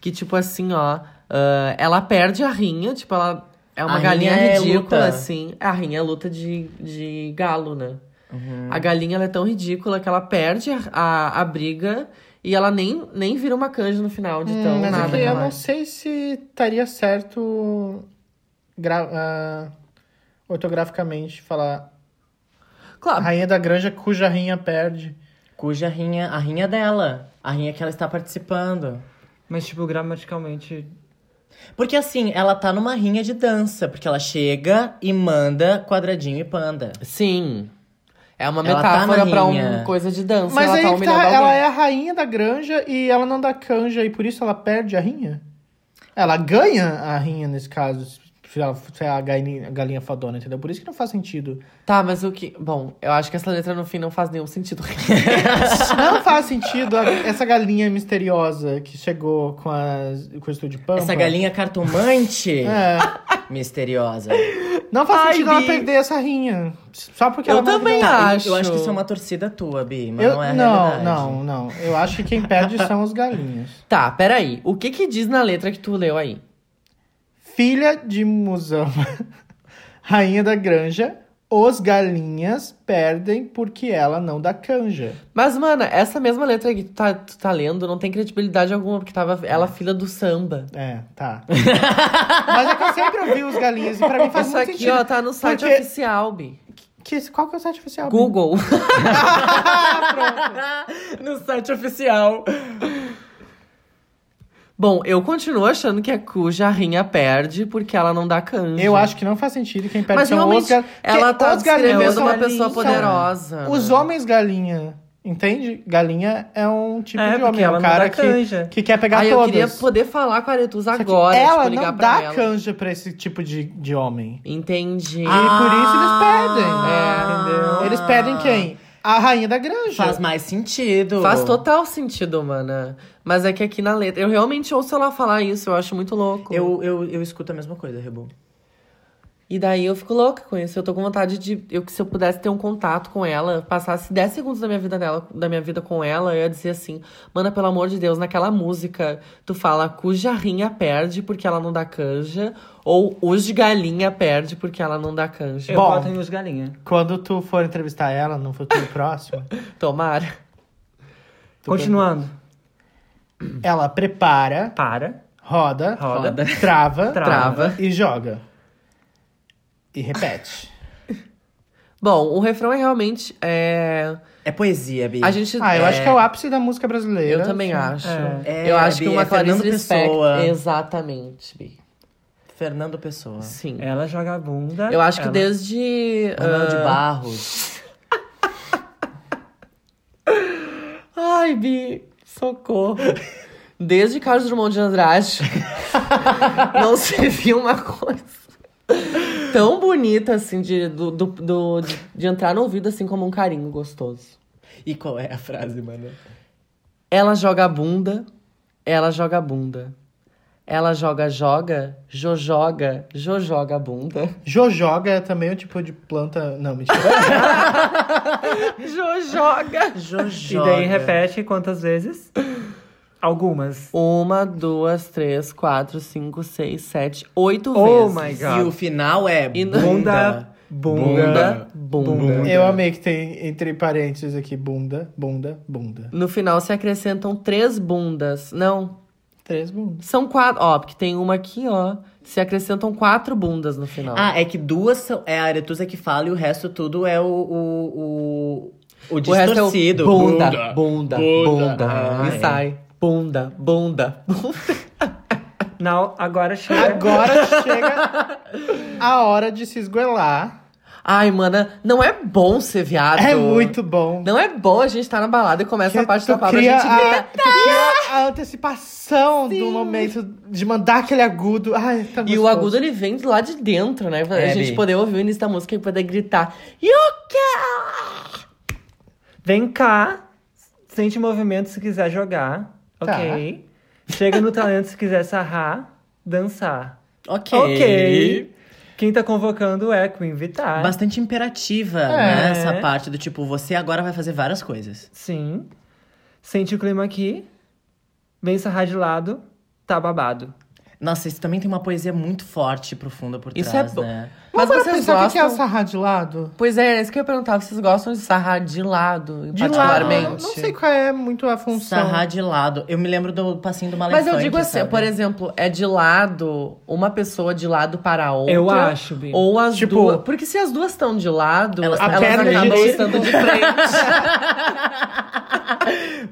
Speaker 1: que, tipo assim, ó, ah, ela perde a rinha, tipo, ela é uma
Speaker 4: A
Speaker 1: galinha
Speaker 4: rinha é
Speaker 1: ridícula,
Speaker 4: luta.
Speaker 1: assim. A rinha é luta de, de galo, né? A galinha ela é tão ridícula que ela perde a, a, a briga e ela nem, nem vira uma canja no final de tão
Speaker 3: Hum, mas
Speaker 1: nada
Speaker 3: é que eu não
Speaker 1: é.
Speaker 3: sei se estaria certo gra- ah, ortograficamente falar
Speaker 1: Claro,
Speaker 3: rainha da granja cuja rinha perde.
Speaker 4: Cuja rinha. A rinha dela. A rinha que ela está participando.
Speaker 2: Mas, tipo, gramaticalmente.
Speaker 4: Porque assim, ela tá numa rinha de dança. Porque ela chega e manda quadradinho e panda.
Speaker 1: sim. É uma
Speaker 4: Ela tá
Speaker 1: metáfora
Speaker 4: na
Speaker 1: pra uma coisa de dança.
Speaker 3: Mas
Speaker 1: ela
Speaker 3: aí
Speaker 1: tá
Speaker 3: que
Speaker 1: humilhando
Speaker 3: tá,
Speaker 1: alguém.
Speaker 3: ela é a rainha da granja e ela não dá canja e por isso ela perde a rinha? Ela ganha a rinha nesse caso, se ela se é a galinha, a galinha fadona, entendeu? Por isso que não faz sentido.
Speaker 1: Tá, mas o que. Bom, eu acho que essa letra no fim não faz nenhum sentido.
Speaker 3: Não faz sentido a- essa galinha misteriosa que chegou com, as, com o estúdio Pampa.
Speaker 4: Essa galinha cartomante
Speaker 3: É.
Speaker 4: misteriosa.
Speaker 3: Não faz
Speaker 1: Ai,
Speaker 3: sentido ela
Speaker 1: Bi.
Speaker 3: perder essa rinha. Só porque
Speaker 1: Eu
Speaker 3: ela é
Speaker 1: também.
Speaker 4: Tá,
Speaker 1: acho.
Speaker 4: eu acho que isso é uma torcida tua, Bi, mas
Speaker 3: Eu,
Speaker 4: não é a
Speaker 3: não,
Speaker 4: realidade.
Speaker 3: não, não. Eu acho que quem perde são os galinhas.
Speaker 1: tá, peraí. O que que diz na letra que tu leu aí?
Speaker 3: Filha de Musamba, rainha da granja, os galinhas perdem porque ela não dá canja.
Speaker 1: Mas, mana, essa mesma letra que tu tá, tu tá lendo não tem credibilidade alguma, porque tava ela filha do samba.
Speaker 3: É, tá. Mas é que eu sempre ouvi os galinhas e pra mim faz
Speaker 1: Isso
Speaker 3: muito
Speaker 1: aqui,
Speaker 3: sentido.
Speaker 1: ó, tá no site
Speaker 3: Porque-
Speaker 1: oficial, Bi.
Speaker 3: Que, qual que é o site oficial?
Speaker 1: Google.
Speaker 3: Pronto.
Speaker 1: no site oficial. Bom, eu continuo achando que a cuja rinha perde porque ela não dá canja.
Speaker 3: Eu acho que não faz sentido quem perde
Speaker 1: Mas
Speaker 3: são os galinhas.
Speaker 1: ela tá descrevendo
Speaker 3: são
Speaker 1: uma pessoa poderosa.
Speaker 3: Os homens galinha, entende? Galinha é um tipo
Speaker 2: É,
Speaker 3: de homem, é um cara que,
Speaker 2: canja.
Speaker 3: que quer pegar
Speaker 1: Ai, eu
Speaker 3: todas.
Speaker 1: queria poder falar com a
Speaker 3: que
Speaker 1: agora,
Speaker 3: ela
Speaker 1: tipo,
Speaker 3: não dá
Speaker 1: ela.
Speaker 3: canja pra esse tipo de, de homem.
Speaker 1: Entendi.
Speaker 3: E por isso eles perdem.
Speaker 1: É.
Speaker 3: Entendeu? Eles perdem quem? A rainha da granja.
Speaker 4: Faz mais sentido.
Speaker 1: Faz total sentido, mana. Mas é que aqui na letra. Eu realmente ouço ela falar isso, eu acho muito louco.
Speaker 4: Eu, eu, eu escuto a mesma coisa, Rebu.
Speaker 1: E daí eu fico louca com isso. Eu tô com vontade de. Eu, se eu pudesse ter um contato com ela, passasse 10 segundos da minha vida dela, da minha vida com ela, eu ia dizer assim, mana, pelo amor de Deus, naquela música, tu fala cuja rinha perde porque ela não dá canja, ou os de galinha perde porque ela não dá canja.
Speaker 2: Eu
Speaker 3: Bom.
Speaker 2: boto em os galinha.
Speaker 3: Quando tu for entrevistar ela no futuro próximo,
Speaker 1: Tomara.
Speaker 2: Continuando.
Speaker 3: ela prepara,
Speaker 2: Para.
Speaker 3: roda,
Speaker 2: Roda.
Speaker 3: trava,
Speaker 1: Trava.
Speaker 3: e joga. E repete.
Speaker 1: Bom, o refrão é realmente. É...
Speaker 4: É poesia, Bi.
Speaker 1: A gente.
Speaker 3: Ah, eu acho que é o ápice da música brasileira.
Speaker 1: Eu também acho.
Speaker 2: É.
Speaker 4: É,
Speaker 1: eu acho
Speaker 4: Bi,
Speaker 1: que uma
Speaker 4: é Fernando
Speaker 1: Clarice.
Speaker 4: Pessoa.
Speaker 1: Exatamente, Bi.
Speaker 4: Fernando Pessoa.
Speaker 1: Sim.
Speaker 2: Ela joga a bunda.
Speaker 1: Eu acho que
Speaker 2: ela-
Speaker 1: desde.
Speaker 4: Manuel de
Speaker 1: ah,
Speaker 4: Barros.
Speaker 1: Ai, Bi, socorro. Desde Carlos Drummond de Andrade, não se viu uma coisa tão bonita, assim, de, do, do, do- de, de entrar no ouvido, assim, como um carinho gostoso.
Speaker 4: E qual é a frase, mano?
Speaker 1: Ela joga a bunda, ela joga a bunda. Ela joga, joga, jo joga, jo joga a bunda.
Speaker 3: Jojoga é também o tipo de planta. Não, mentira.
Speaker 1: Jo joga.
Speaker 2: E
Speaker 4: Jojoga.
Speaker 2: daí repete quantas vezes? Algumas.
Speaker 1: Uma, duas, três, quatro, cinco, seis, sete, oito
Speaker 2: Oh
Speaker 1: vezes.
Speaker 2: my
Speaker 4: E o
Speaker 2: god.
Speaker 4: final é
Speaker 1: E
Speaker 4: bunda.
Speaker 2: Bunda. Bunda.
Speaker 1: Bunda, bunda.
Speaker 3: Eu amei que tem entre parênteses aqui bunda, bunda, bunda.
Speaker 1: No final se acrescentam três bundas. Não,
Speaker 3: Três bundas.
Speaker 1: são quatro. Ó, porque tem uma aqui, ó. Se acrescentam quatro bundas no final.
Speaker 4: Ah, é que duas são. É a Aretusa que fala e o resto tudo é o. O, o, o
Speaker 1: o resto é o
Speaker 4: distorcido.
Speaker 1: bunda, bunda, bunda.
Speaker 4: Bunda. Ah,
Speaker 1: e
Speaker 4: é.
Speaker 1: sai. Bunda, bunda, bunda.
Speaker 2: Não, agora chega.
Speaker 3: Agora chega a hora de se esguelar.
Speaker 1: Ai, mana, não é bom ser viado.
Speaker 3: É muito bom.
Speaker 1: Não é bom a gente tá na balada e começa a
Speaker 3: Que
Speaker 1: parte
Speaker 3: tu
Speaker 1: da palavra a gente
Speaker 3: a,
Speaker 1: grita.
Speaker 3: tu cria a antecipação do momento de mandar aquele agudo. Ai, tá
Speaker 1: E o agudo ele vem de lá de dentro, né? Pra
Speaker 4: É,
Speaker 1: gente
Speaker 4: Bi.
Speaker 1: poder ouvir o início da música e poder gritar. Yuka!
Speaker 2: Vem cá. Sente movimento se quiser jogar.
Speaker 3: Tá.
Speaker 2: Ok. Chega no talento se quiser sarrar, dançar.
Speaker 4: Ok.
Speaker 2: Ok. Quem tá convocando é Queen Vitar.
Speaker 4: Bastante imperativa,
Speaker 2: É.
Speaker 4: né? Essa parte do tipo, você agora vai fazer várias coisas.
Speaker 2: Sim. Sente o clima aqui. Vem sarrar de lado. Tá babado.
Speaker 4: Nossa, isso também tem uma poesia muito forte e profunda por
Speaker 1: Isso
Speaker 4: trás,
Speaker 1: é
Speaker 4: né?
Speaker 1: Mas
Speaker 3: Vamos
Speaker 1: vocês
Speaker 3: pensar o que é
Speaker 1: gostam...
Speaker 3: sarrar de lado?
Speaker 1: Pois é, é isso que eu ia perguntar. Vocês gostam de sarrar de lado,
Speaker 3: De lado.
Speaker 1: particularmente?
Speaker 3: Não sei qual é muito a função.
Speaker 4: Sarrar de lado. Eu me lembro do passinho do
Speaker 1: Mas
Speaker 4: Malefante,
Speaker 1: eu digo assim,
Speaker 4: sabe?
Speaker 1: por exemplo, é de lado, uma pessoa de lado para a outra.
Speaker 2: Eu acho, Bi.
Speaker 1: Ou as
Speaker 3: Tipo-
Speaker 1: duas. Porque se as duas estão de lado,
Speaker 4: Elas
Speaker 1: elas,
Speaker 3: A perna
Speaker 1: acabam
Speaker 3: direita-
Speaker 1: estando de frente.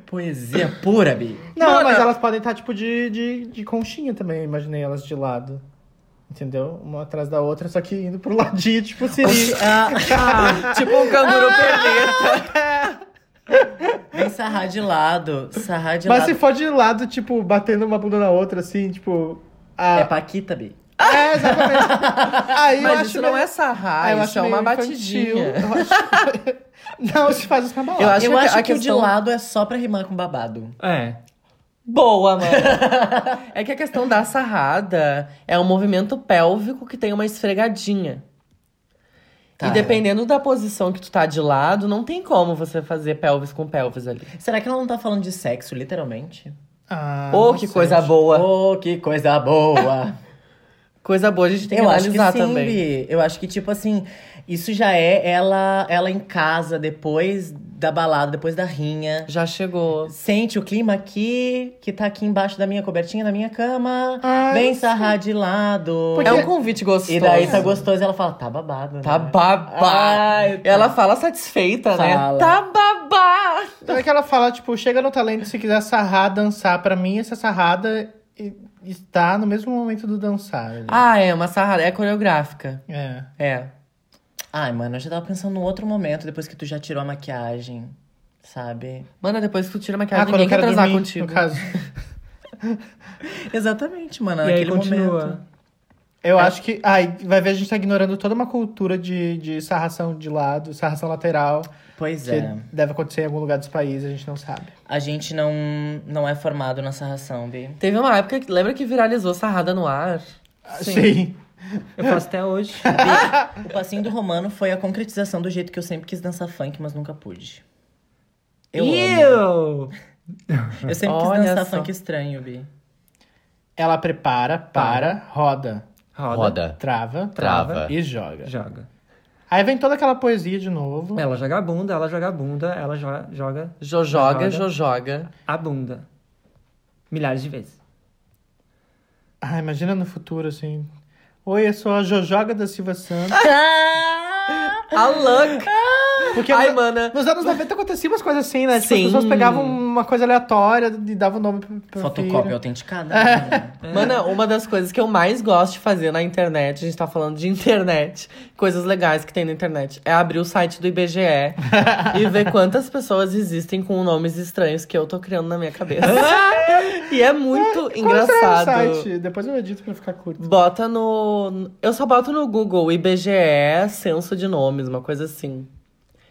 Speaker 4: Poesia pura, Bi.
Speaker 3: Não,
Speaker 1: Mano.
Speaker 3: mas elas podem estar, tipo, de, de, de conchinha também. Eu imaginei elas de lado. Entendeu? Uma atrás da outra, só que indo pro ladinho, tipo, Siri.
Speaker 1: tipo um canguru perneta.
Speaker 4: Vem sarrar de lado. Sarrar de
Speaker 3: Mas
Speaker 4: lado.
Speaker 3: se for de lado, tipo, batendo uma bunda na outra, assim, tipo. a-
Speaker 4: É Paquita, Bi.
Speaker 3: É, exatamente. Aí eu
Speaker 1: Mas
Speaker 3: acho
Speaker 1: isso não
Speaker 3: meio-
Speaker 1: é sarrar,
Speaker 3: Ah, eu
Speaker 1: isso
Speaker 3: acho
Speaker 1: é uma
Speaker 3: infantil.
Speaker 1: batidinha.
Speaker 3: Eu acho- Não, se faz na balada.
Speaker 1: Eu acho
Speaker 4: eu
Speaker 1: que
Speaker 4: acho
Speaker 1: a
Speaker 4: que o de lado é só pra rimar com babado.
Speaker 2: É.
Speaker 1: Boa, mano. é que a questão da sarrada é um movimento pélvico que tem uma esfregadinha.
Speaker 4: Tá.
Speaker 1: E dependendo da posição que tu tá de lado, não tem como você fazer pelvis com pelvis ali.
Speaker 4: Será que ela não tá falando de sexo, literalmente?
Speaker 3: Ah, não
Speaker 1: que
Speaker 3: sei.
Speaker 1: coisa boa.
Speaker 4: Oh, que coisa boa!
Speaker 1: Coisa boa a gente tem que
Speaker 4: eu acho que
Speaker 1: analisar
Speaker 4: sim,
Speaker 1: também.
Speaker 4: Bi. Eu acho que, tipo assim, isso já é ela, ela em casa, depois da balada, depois da rinha.
Speaker 1: Já chegou.
Speaker 4: Sente o clima aqui, que tá aqui embaixo da minha cobertinha, da minha cama.
Speaker 3: Ai,
Speaker 4: Vem sarrar de lado.
Speaker 1: É um convite gostoso.
Speaker 4: E daí tá gostoso e ela fala, tá babado.
Speaker 1: Tá
Speaker 4: né?
Speaker 1: babado.
Speaker 4: Ai, tá.
Speaker 1: Ela fala satisfeita,
Speaker 4: Fala.
Speaker 1: né? Tá babado.
Speaker 3: Então é que ela fala, tipo, chega no talento se quiser sarrar, dançar. Pra mim, essa sarrada e- está no mesmo momento do dançar. ali.
Speaker 1: Ah, é uma sarrada. É coreográfica.
Speaker 3: É.
Speaker 1: É.
Speaker 4: Ai, mano, eu já tava pensando num outro momento, depois que tu já tirou a maquiagem, sabe?
Speaker 1: Mano, depois que tu tira a
Speaker 3: Ah,
Speaker 1: maquiagem,
Speaker 3: eu
Speaker 1: ninguém quer
Speaker 3: quero
Speaker 1: transar
Speaker 3: dormir,
Speaker 1: contigo.
Speaker 3: no caso.
Speaker 4: Exatamente, mano,
Speaker 2: E aí
Speaker 4: naquele
Speaker 2: continua.
Speaker 4: momento.
Speaker 3: Eu acho que. Ai, vai ver, a gente tá ignorando toda uma cultura de, de sarração de lado, sarração lateral,
Speaker 4: Pois
Speaker 3: que
Speaker 4: é.
Speaker 3: deve acontecer em algum lugar dos países, a gente não sabe.
Speaker 4: A gente não, não é formado na sarração, Bi.
Speaker 1: Teve uma época que lembra que viralizou sarrada no ar?
Speaker 3: Sim.
Speaker 2: Eu faço até hoje.
Speaker 4: O passinho do Romano foi a concretização do jeito que eu sempre quis dançar funk, mas nunca pude. Eu amo.
Speaker 2: Eu!
Speaker 4: Sempre quis
Speaker 1: Olha
Speaker 4: dançar
Speaker 1: só.
Speaker 4: funk estranho, Bi.
Speaker 3: Ela prepara, para, roda,
Speaker 2: Roda,
Speaker 6: Roda.
Speaker 3: trava,
Speaker 6: Trava.
Speaker 3: e joga.
Speaker 2: joga.
Speaker 3: Aí vem toda aquela poesia de novo.
Speaker 2: Ela joga a bunda, ela joga a bunda, ela joga, joga
Speaker 1: Jojoga,
Speaker 2: Joga.
Speaker 1: jojoga.
Speaker 2: a bunda. Milhares de vezes.
Speaker 3: Ah, imagina no futuro, assim. Oi, eu sou a Jojoga da Silva Santos.
Speaker 1: A look!
Speaker 3: Porque
Speaker 1: Ai,
Speaker 3: no-
Speaker 1: mana.
Speaker 3: nos anos 90 acontecia umas coisas assim, né? Tipo, as
Speaker 1: Sim.
Speaker 3: pessoas pegavam uma coisa aleatória e davam nome pra, pra
Speaker 4: Fotocópia
Speaker 3: filho.
Speaker 4: autenticada. né?
Speaker 1: Mana, uma das coisas que eu mais gosto de fazer na internet, a gente tá falando de internet, coisas legais que tem na internet, é abrir o site do IBGE e ver quantas pessoas existem com nomes estranhos que eu tô criando na minha cabeça. e é muito
Speaker 3: Qual será o
Speaker 1: engraçado.
Speaker 3: site? Depois eu edito pra ficar curto.
Speaker 1: Bota no. Eu só boto no Google IBGE, censo de nomes, uma coisa assim.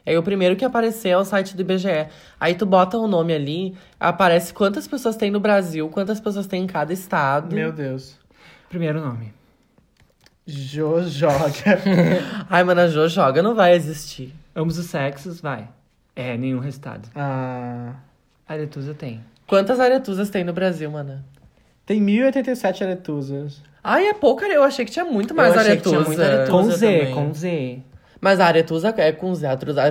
Speaker 1: Aí o primeiro que aparecer é o site do IBGE. Aí tu bota o nome ali, aparece quantas pessoas tem no Brasil, quantas pessoas tem em cada estado.
Speaker 3: Meu Deus.
Speaker 2: Primeiro nome.
Speaker 3: Jojoga.
Speaker 1: Ai, mano, a Jo joga não vai existir.
Speaker 2: Ambos os sexos, vai. É, nenhum resultado.
Speaker 3: ah,
Speaker 2: A Letusa tem.
Speaker 1: Quantas aretuzas tem no Brasil, mana?
Speaker 3: tem 1087 aretuzas.
Speaker 1: Ai, é pouca, eu achei que tinha muito mais
Speaker 4: achei que tinha
Speaker 1: aretusa.
Speaker 4: muita aretusa.
Speaker 2: Com Z,
Speaker 4: também.
Speaker 2: com Z.
Speaker 1: Mas a aretusa é com Z, aretusa,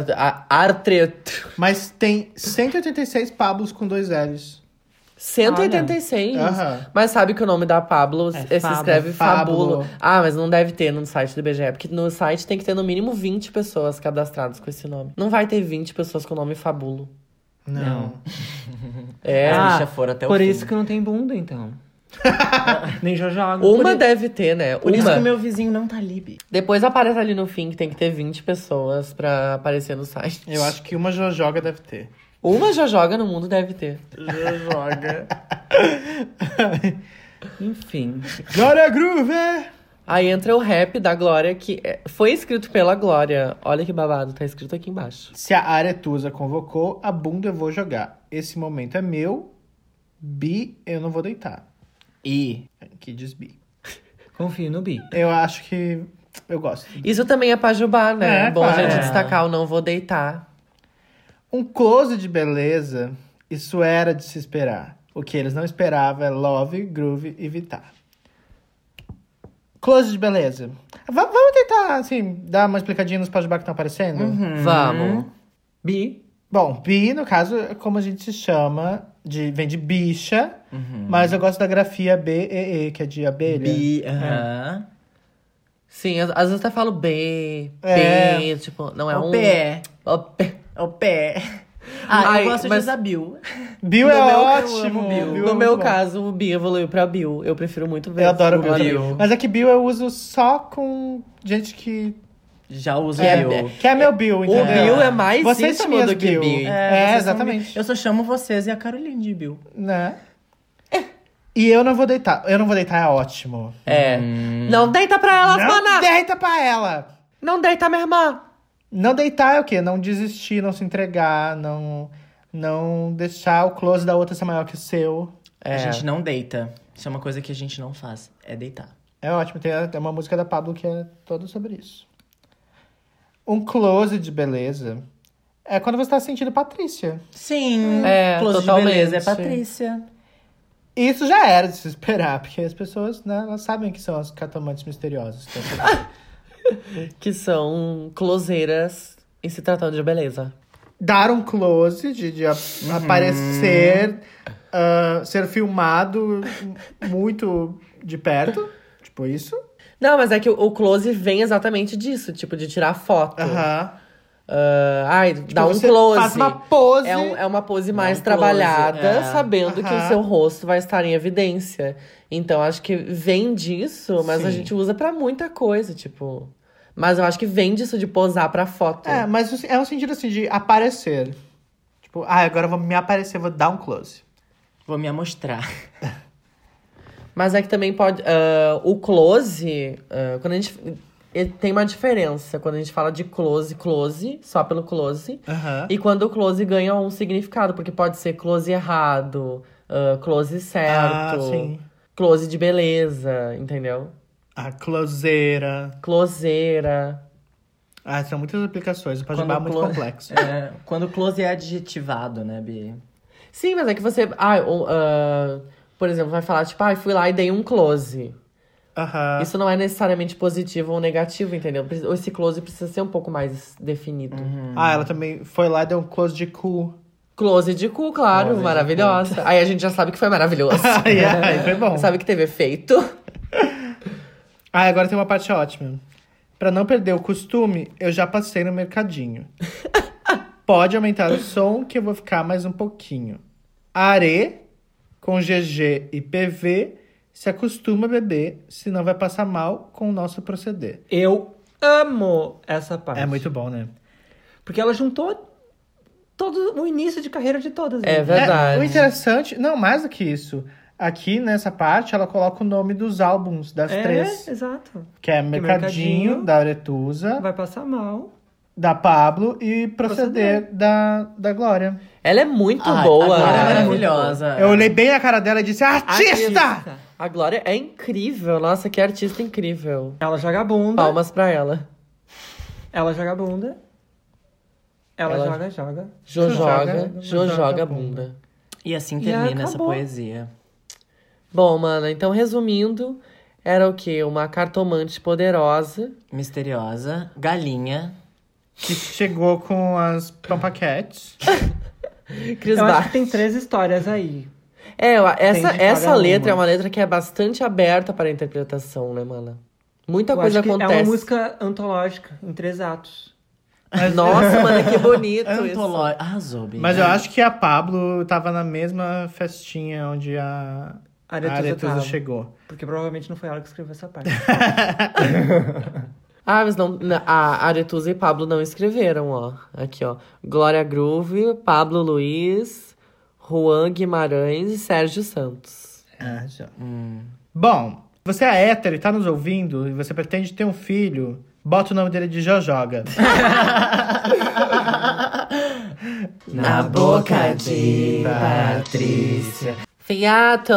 Speaker 1: artreto.
Speaker 3: Mas tem 186 Pablos com dois L's.
Speaker 1: 186.
Speaker 3: Aham.
Speaker 1: Mas sabe que o nome da Pablo
Speaker 2: É
Speaker 1: se escreve Fabulo.
Speaker 3: Fábulo.
Speaker 1: Ah, mas não deve ter no site do IBGE, porque no site tem que ter no mínimo 20 pessoas cadastradas com esse nome. Não vai ter 20 pessoas com o nome Fabulo.
Speaker 3: Não.
Speaker 1: É.
Speaker 4: As
Speaker 2: Ah,
Speaker 4: bichas foram até o
Speaker 2: Por
Speaker 4: fim.
Speaker 2: isso que não tem bunda, então. Nem já joga.
Speaker 1: Uma
Speaker 2: Por-
Speaker 1: deve ter, né?
Speaker 4: Por
Speaker 1: Uma.
Speaker 4: isso que o meu vizinho não tá ali, Bi.
Speaker 1: Depois aparece ali no fim que tem que ter 20 pessoas pra aparecer no site.
Speaker 3: Eu acho que uma Jojoga deve ter.
Speaker 1: Uma já joga no mundo deve ter.
Speaker 3: Jojoga.
Speaker 2: Enfim.
Speaker 3: Glória Groove!
Speaker 1: Aí entra o rap da Glória, que é- foi escrito pela Glória. Olha que babado, tá escrito aqui embaixo.
Speaker 3: Se a Aretusa convocou, a bunda eu vou jogar. Esse momento é meu. Bi, eu não vou deitar.
Speaker 4: E
Speaker 3: Aqui diz bi.
Speaker 2: Confio no Bi.
Speaker 3: Eu acho que eu gosto.
Speaker 1: Isso também é pra Jubá, né?
Speaker 3: É,
Speaker 1: Bom a gente
Speaker 3: É.
Speaker 1: destacar o não vou deitar.
Speaker 3: Um close de beleza, isso era de se esperar. O que eles não esperavam é love, groove e vitar. Close de beleza. Va- vamos tentar, assim, dar uma explicadinha nos pajubá que estão aparecendo?
Speaker 1: Vamos.
Speaker 2: Bi.
Speaker 3: Bom, bi, no caso, é como a gente se chama, de, vem de bicha, mas eu gosto da grafia B-E-E, que é de abelha.
Speaker 4: Bi, aham.
Speaker 1: Sim, às, às vezes até falo B,
Speaker 3: É.
Speaker 1: B, tipo, não é
Speaker 4: O
Speaker 1: um...
Speaker 4: pé.
Speaker 1: O pé.
Speaker 4: O pé. Ah,
Speaker 1: Ai,
Speaker 4: eu gosto
Speaker 1: mas-
Speaker 4: de usar Bill.
Speaker 3: Bill
Speaker 1: No
Speaker 3: é
Speaker 1: meu- eu
Speaker 3: ótimo.
Speaker 4: Bill.
Speaker 3: Bill é
Speaker 1: No meu
Speaker 3: muito bom.
Speaker 1: caso, o Bi evoluiu pra Bill. Eu prefiro muito ver.
Speaker 3: Eu adoro
Speaker 1: o
Speaker 3: Bill.
Speaker 1: Bill.
Speaker 3: Mas é que Bill eu uso só com gente que
Speaker 4: Já uso
Speaker 3: é,
Speaker 4: Bill.
Speaker 3: que é meu Bill,
Speaker 1: O
Speaker 3: entendeu?
Speaker 1: Bill é mais
Speaker 3: Vocês
Speaker 1: íntimo do que
Speaker 3: Bill.
Speaker 1: Bi.
Speaker 3: É,
Speaker 4: vocês são
Speaker 3: exatamente.
Speaker 4: Bill. Eu só chamo vocês e a Caroline de Bill.
Speaker 3: Né? E eu não vou deitar. Eu não vou deitar é ótimo.
Speaker 1: É. Não deita pra elas,
Speaker 3: não
Speaker 1: mana!
Speaker 3: deita pra ela!
Speaker 1: Não deita, minha irmã!
Speaker 3: Não deitar é o quê? Não desistir, não se entregar, não, não deixar o close da outra ser maior que o seu.
Speaker 1: É.
Speaker 4: A gente não deita. Isso é uma coisa que a gente não faz. É deitar.
Speaker 3: É ótimo. Tem, tem uma música da Pablo que é toda sobre isso. Um close de beleza é quando você tá sentindo Patrícia.
Speaker 4: Sim.
Speaker 1: É,
Speaker 4: Close
Speaker 1: totalmente.
Speaker 4: de beleza é Patrícia.
Speaker 3: Isso já era de se esperar, porque as pessoas, né, elas sabem que são as catomantes misteriosas. Então,
Speaker 1: Que são closeiras em se tratando de beleza.
Speaker 3: dar um close, de, de a- aparecer, ah, ser filmado muito de perto. Tipo isso.
Speaker 1: Não, mas é que o, close vem exatamente disso, tipo, de tirar foto.
Speaker 3: Aham.
Speaker 1: Ah, ai, dá um
Speaker 3: você
Speaker 1: close.
Speaker 3: Faz uma pose.
Speaker 1: É, um- é uma pose mais
Speaker 4: um
Speaker 1: trabalhada,
Speaker 4: é.
Speaker 1: sabendo que o seu rosto vai estar em evidência. Então, acho que vem disso, mas a
Speaker 3: Sim.
Speaker 1: gente usa pra muita coisa, tipo. Mas eu acho que vem disso de posar pra foto.
Speaker 3: É, mas é um sentido assim de aparecer. Tipo, ah, agora eu vou me aparecer, vou dar um close.
Speaker 4: Vou me amostrar.
Speaker 1: Mas é que também pode. ah, o close, ah, quando a gente. tem uma diferença quando a gente fala de close, close, só pelo close.
Speaker 3: Aham.
Speaker 1: E quando o close ganha um significado, porque pode ser close errado, ah, close certo,
Speaker 3: Ah, sim.
Speaker 1: close de beleza, entendeu?
Speaker 3: A closeira.
Speaker 1: Closeira.
Speaker 3: Ah, são muitas aplicações. Pode chamar muito
Speaker 4: clo-
Speaker 3: complexo.
Speaker 4: É, quando close é adjetivado, né, Bi?
Speaker 1: Sim, mas é que você. Ah, o- ah, por exemplo, vai falar, tipo, ah, fui lá e dei um close.
Speaker 3: Aham.
Speaker 1: Isso não é necessariamente positivo ou negativo, entendeu? Esse close precisa ser um pouco mais definido.
Speaker 3: Ah, ela também foi lá e deu um close de cu.
Speaker 1: Close de cu, claro,
Speaker 4: Close
Speaker 1: maravilhosa. Aí a gente já sabe que foi maravilhoso.
Speaker 3: Aí, aí foi bom.
Speaker 1: sabe que teve efeito.
Speaker 3: Ah, agora tem uma parte ótima. Pra não perder o costume, eu já passei no mercadinho. Pode aumentar o som que eu vou ficar mais um pouquinho. Are, com GG e PV, se acostuma a beber, senão vai passar mal com o nosso proceder.
Speaker 2: Eu amo essa parte.
Speaker 3: É muito bom, né?
Speaker 2: Porque ela juntou todo o início de carreira de todas.
Speaker 1: É
Speaker 2: né?
Speaker 1: verdade.
Speaker 3: É, o interessante, não, mais do que isso. Aqui nessa parte, ela coloca o nome dos álbuns das
Speaker 2: É,
Speaker 3: três.
Speaker 2: exato.
Speaker 3: Que é Mercadinho,
Speaker 2: Mercadinho,
Speaker 3: da Aretusa,
Speaker 2: Vai passar mal.
Speaker 3: da Pablo e Proceder, da, da Glória.
Speaker 1: Ela é muito
Speaker 4: Ai,
Speaker 1: boa.
Speaker 4: a Glória é
Speaker 1: né?
Speaker 4: maravilhosa.
Speaker 3: Eu olhei bem na cara dela e disse, artista!
Speaker 1: A Glória é incrível. Nossa, que artista incrível.
Speaker 2: Ela joga bunda.
Speaker 1: Palmas pra ela.
Speaker 2: Ela joga bunda. Ela,
Speaker 1: Ela-
Speaker 2: joga, joga.
Speaker 1: Jo
Speaker 3: Jo
Speaker 1: joga,
Speaker 3: joga,
Speaker 1: Jo
Speaker 3: joga
Speaker 1: joga
Speaker 3: bunda.
Speaker 1: bunda.
Speaker 4: E assim
Speaker 2: E
Speaker 4: termina essa
Speaker 2: acabou.
Speaker 4: poesia.
Speaker 1: Bom, mano, então resumindo, era o quê? Uma cartomante poderosa.
Speaker 4: Misteriosa, galinha.
Speaker 3: Que chegou com as Pampaquetes.
Speaker 1: Cris
Speaker 2: Eu acho
Speaker 1: Bar-
Speaker 2: que tem três histórias aí.
Speaker 1: É, essa, essa letra
Speaker 2: uma.
Speaker 1: é uma letra que é bastante aberta para a interpretação, né, mana? Muita
Speaker 2: Eu
Speaker 1: coisa
Speaker 2: acho que
Speaker 1: acontece.
Speaker 2: É uma música antológica, em três atos.
Speaker 1: Nossa, mano, que bonito
Speaker 4: Antoló...
Speaker 1: isso.
Speaker 4: Arrasou, Bi.
Speaker 3: Mas eu acho que a Pablo tava na mesma festinha onde a
Speaker 2: A
Speaker 3: a
Speaker 2: Aretusa
Speaker 3: Aretusa chegou.
Speaker 2: Porque provavelmente não foi ela que escreveu essa parte.
Speaker 1: Ah, mas não, a Aretusa e Pablo não escreveram, ó. Aqui, ó. Glória Groove, Pablo Luiz, Juan Guimarães e Sérgio Santos.
Speaker 3: Ah, já.
Speaker 4: Hum.
Speaker 3: Bom, você é hétero e tá nos ouvindo e você pretende ter um filho, bota o nome dele de Jojoga.
Speaker 4: Na boca de
Speaker 1: Patrícia. Fiato!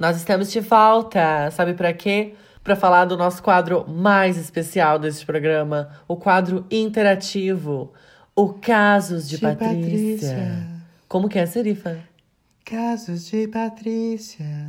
Speaker 1: Nós estamos de volta. Sabe pra quê? Pra falar do nosso quadro mais especial deste programa, o quadro interativo, o Casos de,
Speaker 3: De
Speaker 1: Patrícia.
Speaker 3: Patrícia.
Speaker 1: Como que é, Serifa?
Speaker 3: Casos de Patrícia.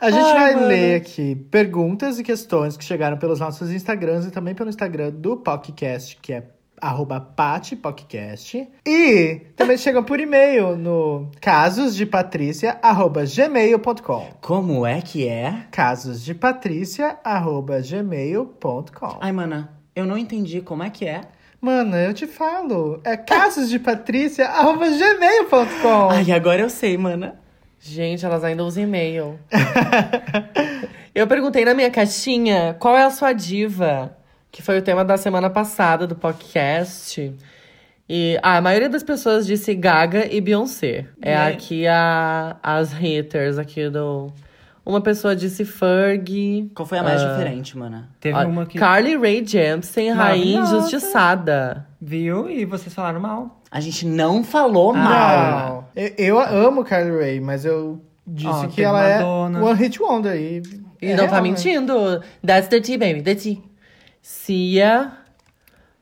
Speaker 3: A gente
Speaker 1: Ai,
Speaker 3: vai
Speaker 1: mano.
Speaker 3: ler aqui perguntas e questões que chegaram pelos nossos Instagrams e também pelo Instagram do podcast, que é arroba patipodcast. E também chegam por e-mail no casosdepatricia.gmail.com
Speaker 4: Como é que é?
Speaker 3: casosdepatricia.gmail.com
Speaker 4: Ai, mana, eu não entendi como é que é.
Speaker 3: Mano, eu te falo. É casosdepatricia.gmail.com
Speaker 4: Ai, agora eu sei, mana.
Speaker 1: Gente, elas ainda usam e-mail. Eu perguntei na minha caixinha qual é a sua diva, que foi o tema da semana passada do podcast. E ah, a maioria das pessoas disse Gaga e Beyoncé. É
Speaker 2: Né?
Speaker 1: aqui a, as haters aqui do. Uma pessoa disse Fergie.
Speaker 4: Qual foi a mais
Speaker 1: Ah.
Speaker 4: diferente, mana?
Speaker 2: Teve
Speaker 1: Ó,
Speaker 2: uma que
Speaker 1: Carly Rae Jepsen, rainha injustiçada.
Speaker 2: viu e vocês falaram mal.
Speaker 4: A gente não falou mal.
Speaker 3: Não. Eu, eu amo Carly Rae, mas eu disse
Speaker 2: Ó,
Speaker 3: que ela
Speaker 2: Madonna.
Speaker 3: é One Hit Wonder. E,
Speaker 1: E
Speaker 3: é
Speaker 1: não tá
Speaker 3: real, né?
Speaker 1: mentindo. That's the tea, baby. The tea. Cia,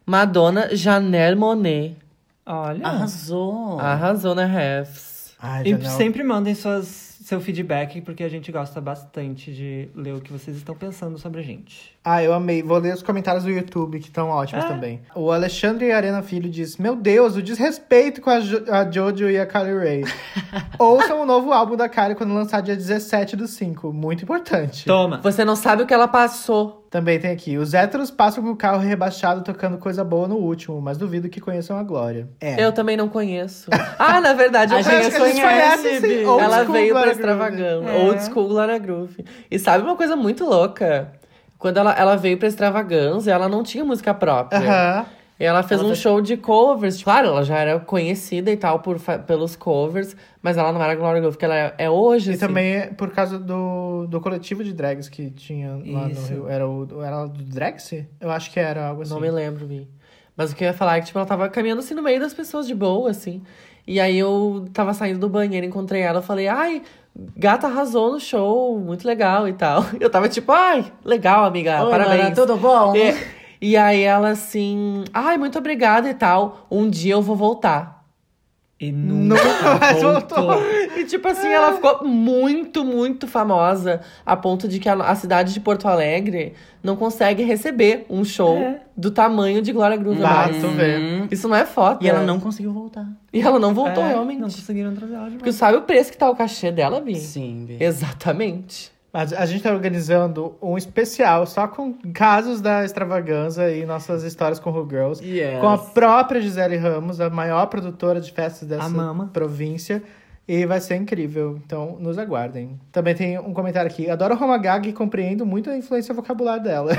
Speaker 1: Madonna, Janelle Monet.
Speaker 2: Olha.
Speaker 4: Arrasou.
Speaker 1: Arrasou na Refs.
Speaker 3: Ai,
Speaker 2: E
Speaker 3: Janelle.
Speaker 2: sempre mandem suas, seu feedback, porque a gente gosta bastante de ler o que vocês estão pensando sobre a gente.
Speaker 3: Ah, eu amei. Vou ler os comentários do YouTube, que estão ótimos
Speaker 2: É.
Speaker 3: também. O Alexandre Arena Filho diz: Meu Deus, o desrespeito com a, jo a Jojo e a Carly Rae. Ouçam o novo álbum da Carly quando lançar dia 17 do 5. Muito importante.
Speaker 2: Toma!
Speaker 1: Você não sabe o que ela passou.
Speaker 3: Também tem aqui. Os héteros passam com o carro rebaixado tocando coisa boa no último, mas duvido que conheçam a Glória. É.
Speaker 1: Eu também não conheço. Ah, na verdade, eu
Speaker 4: A gente
Speaker 1: conheço.
Speaker 3: a gente conhece, sim. Old
Speaker 1: Ela
Speaker 3: school
Speaker 1: veio pra Extravagância.
Speaker 2: Groove.
Speaker 1: Old
Speaker 2: É.
Speaker 1: School Glória Groove. E sabe uma coisa muito louca? Quando ela, ela veio pra Extravagância, ela não tinha música própria.
Speaker 3: Aham.
Speaker 1: E ela fez
Speaker 2: Ela
Speaker 1: um
Speaker 2: fez-
Speaker 1: show de covers. Claro, ela já era conhecida e tal por, pelos covers, mas ela não era Gloria Groove, que ela é, é hoje.
Speaker 3: E
Speaker 1: assim.
Speaker 3: também é por causa do, do coletivo de drags que tinha lá
Speaker 2: Isso.
Speaker 3: no Rio. Era, o, era do Drags? Eu acho que era algo assim.
Speaker 1: Não me lembro, Vi. Mas o que eu ia falar é que, tipo, ela tava caminhando assim no meio das pessoas de boa, assim. E aí eu tava saindo do banheiro, encontrei ela, falei, ai, gata arrasou no show, muito legal e tal. Eu tava tipo, ai, legal, amiga,
Speaker 4: Oi,
Speaker 1: parabéns.
Speaker 4: mana, tudo bom?
Speaker 1: E, e aí ela assim, ai, muito obrigada e tal. Um dia eu vou voltar.
Speaker 2: E nunca,
Speaker 3: Nunca mais
Speaker 2: voltou.
Speaker 3: voltou.
Speaker 1: E tipo assim, ela ficou muito, muito famosa, a ponto de que a, a cidade de Porto Alegre não consegue receber um show
Speaker 2: É.
Speaker 1: do tamanho de Glória Groove.
Speaker 4: Hum.
Speaker 1: Isso não é foto.
Speaker 4: E ela não conseguiu voltar.
Speaker 1: E ela não voltou,
Speaker 2: É,
Speaker 1: realmente.
Speaker 2: Não conseguiram trazer ela de
Speaker 1: Porque sabe o preço que tá o cachê dela, Bi?
Speaker 4: Sim, Bi.
Speaker 1: Exatamente.
Speaker 3: Mas a gente tá organizando um especial só com casos da extravaganza e nossas histórias com Who Girls.
Speaker 4: Yes.
Speaker 3: Com a própria Gisele Ramos, a maior produtora de festas dessa província. E vai ser incrível. Então, nos aguardem. Também tem um comentário aqui. Adoro Roma Gag e compreendo muito a influência vocabular dela.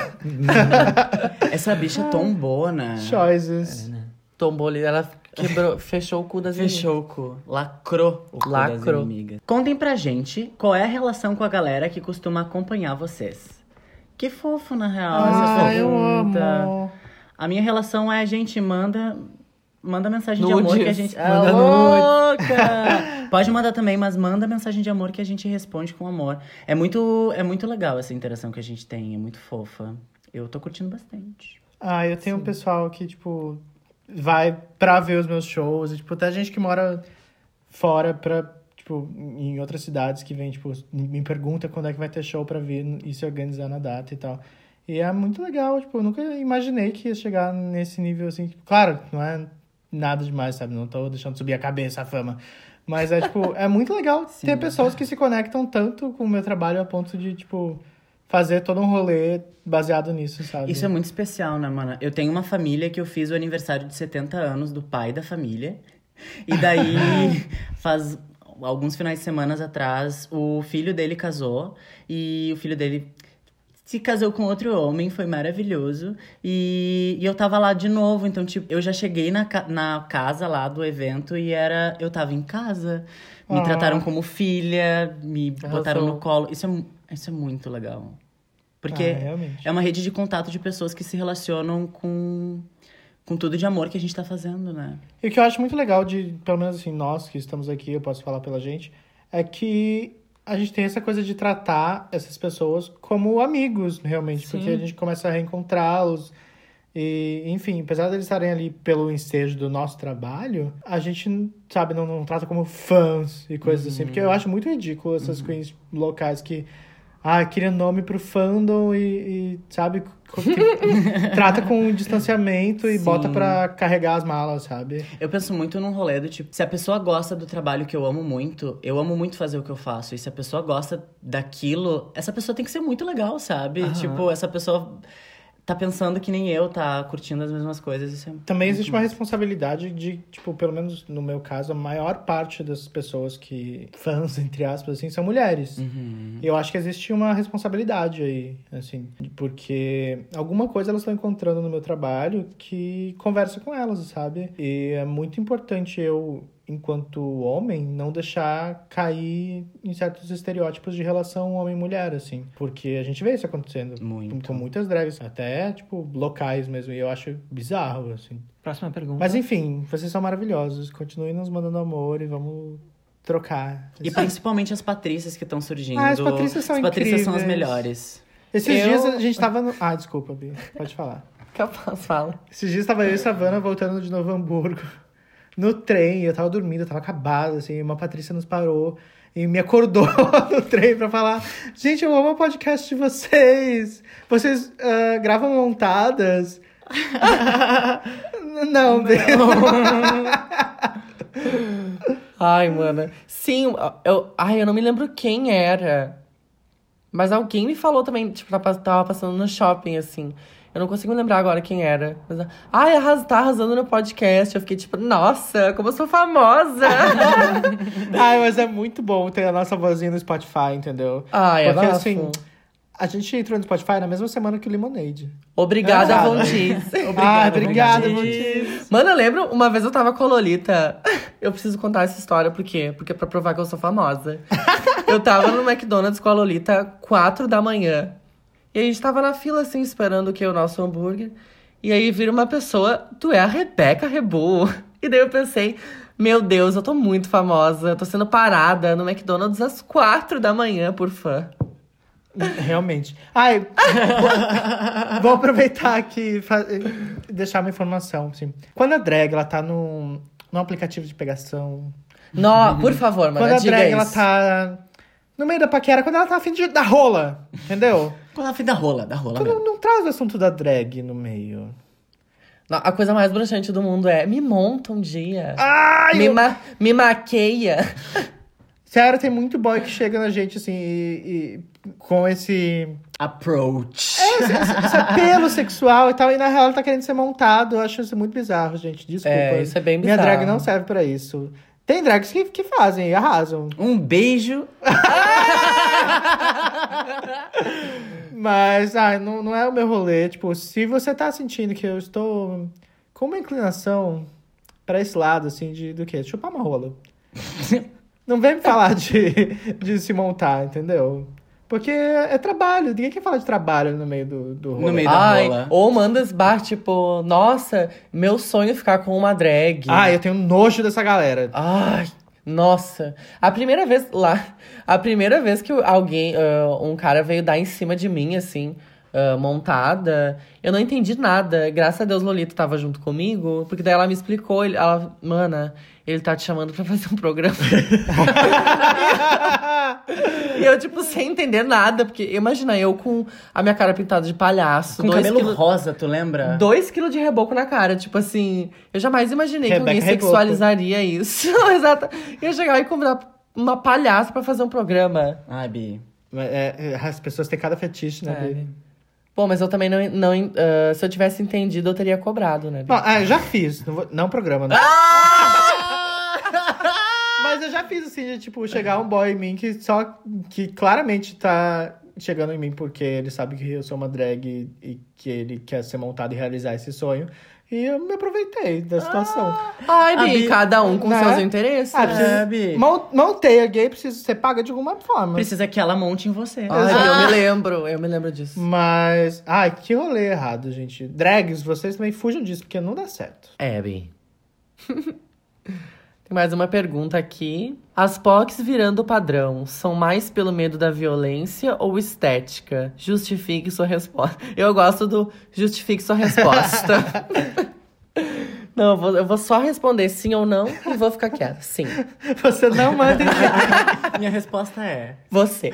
Speaker 4: Essa bicha tombou, né?
Speaker 3: Choices.
Speaker 1: Tombou ali, ela quebrou, fechou o cu das
Speaker 4: Fechou o cu. Lacrou o cu das
Speaker 1: Lacrou.
Speaker 4: inimigas. Contem pra gente qual é a relação com a galera que costuma acompanhar vocês. Que fofo, na real, essa
Speaker 3: Ah, eu
Speaker 4: pergunta.
Speaker 3: amo.
Speaker 4: A minha relação é a gente manda... Manda mensagem de
Speaker 1: Nudes.
Speaker 4: amor que a gente...
Speaker 2: Manda
Speaker 4: louca! Pode mandar também, mas manda mensagem de amor que a gente responde com amor. É muito, é muito legal essa interação que a gente tem, é muito fofa. Eu tô curtindo bastante.
Speaker 3: Ah, eu tenho um pessoal que, tipo, vai pra ver os meus shows. E, tipo, até gente que mora fora pra, tipo, em outras cidades que vem, tipo, me pergunta quando é que vai ter show pra vir e se organizar na data e tal. E é muito legal, tipo, eu nunca imaginei que ia chegar nesse nível, assim. Claro, não é nada demais, sabe? Não tô deixando subir a cabeça a fama. Mas é, tipo, é muito legal ter pessoas que se conectam tanto com o meu trabalho a ponto de, tipo, fazer todo um rolê baseado nisso, sabe?
Speaker 4: Isso é muito especial, né, mana? Eu tenho uma família que eu fiz o aniversário de 70 anos do pai da família. E daí, faz alguns finais de semana atrás, o filho dele casou. E o filho dele se casou com outro homem, foi maravilhoso. E, e eu tava lá de novo, então, tipo, eu já cheguei na, na casa lá do evento e era. Eu tava em casa. Me
Speaker 3: Ah.
Speaker 4: trataram como filha, me
Speaker 1: Arrasou.
Speaker 4: botaram no colo. Isso é, isso é muito legal. Porque
Speaker 3: Ah,
Speaker 4: é uma rede de contato de pessoas que se relacionam com, com tudo de amor que a gente tá fazendo, né?
Speaker 3: E o que eu acho muito legal de, pelo menos assim, nós que estamos aqui, eu posso falar pela gente, é que a gente tem essa coisa de tratar essas pessoas como amigos, realmente, porque a gente começa a reencontrá-los. E, enfim, apesar deles estarem ali pelo ensejo do nosso trabalho, a gente, sabe, não, não trata como fãs e coisas assim. Porque eu acho muito ridículo essas queens locais que, ah, criam nome pro fandom e, e, sabe, trata com distanciamento e
Speaker 4: Sim.
Speaker 3: bota pra carregar as malas, sabe?
Speaker 4: Eu penso muito num rolê do tipo, se a pessoa gosta do trabalho que eu amo muito, eu amo muito fazer o que eu faço. E se a pessoa gosta daquilo, essa pessoa tem que ser muito legal, sabe? Tipo, essa pessoa tá pensando que nem eu, tá curtindo as mesmas coisas. É
Speaker 3: Também existe uma
Speaker 4: massa.
Speaker 3: responsabilidade de, tipo, pelo menos no meu caso, a maior parte das pessoas que, fãs, entre aspas, assim, são mulheres.
Speaker 4: Uhum.
Speaker 3: E eu acho que existe uma responsabilidade aí, assim, porque alguma coisa elas estão encontrando no meu trabalho que conversa com elas, sabe? E é muito importante eu, enquanto homem, não deixar cair em certos estereótipos de relação homem-mulher, assim. Porque a gente vê isso acontecendo
Speaker 4: Muito.
Speaker 3: com muitas drags, até, tipo, locais mesmo. E eu acho bizarro, assim.
Speaker 2: Próxima pergunta.
Speaker 3: Mas enfim, vocês são maravilhosos. Continuem nos mandando amor e vamos trocar.
Speaker 4: E principalmente as Patrícias que estão surgindo.
Speaker 3: Ah, as Patrícias são
Speaker 4: As Patrícias são as
Speaker 3: incríveis.
Speaker 4: melhores.
Speaker 3: Esses
Speaker 1: Eu-
Speaker 3: dias a gente tava no. Ah, desculpa, Bi. Pode falar.
Speaker 1: Capaz, fala.
Speaker 3: Esses dias tava eu e Savana voltando de Novo Hamburgo. No trem, eu tava dormindo, eu tava acabado, assim. Uma Patrícia nos parou e me acordou no trem pra falar: Gente, eu amo o podcast de vocês. Vocês ah, gravam montadas? Não, Bi.
Speaker 1: Ai, mano. Sim, eu. Ai, eu não me lembro quem era. Mas alguém me falou também, tipo, tava passando no shopping, assim. Eu não consigo lembrar agora quem era. Mas, ai, arras, tá arrasando no podcast. Eu fiquei tipo, nossa, como eu sou famosa!
Speaker 3: Ai, mas é muito bom ter a nossa vozinha no Spotify, entendeu?
Speaker 1: ai, é
Speaker 3: Porque
Speaker 1: bafo.
Speaker 3: assim, a gente entrou no Spotify na mesma semana que o Lemonade.
Speaker 1: Obrigada,
Speaker 3: Ah,
Speaker 1: Vontis.
Speaker 3: ah, obrigada.
Speaker 1: Vontis. Mano, eu lembro, uma vez eu tava com a Lolita. Eu preciso contar essa história, por quê? Porque é pra provar que eu sou famosa. eu tava no McDonald's com a Lolita, quatro da manhã. E a gente tava na fila, assim, esperando o que? O nosso hambúrguer. E aí vira uma pessoa, tu é a Rebeca Rebu. E daí eu pensei, Meu Deus, eu tô muito famosa. Tô sendo parada no McDonald's às quatro da manhã por fã.
Speaker 3: Realmente. Ai, vou, vou aproveitar aqui e deixar uma informação. Assim. Quando a drag ela tá num, num aplicativo de pegação.
Speaker 1: Não, por favor, mano,
Speaker 3: quando a drag
Speaker 1: isso.
Speaker 3: ela tá no meio da paquera, quando ela tá afim de dar rola. Entendeu?
Speaker 4: Qual é a fim da rola? Da rola
Speaker 3: Tu
Speaker 4: mesmo.
Speaker 3: não, não traz o assunto da drag no meio.
Speaker 1: Não, A coisa mais broxante do mundo é me monta um dia.
Speaker 3: Ai,
Speaker 1: me,
Speaker 3: eu-
Speaker 1: ma me maqueia.
Speaker 3: Sério, tem muito boy que chega na gente assim e, e com esse,
Speaker 4: Approach.
Speaker 3: esse, esse apelo sexual e tal, e na real ela tá querendo ser montado. Eu acho isso muito bizarro, gente. Desculpa.
Speaker 1: É, isso é bem
Speaker 3: Minha
Speaker 1: bizarro.
Speaker 3: drag não serve pra isso. Tem drags que, que fazem e arrasam.
Speaker 4: Um beijo.
Speaker 3: Mas, ai, não, não é o meu rolê. Tipo, se você tá sentindo que eu estou com uma inclinação pra esse lado, assim, de do quê? Chupar uma rola. não vem me falar de, de se montar, entendeu? Porque é trabalho. Ninguém quer falar de trabalho no meio do, do rolê.
Speaker 4: No meio da
Speaker 1: Ai,
Speaker 4: rola.
Speaker 1: ou manda bar, tipo, nossa, meu sonho é ficar com uma drag.
Speaker 3: Ah, eu tenho nojo dessa galera.
Speaker 1: Ai, nossa. A primeira vez lá, a primeira vez que alguém, ah, um cara veio dar em cima de mim, assim, ah, montada, eu não entendi nada. Graças a Deus, Lolita tava junto comigo, porque daí ela me explicou, ela, mana, ele tá te chamando pra fazer um programa. e eu, tipo, sem entender nada, porque imagina eu com a minha cara pintada de palhaço,
Speaker 4: Com
Speaker 1: dois
Speaker 4: cabelo
Speaker 1: quilos-
Speaker 4: rosa, tu lembra?
Speaker 1: Dois quilos de reboco na cara, tipo assim. Eu jamais imaginei que
Speaker 3: Rebeca
Speaker 1: alguém
Speaker 3: Reboco.
Speaker 1: sexualizaria isso. Exato. Ia chegar e convidar uma palhaça pra fazer um programa.
Speaker 4: Ai, Bi.
Speaker 3: É, é, as pessoas têm cada fetiche, né?
Speaker 1: É.
Speaker 3: Bi?
Speaker 1: Pô, mas eu também não. não ah, se eu tivesse entendido, eu teria cobrado, né?
Speaker 3: Bom, ah, eu já fiz. Não, vou- não programa, né? Mas eu já fiz assim, de tipo, chegar um boy em mim que só. que claramente tá chegando em mim porque ele sabe que eu sou uma drag e, que ele quer ser montado e realizar esse sonho. E eu me aproveitei da situação.
Speaker 1: Ai,
Speaker 4: A
Speaker 1: Bi,
Speaker 4: Bi-
Speaker 1: cada um com
Speaker 3: Né?
Speaker 1: seus interesses.
Speaker 3: Ah,
Speaker 4: É, Bi.
Speaker 3: Mon- montei a gay, preciso ser paga de alguma forma.
Speaker 4: Precisa que ela monte em você.
Speaker 1: Ai,
Speaker 3: Exato.
Speaker 1: eu me lembro, eu me lembro disso.
Speaker 3: Mas. Ai, que rolê errado, gente. Drags, vocês também fujam disso, porque não dá certo.
Speaker 1: É, Bi. Tem mais uma pergunta aqui. As POCs virando padrão são mais pelo medo da violência ou estética? Justifique sua resposta. Eu gosto do justifique sua resposta. não, eu vou, eu vou só responder sim ou não e vou ficar quieta. Sim.
Speaker 3: Você não manda em
Speaker 4: Minha resposta é.
Speaker 1: Você.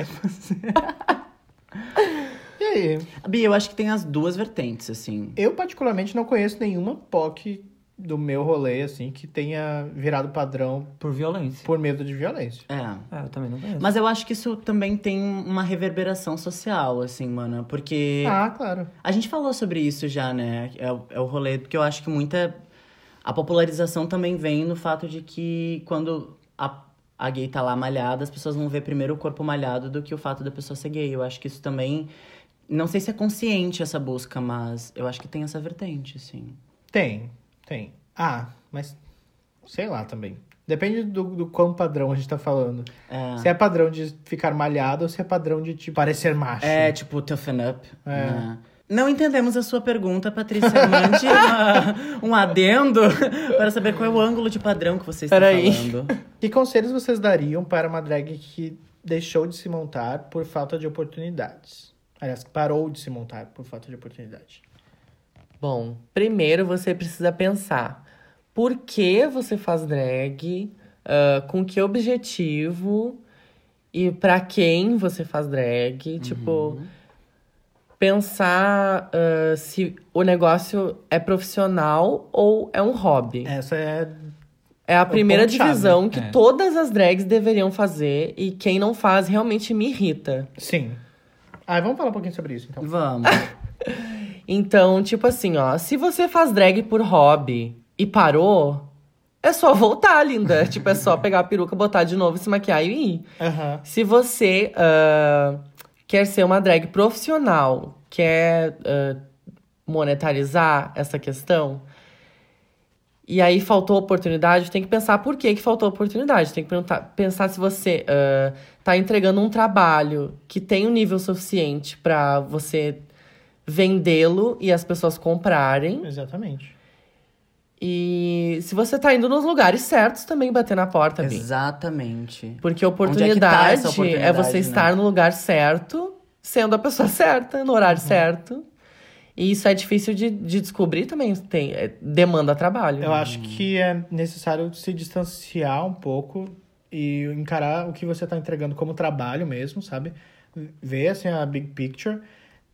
Speaker 3: E aí?
Speaker 4: Bi, eu acho que tem as duas vertentes, assim.
Speaker 3: Eu, particularmente, não conheço nenhuma POC do meu rolê, assim, que tenha virado padrão
Speaker 2: Por violência.
Speaker 3: por medo de violência.
Speaker 4: É.
Speaker 2: É, eu também não conheço.
Speaker 4: Mas eu acho que isso também tem uma reverberação social, assim, mano. Porque
Speaker 3: Ah, claro.
Speaker 4: a gente falou sobre isso já, né? É, o- é o rolê, porque eu acho que muita. A popularização também vem no fato de que quando a, a gay tá lá malhada, as pessoas vão ver primeiro o corpo malhado do que o fato da pessoa ser gay. Eu acho que isso também. Não sei se é consciente essa busca, mas eu acho que tem essa vertente, assim.
Speaker 3: Tem, tem. Ah, mas sei lá também. Depende do, do quão padrão a gente tá falando.
Speaker 4: É.
Speaker 3: Se é padrão de ficar malhado ou se é padrão de, tipo, parecer macho.
Speaker 4: É, tipo, toughen up.
Speaker 3: É.
Speaker 4: né? Não entendemos a sua pergunta, Patrícia. Mande uma- um adendo para saber qual é o ângulo de padrão que você está
Speaker 1: Peraí.
Speaker 4: falando.
Speaker 3: Que conselhos vocês dariam para uma drag que deixou de se montar por falta de oportunidades? Aliás, que parou de se montar por falta de oportunidade.
Speaker 1: Bom, primeiro você precisa pensar por que você faz drag, ah, com que objetivo e pra quem você faz drag. Tipo, pensar ah, se o negócio é profissional ou é um hobby.
Speaker 3: Essa é.
Speaker 1: É a primeira divisão que
Speaker 2: É.
Speaker 1: todas as drags deveriam fazer e quem não faz realmente me irrita.
Speaker 3: Sim. Ah, vamos falar um pouquinho sobre isso, então.
Speaker 4: Vamos.
Speaker 1: Então, tipo assim, ó, se você faz drag por hobby e parou, é só voltar, linda. tipo, é só pegar a peruca, botar de novo, se maquiar e ir.
Speaker 3: Aham.
Speaker 1: Se você ah, quer ser uma drag profissional, quer ah, monetarizar essa questão, e aí faltou oportunidade, tem que pensar por que, que faltou oportunidade. Tem que pensar se você ah, tá entregando um trabalho que tem um nível suficiente pra você vendê-lo e as pessoas comprarem.
Speaker 3: Exatamente.
Speaker 1: E se você tá indo nos lugares certos, também bater na porta, Bi.
Speaker 4: Exatamente.
Speaker 1: Porque
Speaker 4: Onde é tá
Speaker 1: oportunidade,
Speaker 4: oportunidade,
Speaker 1: é você
Speaker 4: né?
Speaker 1: estar no lugar certo, sendo a pessoa certa, no horário certo. E isso é difícil de, de descobrir também. Tem, é, demanda trabalho.
Speaker 3: Eu acho que é necessário se distanciar um pouco e encarar o que você está entregando como trabalho mesmo, sabe? Ver assim a big picture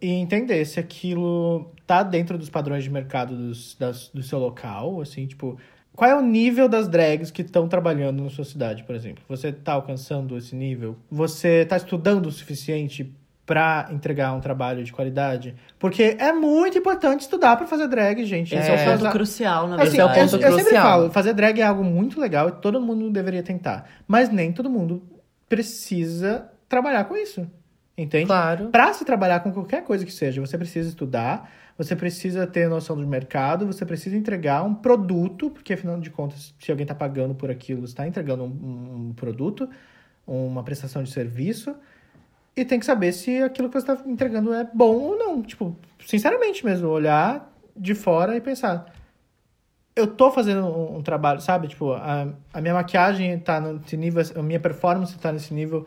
Speaker 3: e entender se aquilo tá dentro dos padrões de mercado dos, das- do seu local, assim, tipo, qual é o nível das drags que estão trabalhando na sua cidade, por exemplo? Você tá alcançando esse nível? Você tá estudando o suficiente para entregar um trabalho de qualidade? Porque é muito importante estudar para fazer drag, gente.
Speaker 4: Esse é,
Speaker 1: É.
Speaker 4: o ponto crucial, na
Speaker 3: Assim,
Speaker 1: é o
Speaker 4: verdade.
Speaker 3: eu,
Speaker 1: ponto
Speaker 3: eu sempre
Speaker 1: crucial.
Speaker 3: falo, fazer drag é algo muito legal e todo mundo deveria tentar. Mas nem todo mundo precisa trabalhar com isso. Entende?
Speaker 1: Claro.
Speaker 3: Pra se trabalhar com qualquer coisa que seja, você precisa estudar, você precisa ter noção do mercado, você precisa entregar um produto, porque afinal de contas, se alguém tá pagando por aquilo, você tá entregando um, um produto, uma prestação de serviço, e tem que saber se aquilo que você tá entregando é bom ou não. Tipo, sinceramente mesmo, olhar de fora e pensar, eu tô fazendo um, um trabalho, sabe? Tipo, a, a minha maquiagem tá nesse nível, a minha performance tá nesse nível.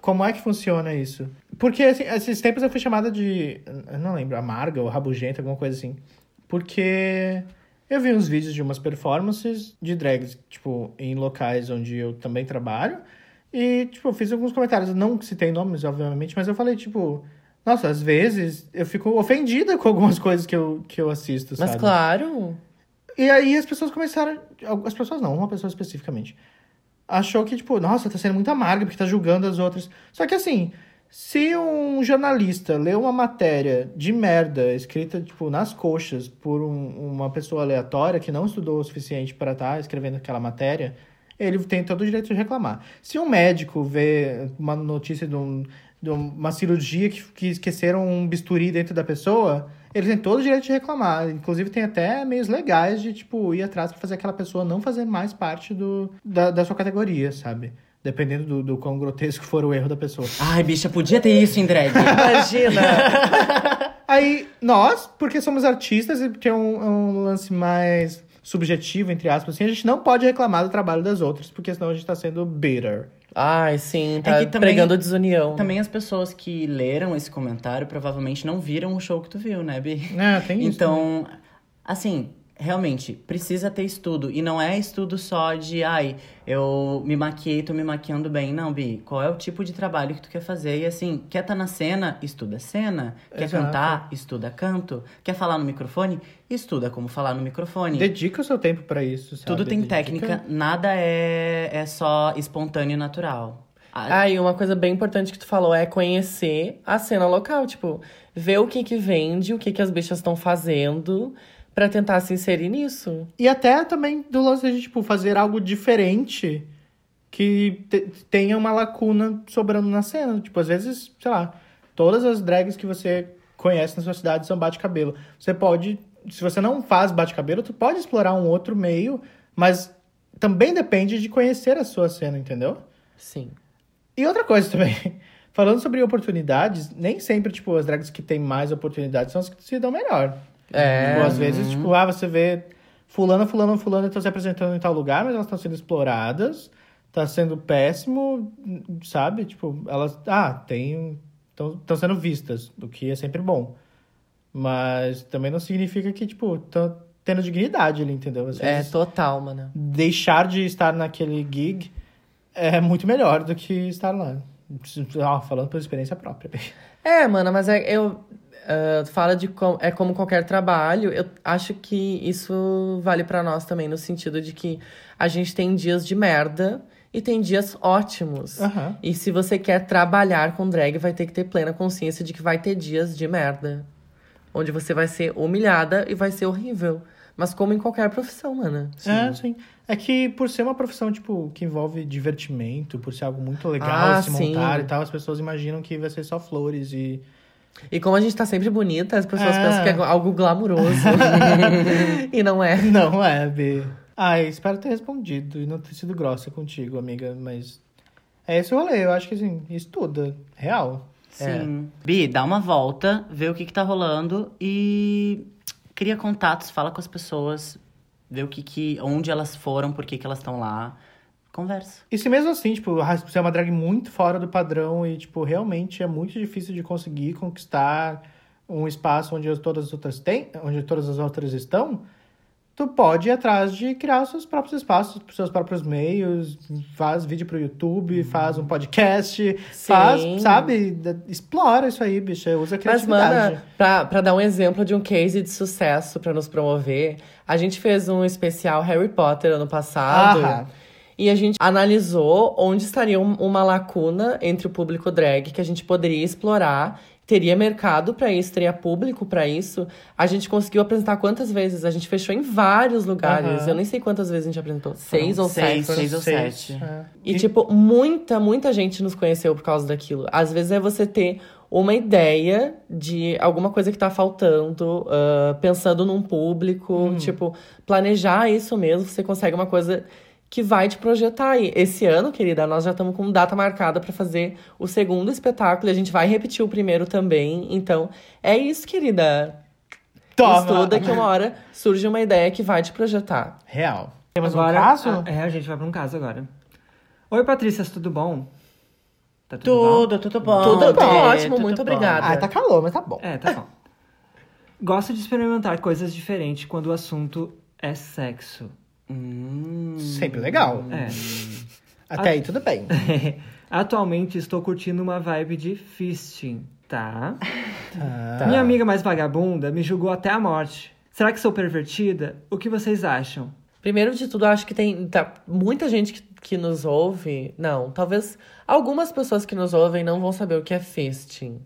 Speaker 3: Como é que funciona isso? Porque assim, esses tempos eu fui chamada de. Não lembro, amarga ou rabugenta, alguma coisa assim. Porque eu vi uns vídeos de umas performances de drags, tipo, em locais onde eu também trabalho. E, tipo, eu fiz alguns comentários. Não citei nomes, obviamente, mas eu falei, tipo. Nossa, às vezes eu fico ofendida com algumas coisas que eu, que eu assisto,
Speaker 1: Mas
Speaker 3: sabe?
Speaker 1: claro.
Speaker 3: E aí as pessoas começaram. As pessoas não, uma pessoa especificamente. Achou que, tipo, nossa, tá sendo muito amarga porque tá julgando as outras. Só que assim, se um jornalista lê uma matéria de merda escrita, tipo, nas coxas por um- uma pessoa aleatória que não estudou o suficiente para estar escrevendo aquela matéria, ele tem todo o direito de reclamar. Se um médico vê uma notícia de, um- de uma cirurgia que, que esqueceram um bisturi dentro da pessoa, ele tem todo o direito de reclamar. Inclusive, tem até meios legais de, tipo, ir atrás pra fazer aquela pessoa não fazer mais parte do, da, da sua categoria, sabe? Dependendo do, do quão grotesco for o erro da pessoa.
Speaker 4: Ai, bicha, podia ter isso em drag.
Speaker 1: Imagina.
Speaker 3: Aí, nós, porque somos artistas e tem um, um lance mais subjetivo, entre aspas, assim, a gente não pode reclamar do trabalho das outras, porque senão a gente tá sendo bitter.
Speaker 1: Ai, sim, tá
Speaker 4: que também-
Speaker 1: pregando desunião.
Speaker 4: Também as pessoas que leram esse comentário provavelmente não viram o show que tu viu, né, Bi?
Speaker 3: É, tem isso.
Speaker 4: Então, assim, realmente, precisa ter estudo. E não é estudo só de, ai, eu me maquiei, tô me maquiando bem. Não, Bi, qual é o tipo de trabalho que tu quer fazer? E assim, quer tá na cena? Estuda cena. Quer
Speaker 3: Exato.
Speaker 4: cantar? Estuda canto. Quer falar no microfone? Estuda como falar no microfone.
Speaker 3: Dedica o seu tempo pra isso, sabe?
Speaker 4: Tudo tem
Speaker 3: Dedica-
Speaker 4: técnica, nada é, é só espontâneo e natural. Ah,
Speaker 1: Ah, e uma coisa bem importante que tu falou é conhecer a cena local. Tipo, ver o que que vende, o que que as bichas estão fazendo, pra tentar se inserir nisso.
Speaker 3: E até também do lance de, tipo, fazer algo diferente que te- tenha uma lacuna sobrando na cena. Tipo, às vezes, sei lá, todas as drags que você conhece na sua cidade são bate-cabelo. Você pode, se você não faz bate-cabelo, tu pode explorar um outro meio, mas também depende de conhecer a sua cena, entendeu?
Speaker 1: Sim.
Speaker 3: E outra coisa também, falando sobre oportunidades, nem sempre, tipo, as drags que têm mais oportunidades são as que se dão melhor.
Speaker 1: É.
Speaker 3: Tipo, às vezes, tipo, ah, você vê fulano, fulano, fulano estão se apresentando em tal lugar, mas elas estão sendo exploradas, tá sendo péssimo, sabe? Tipo, elas, ah, tem, estão sendo vistas, o que é sempre bom. Mas também não significa que, tipo, estão tendo dignidade ali, entendeu? Às
Speaker 1: É total, mano.
Speaker 3: deixar de estar naquele gig é muito melhor do que estar lá. Ah, falando por experiência própria.
Speaker 1: É, mana, mas é, eu. Ah, fala de com, é como qualquer trabalho. Eu acho que isso vale pra nós também, no sentido de que a gente tem dias de merda e tem dias ótimos.
Speaker 3: Aham.
Speaker 1: E se você quer trabalhar com drag, vai ter que ter plena consciência de que vai ter dias de merda. Onde você vai ser humilhada e vai ser horrível. Mas como em qualquer profissão, mana.
Speaker 3: É, sim. É que por ser uma profissão, tipo, que envolve divertimento, por ser algo muito legal
Speaker 1: Ah,
Speaker 3: se
Speaker 1: sim.
Speaker 3: montar e tal, as pessoas imaginam que vai ser só flores e.
Speaker 1: E como a gente tá sempre bonita, as pessoas
Speaker 3: É.
Speaker 1: pensam que é algo glamuroso. e não é.
Speaker 3: Não é, B. Ai, espero ter respondido e não ter sido grossa contigo, amiga, mas. É esse o rolê, eu acho que assim, estuda. Real.
Speaker 4: Sim. Bi, dá uma volta, vê o que, que tá rolando e cria contatos, fala com as pessoas. Vê o que que... Onde elas foram, por que que elas estão lá. Conversa.
Speaker 3: E se mesmo assim, tipo, você é uma drag muito fora do padrão e, tipo, realmente é muito difícil de conseguir conquistar um espaço onde as- todas as outras têm, onde todas as outras estão, tu pode ir atrás de criar os seus próprios espaços, os seus próprios meios, faz vídeo pro YouTube, faz um podcast, faz, sabe? Explora isso aí, bicha, usa a
Speaker 1: Mas,
Speaker 3: criatividade.
Speaker 1: mana, pra, pra dar um exemplo de um case de sucesso pra nos promover, a gente fez um especial Harry Potter ano passado.
Speaker 3: Aham.
Speaker 1: E a gente analisou onde estaria um- uma lacuna entre o público drag que a gente poderia explorar. Teria mercado pra isso, teria público pra isso. A gente conseguiu apresentar quantas vezes? A gente fechou em vários lugares.
Speaker 3: Aham.
Speaker 1: Eu nem sei quantas vezes a gente apresentou. Seis ou
Speaker 4: seis,
Speaker 1: sete?
Speaker 4: seis ou
Speaker 3: Seis,
Speaker 4: sete.
Speaker 3: é.
Speaker 1: E, tipo, muita, muita gente nos conheceu por causa daquilo. Às vezes é você ter uma ideia de alguma coisa que tá faltando, ah, pensando num público, tipo, planejar isso mesmo, você consegue uma coisa que vai te projetar aí. Esse ano, querida, nós já estamos com data marcada pra fazer o segundo espetáculo e a gente vai repetir o primeiro também. Então, é isso, querida.
Speaker 3: Toma!
Speaker 1: Estuda que uma hora surge uma ideia que vai te projetar.
Speaker 3: Real. Temos
Speaker 2: Agora,
Speaker 3: um caso?
Speaker 2: a- é, a gente vai pra um caso agora. Oi, Patrícias, tudo bom? Tá tudo, bom?
Speaker 4: Tudo, tudo bom.
Speaker 1: Tudo ótimo,
Speaker 4: tudo
Speaker 1: muito
Speaker 4: bom.
Speaker 1: obrigada.
Speaker 3: Ah, tá calor, mas tá bom.
Speaker 2: É, tá bom. Gosto de experimentar coisas diferentes quando o assunto é sexo.
Speaker 4: Hum.
Speaker 3: Sempre legal.
Speaker 2: É.
Speaker 3: Até aí tudo bem.
Speaker 2: Atualmente estou curtindo uma vibe de fisting, tá?
Speaker 3: Tá.
Speaker 2: Minha amiga mais vagabunda me julgou até a morte. Será que sou pervertida? O que vocês acham?
Speaker 1: Primeiro de tudo, eu acho que tem tá, muita gente que, que nos ouve. Não, talvez algumas pessoas que nos ouvem não vão saber o que é fisting.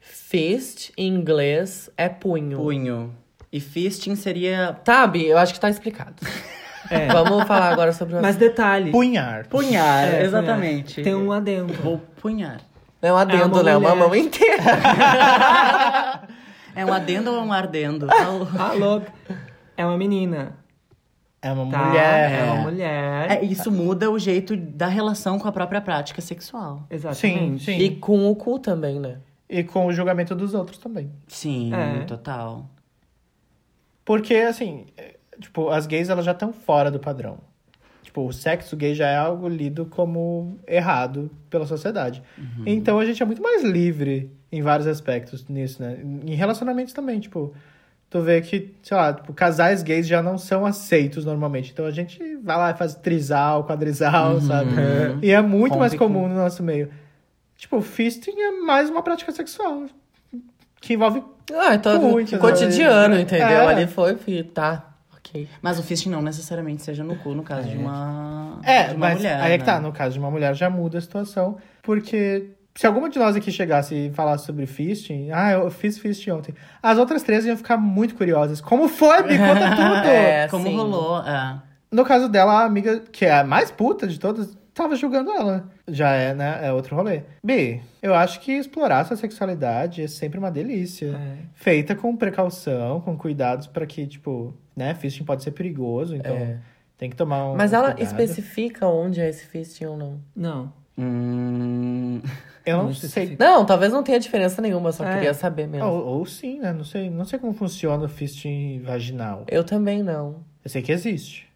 Speaker 1: Fist, em inglês, é punho.
Speaker 4: Punho. E fisting seria
Speaker 1: Sabe? Eu acho que tá explicado.
Speaker 2: É.
Speaker 1: Vamos falar agora sobre o
Speaker 2: Mas detalhe.
Speaker 3: Punhar.
Speaker 4: punhar,
Speaker 2: É,
Speaker 4: exatamente.
Speaker 2: Tem um adendo.
Speaker 4: Vou punhar.
Speaker 1: É um adendo,
Speaker 2: É
Speaker 1: né? É uma mão inteira.
Speaker 4: É um adendo ou um ardendo?
Speaker 2: Alô? É uma menina.
Speaker 3: É uma
Speaker 2: Tá?
Speaker 3: mulher.
Speaker 2: É uma mulher.
Speaker 4: É, isso muda o jeito da relação com a própria prática sexual.
Speaker 3: Sim,
Speaker 2: Exatamente.
Speaker 3: sim.
Speaker 1: E com o cu também, né?
Speaker 3: E com o julgamento dos outros também.
Speaker 4: Sim,
Speaker 2: É.
Speaker 4: total.
Speaker 3: Porque, assim, é, tipo, as gays elas já estão fora do padrão. Tipo, o sexo gay já é algo lido como errado pela sociedade. Então a gente é muito mais livre em vários aspectos nisso, né? Em relacionamentos também, tipo, tu vê que, sei lá, tipo, casais gays já não são aceitos normalmente. Então a gente vai lá e faz trisal, quadrisal, sabe? E é muito mais comum no nosso meio. Tipo, fisting é mais uma prática sexual. Que envolve
Speaker 1: Ah, então
Speaker 3: Muito,
Speaker 1: cotidiano,
Speaker 3: né?
Speaker 1: entendeu?
Speaker 3: É.
Speaker 1: Ali foi, fi, tá, ok.
Speaker 4: Mas o fisting não necessariamente seja no cu, no caso de uma,
Speaker 3: É,
Speaker 4: de uma
Speaker 3: mas
Speaker 4: mulher.
Speaker 3: aí é que tá,
Speaker 4: né?
Speaker 3: no caso de uma mulher já muda a situação, porque se alguma de nós aqui chegasse e falasse sobre fisting, ah, eu fiz fisting ontem, as outras três iam ficar muito curiosas. Como foi, Me conta tudo!
Speaker 1: É,
Speaker 4: Como
Speaker 1: sim.
Speaker 4: rolou, é.
Speaker 3: No caso dela, a amiga, que é a mais puta de todas, tava julgando ela. Já é, né, é outro rolê. B, eu acho que explorar sua sexualidade é sempre uma delícia.
Speaker 2: É.
Speaker 3: Feita com precaução, com cuidados pra que, tipo, né, fisting pode ser perigoso, então
Speaker 1: É.
Speaker 3: tem que tomar um
Speaker 1: Mas ela
Speaker 3: cuidado.
Speaker 1: especifica onde é esse fisting ou não?
Speaker 2: Não.
Speaker 4: Hum,
Speaker 3: Eu não
Speaker 2: Não
Speaker 3: sei.
Speaker 1: Não, talvez não tenha diferença nenhuma, só
Speaker 2: É.
Speaker 1: queria saber mesmo.
Speaker 3: Ou, ou sim, né? Não sei, não sei como funciona o fisting vaginal.
Speaker 1: Eu também não.
Speaker 3: Eu sei que existe.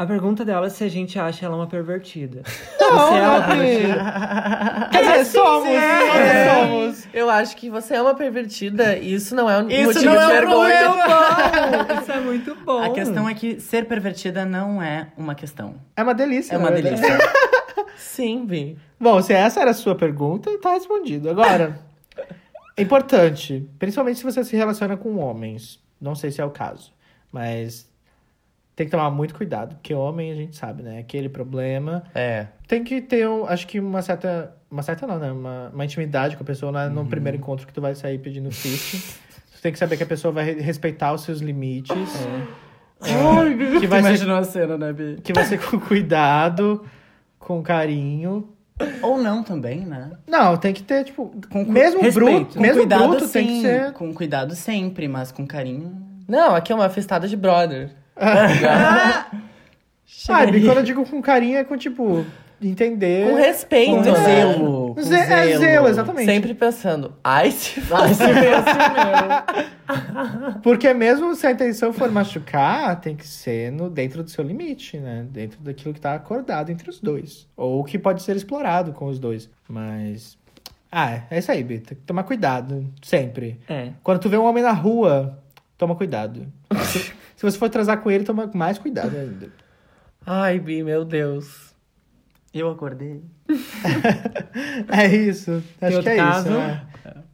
Speaker 2: A pergunta dela é se a gente acha ela uma pervertida.
Speaker 3: Não,
Speaker 2: Você é uma
Speaker 3: não,
Speaker 2: pervertida?
Speaker 3: Quer dizer, somos,
Speaker 1: É.
Speaker 3: nós somos.
Speaker 1: Eu acho que você é uma pervertida e isso não é um
Speaker 4: Isso
Speaker 1: motivo
Speaker 4: não
Speaker 1: de
Speaker 4: é
Speaker 1: vergonha.
Speaker 2: Bom, isso é muito bom.
Speaker 4: a questão é que ser pervertida não é uma questão.
Speaker 3: É uma delícia.
Speaker 4: É uma
Speaker 3: verdade.
Speaker 4: delícia.
Speaker 1: Sim, Vi.
Speaker 3: Bom, se essa era a sua pergunta, tá respondido. Agora, é importante, principalmente se você se relaciona com homens. Não sei se é o caso, mas tem que tomar muito cuidado, porque homem a gente sabe, né? Aquele problema.
Speaker 1: É.
Speaker 3: Tem que ter, acho que uma certa. Uma certa não, né? Uma, uma intimidade com a pessoa né? no primeiro encontro que tu vai sair pedindo fisting. tu tem que saber que a pessoa vai re- respeitar os seus limites. É, que, vai ser,
Speaker 4: a cena, né, Bi?
Speaker 3: que vai ser com cuidado, com carinho.
Speaker 4: Ou não também, né?
Speaker 3: Não, tem que ter, tipo,
Speaker 4: Com cu-
Speaker 3: mesmo
Speaker 2: respeito.
Speaker 3: bruto,
Speaker 4: Com
Speaker 3: mesmo
Speaker 4: cuidado,
Speaker 3: bruto tem que
Speaker 4: sim.
Speaker 3: ser.
Speaker 4: Com cuidado sempre, mas com carinho.
Speaker 1: Não, aqui é uma festada de brother.
Speaker 3: Sabe, quando eu digo com carinho é com tipo, entender.
Speaker 1: Com respeito,
Speaker 4: Com
Speaker 1: né?
Speaker 4: zelo. Com
Speaker 3: Ze- é
Speaker 4: zelo.
Speaker 3: exatamente.
Speaker 1: Sempre pensando, ai, se
Speaker 4: Ai, se
Speaker 3: Porque mesmo se a intenção for machucar, tem que ser no, dentro do seu limite, né? Dentro daquilo que tá acordado entre os dois. Ou que pode ser explorado com os dois. Mas. Ah, é, é isso aí, Bita. Tem que tomar cuidado. Sempre.
Speaker 2: É.
Speaker 3: Quando tu vê um homem na rua, toma cuidado. se, você for transar com ele, toma mais cuidado ainda.
Speaker 1: Ai, Bi, meu Deus.
Speaker 4: Eu acordei.
Speaker 3: É isso. Acho
Speaker 2: outro
Speaker 3: que é
Speaker 2: caso?
Speaker 3: isso. Né?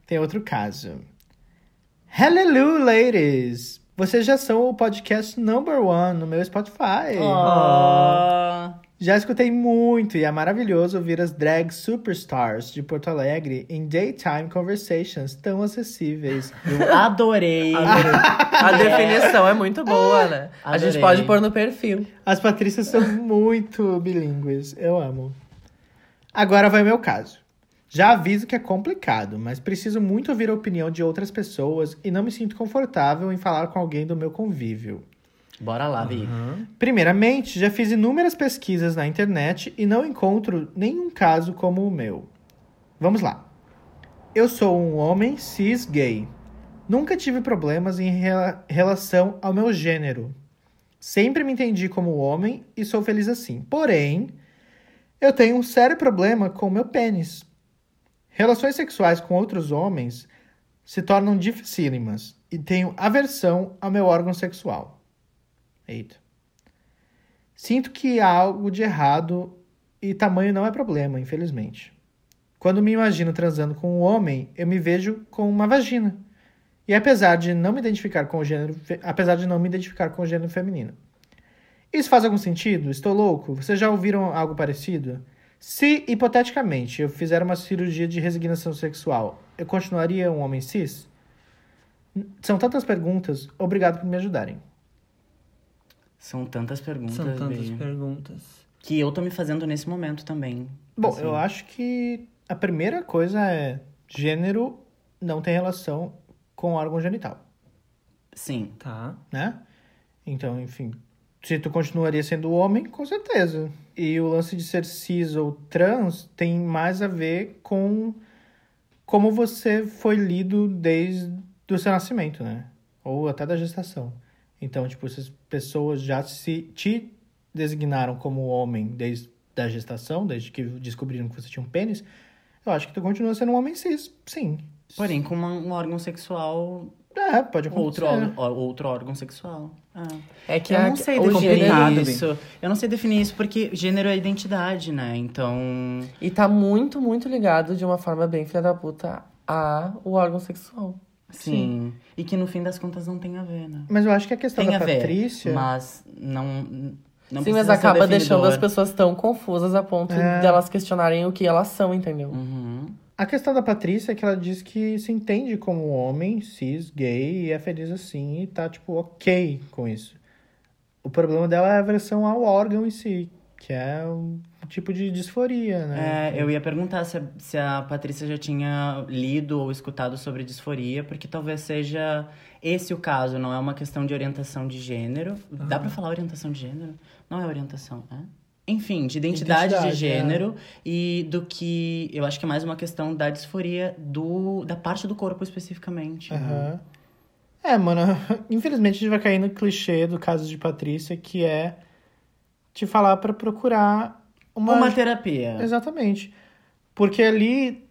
Speaker 3: Tem outro caso. Hello, ladies! Vocês já são o podcast number one no meu Spotify.
Speaker 4: Oh.
Speaker 3: Já escutei muito e é maravilhoso ouvir as drag superstars de Porto Alegre em daytime conversations tão acessíveis.
Speaker 4: Eu adorei.
Speaker 1: A definição é muito boa, né? A gente
Speaker 4: Adorei.
Speaker 1: pode pôr no perfil.
Speaker 3: As Patrícias são muito bilíngues, eu amo. Agora vai o meu caso. Já aviso que é complicado, mas preciso muito ouvir a opinião de outras pessoas e não me sinto confortável em falar com alguém do meu convívio.
Speaker 4: Bora lá, Vi.
Speaker 3: Primeiramente, já fiz inúmeras pesquisas na internet e não encontro nenhum caso como o meu. Vamos lá. Eu sou um homem cis gay. Nunca tive problemas em rela- relação ao meu gênero. Sempre me entendi como homem e sou feliz assim. Porém, eu tenho um sério problema com o meu pênis. Relações sexuais com outros homens se tornam dificílimas e tenho aversão ao meu órgão sexual. Eita. Sinto que há algo de errado e tamanho não é problema, infelizmente. Quando me imagino transando com um homem, eu me vejo com uma vagina. E apesar de não me identificar com o gênero, apesar de não me identificar com o gênero feminino. Isso faz algum sentido? Estou louco? Vocês já ouviram algo parecido? Se, hipoteticamente, eu fizer uma cirurgia de resignação sexual, eu continuaria um homem cis? São tantas perguntas. Obrigado por me ajudarem.
Speaker 4: São tantas perguntas,
Speaker 2: São tantas
Speaker 4: Vi,
Speaker 2: perguntas.
Speaker 4: que eu tô me fazendo nesse momento também.
Speaker 3: Bom,
Speaker 4: Assim.
Speaker 3: eu acho que a primeira coisa é gênero não tem relação com órgão genital,
Speaker 4: Sim.
Speaker 2: Tá.
Speaker 3: né? Então, enfim, se tu continuaria sendo homem, com certeza. E o lance de ser cis ou trans tem mais a ver com como você foi lido desde o seu nascimento, né? Ou até da gestação. Então, tipo, essas pessoas já se te designaram como homem desde a gestação, desde que descobriram que você tinha um pênis. Eu acho que tu continua sendo um homem cis, sim.
Speaker 4: Porém, com uma- um órgão sexual,
Speaker 3: É, pode acontecer.
Speaker 4: outro, ó, outro órgão sexual. Ah.
Speaker 1: É que
Speaker 4: eu
Speaker 1: a-
Speaker 4: não sei definir
Speaker 2: complicado,
Speaker 1: gênero...
Speaker 2: bem.
Speaker 4: isso. Eu não sei definir isso porque gênero é identidade, né? Então.
Speaker 1: E tá muito, muito ligado de uma forma bem filha da puta a o órgão sexual.
Speaker 4: Sim. E que no fim das contas não tem a ver, né?
Speaker 3: Mas eu acho que a questão
Speaker 4: Tem
Speaker 3: da
Speaker 4: a ver.
Speaker 3: Patrícia.
Speaker 4: Mas não. não
Speaker 1: Sim, mas acaba deixando as pessoas tão confusas a ponto
Speaker 3: É.
Speaker 1: de elas questionarem o que elas são, entendeu?
Speaker 4: Uhum.
Speaker 3: A questão da Patrícia é que ela diz que se entende como homem, cis, gay, e é feliz assim, e tá, tipo, ok com isso. O problema dela é a aversão ao órgão em si, que é um tipo de disforia, né?
Speaker 4: É, eu ia perguntar se a, se a Patrícia já tinha lido ou escutado sobre disforia, porque talvez seja esse o caso, não é uma questão de orientação de gênero. Dá pra falar orientação de gênero? Não é orientação, é? Enfim, de identidade,
Speaker 3: Identidade,
Speaker 4: de
Speaker 3: é.
Speaker 4: gênero e do que eu acho que é mais uma questão da disforia do, da parte do corpo especificamente. né?
Speaker 3: Aham. É, mano, infelizmente a gente vai cair no clichê do caso de Patrícia, que é te falar pra procurar uma...
Speaker 4: Uma terapia.
Speaker 3: Exatamente. Porque ali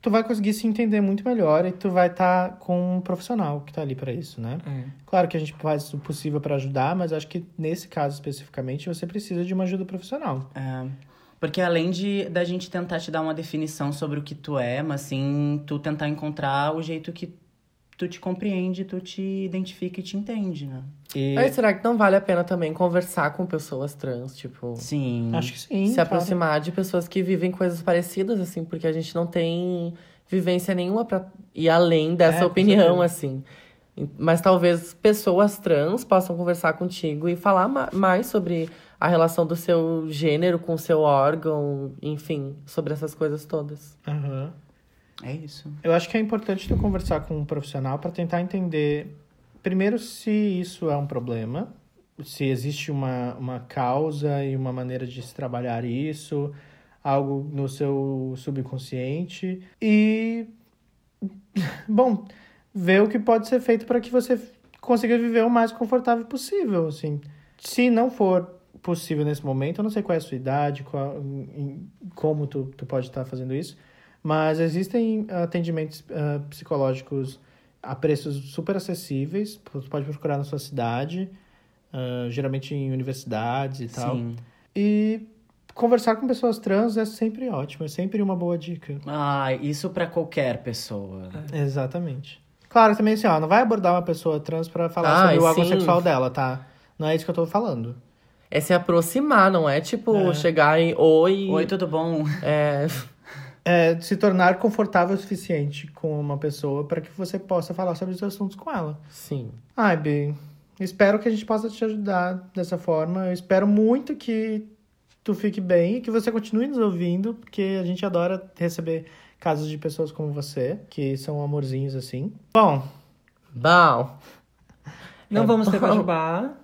Speaker 3: tu vai conseguir se entender muito melhor e tu vai estar com um profissional que tá ali pra isso, né?
Speaker 2: É.
Speaker 3: Claro que a gente faz o possível pra ajudar, mas acho que nesse caso especificamente você precisa de uma ajuda profissional.
Speaker 4: É, porque além de da gente tentar te dar uma definição sobre o que tu é, mas sim tu tentar encontrar o jeito que tu te compreende, tu te identifica e te entende, né?
Speaker 3: E
Speaker 1: Mas será que não vale a pena também conversar com pessoas trans, tipo...
Speaker 4: Sim.
Speaker 3: acho que sim.
Speaker 1: se
Speaker 3: claro.
Speaker 1: aproximar de pessoas que vivem coisas parecidas, assim, porque a gente não tem vivência nenhuma pra ir além dessa
Speaker 3: É,
Speaker 1: opinião, assim. Mas talvez pessoas trans possam conversar contigo e falar ma- mais sobre a relação do seu gênero com o seu órgão, enfim, sobre essas coisas todas.
Speaker 3: Aham.
Speaker 4: É isso.
Speaker 3: Eu acho que é importante tu conversar com um profissional para tentar entender, primeiro, se isso é um problema, se existe uma, uma causa e uma maneira de se trabalhar isso, algo no seu subconsciente e bom, ver o que pode ser feito para que você consiga viver o mais confortável possível, assim. Se não for possível nesse momento, eu não sei qual é a sua idade, qual, como tu, tu pode estar fazendo isso, mas existem atendimentos ah, psicológicos a preços super acessíveis, tu pode procurar na sua cidade, ah, geralmente em universidades e tal.
Speaker 4: Sim.
Speaker 3: E conversar com pessoas trans é sempre ótimo, é sempre uma boa dica.
Speaker 4: Ah, isso pra qualquer pessoa.
Speaker 3: Exatamente. Claro, também assim, ó, não vai abordar uma pessoa trans pra falar
Speaker 1: Ai,
Speaker 3: sobre o órgão sexual dela, tá? Não é isso que eu tô falando.
Speaker 1: É se aproximar, não é tipo
Speaker 3: É.
Speaker 1: chegar em oi.
Speaker 4: Oi, tudo bom?
Speaker 1: É.
Speaker 3: É se tornar confortável o suficiente com uma pessoa para que você possa falar sobre os assuntos com ela.
Speaker 1: Sim.
Speaker 3: Ai, Bi, espero que a gente possa te ajudar dessa forma. Eu espero muito que tu fique bem e que você continue nos ouvindo, porque a gente adora receber casos de pessoas como você, que são amorzinhos assim. Bom,
Speaker 1: Bom.
Speaker 2: Não
Speaker 1: É
Speaker 2: vamos ter
Speaker 1: bom.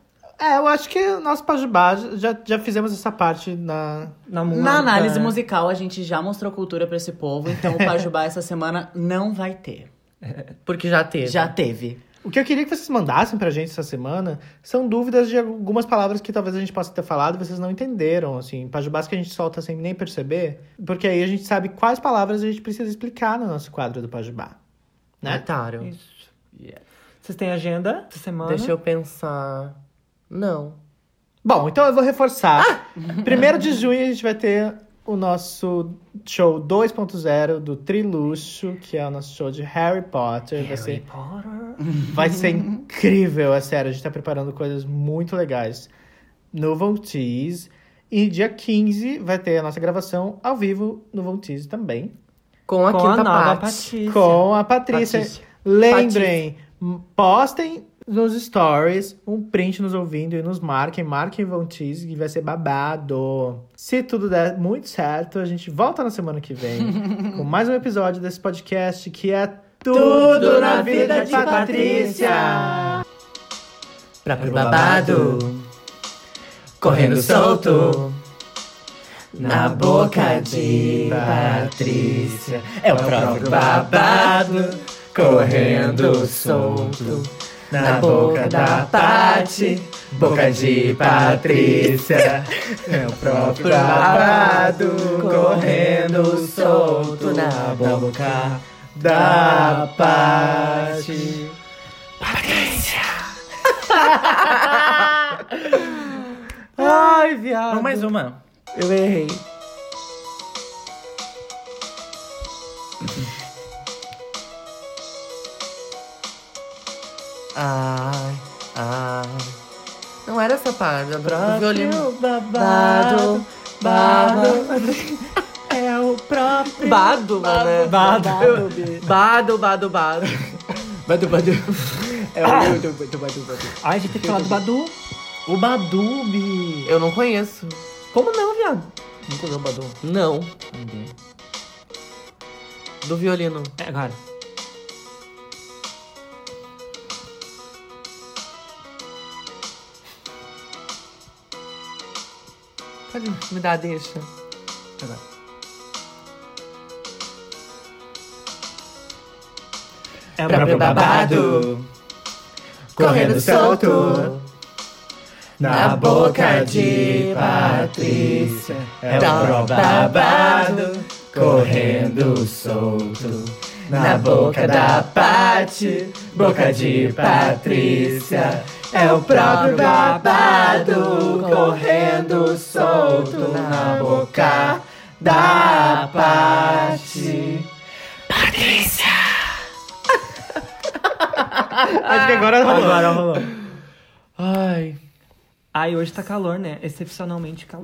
Speaker 3: É, eu acho que o nosso Pajubá já, já fizemos essa parte na,
Speaker 2: na.
Speaker 4: Na análise musical, a gente já mostrou cultura pra esse povo, então o Pajubá essa semana não vai ter.
Speaker 1: Porque já teve.
Speaker 4: Já teve.
Speaker 3: O que eu queria que vocês mandassem pra gente essa semana são dúvidas de algumas palavras que talvez a gente possa ter falado e vocês não entenderam, assim, pajubás que a gente solta sem nem perceber, porque aí a gente sabe quais palavras a gente precisa explicar no nosso quadro do pajubá, né?
Speaker 1: Otário.
Speaker 2: Isso. Vocês têm agenda essa semana?
Speaker 1: Deixa eu pensar. Não.
Speaker 3: Bom, então eu vou reforçar. Primeiro de junho a gente vai ter o nosso show 2.0 do Triluxo, que é o nosso show de Harry Potter. Vai ser Vai ser incrível, é sério. A gente tá preparando coisas muito legais no Voltiz. E dia 15 vai ter a nossa gravação ao vivo no Voltiz também.
Speaker 1: Com a
Speaker 2: Com
Speaker 1: quinta
Speaker 2: a
Speaker 1: parte.
Speaker 2: Patrícia.
Speaker 3: Com a Patrícia.
Speaker 1: Patrícia.
Speaker 3: Lembrem, postem nos stories um print nos ouvindo e nos marquem. Marquem Voltiz que vai ser babado. Se tudo der muito certo, a gente volta na semana que vem com mais um episódio desse podcast que é Tudo na Vida de Patrícia.
Speaker 1: Pra pro babado. Correndo solto. Na boca de Patrícia. É o próprio babado. Correndo solto. Na boca da Pati. Boca de Patrícia. É o próprio babado. Correndo solto. Na boca da Pati. Ai, viado.
Speaker 4: Vamos mais uma.
Speaker 1: Eu errei. Ai, ai. Não era essa parte. Do violino.
Speaker 2: babado,
Speaker 1: Bado.
Speaker 2: É o próprio...
Speaker 1: Bado, né?
Speaker 2: Bado.
Speaker 1: Bado, bado, bado.
Speaker 4: Badu, badu. É o badu, badu, badu, badu.
Speaker 2: Ai, a gente tem que falar do Badu.
Speaker 4: O Badub.
Speaker 1: Eu não conheço.
Speaker 2: Como não, viado?
Speaker 4: Nunca viu o Badu?
Speaker 1: Não.
Speaker 4: Ninguém.
Speaker 1: Do violino.
Speaker 2: É, agora.
Speaker 1: Pode me dar, deixa.
Speaker 2: É o
Speaker 1: Próprio babado. Correndo solto. Na boca de Patrícia. É o próprio babado. Correndo solto. Na boca da Pati. Boca de Patrícia. É o próprio babado. Correndo solto. Na boca da Pati.
Speaker 3: Acho que agora rolou.
Speaker 2: Agora rolou.
Speaker 1: Ai.
Speaker 2: Ai, hoje tá calor, né? Excepcionalmente calor.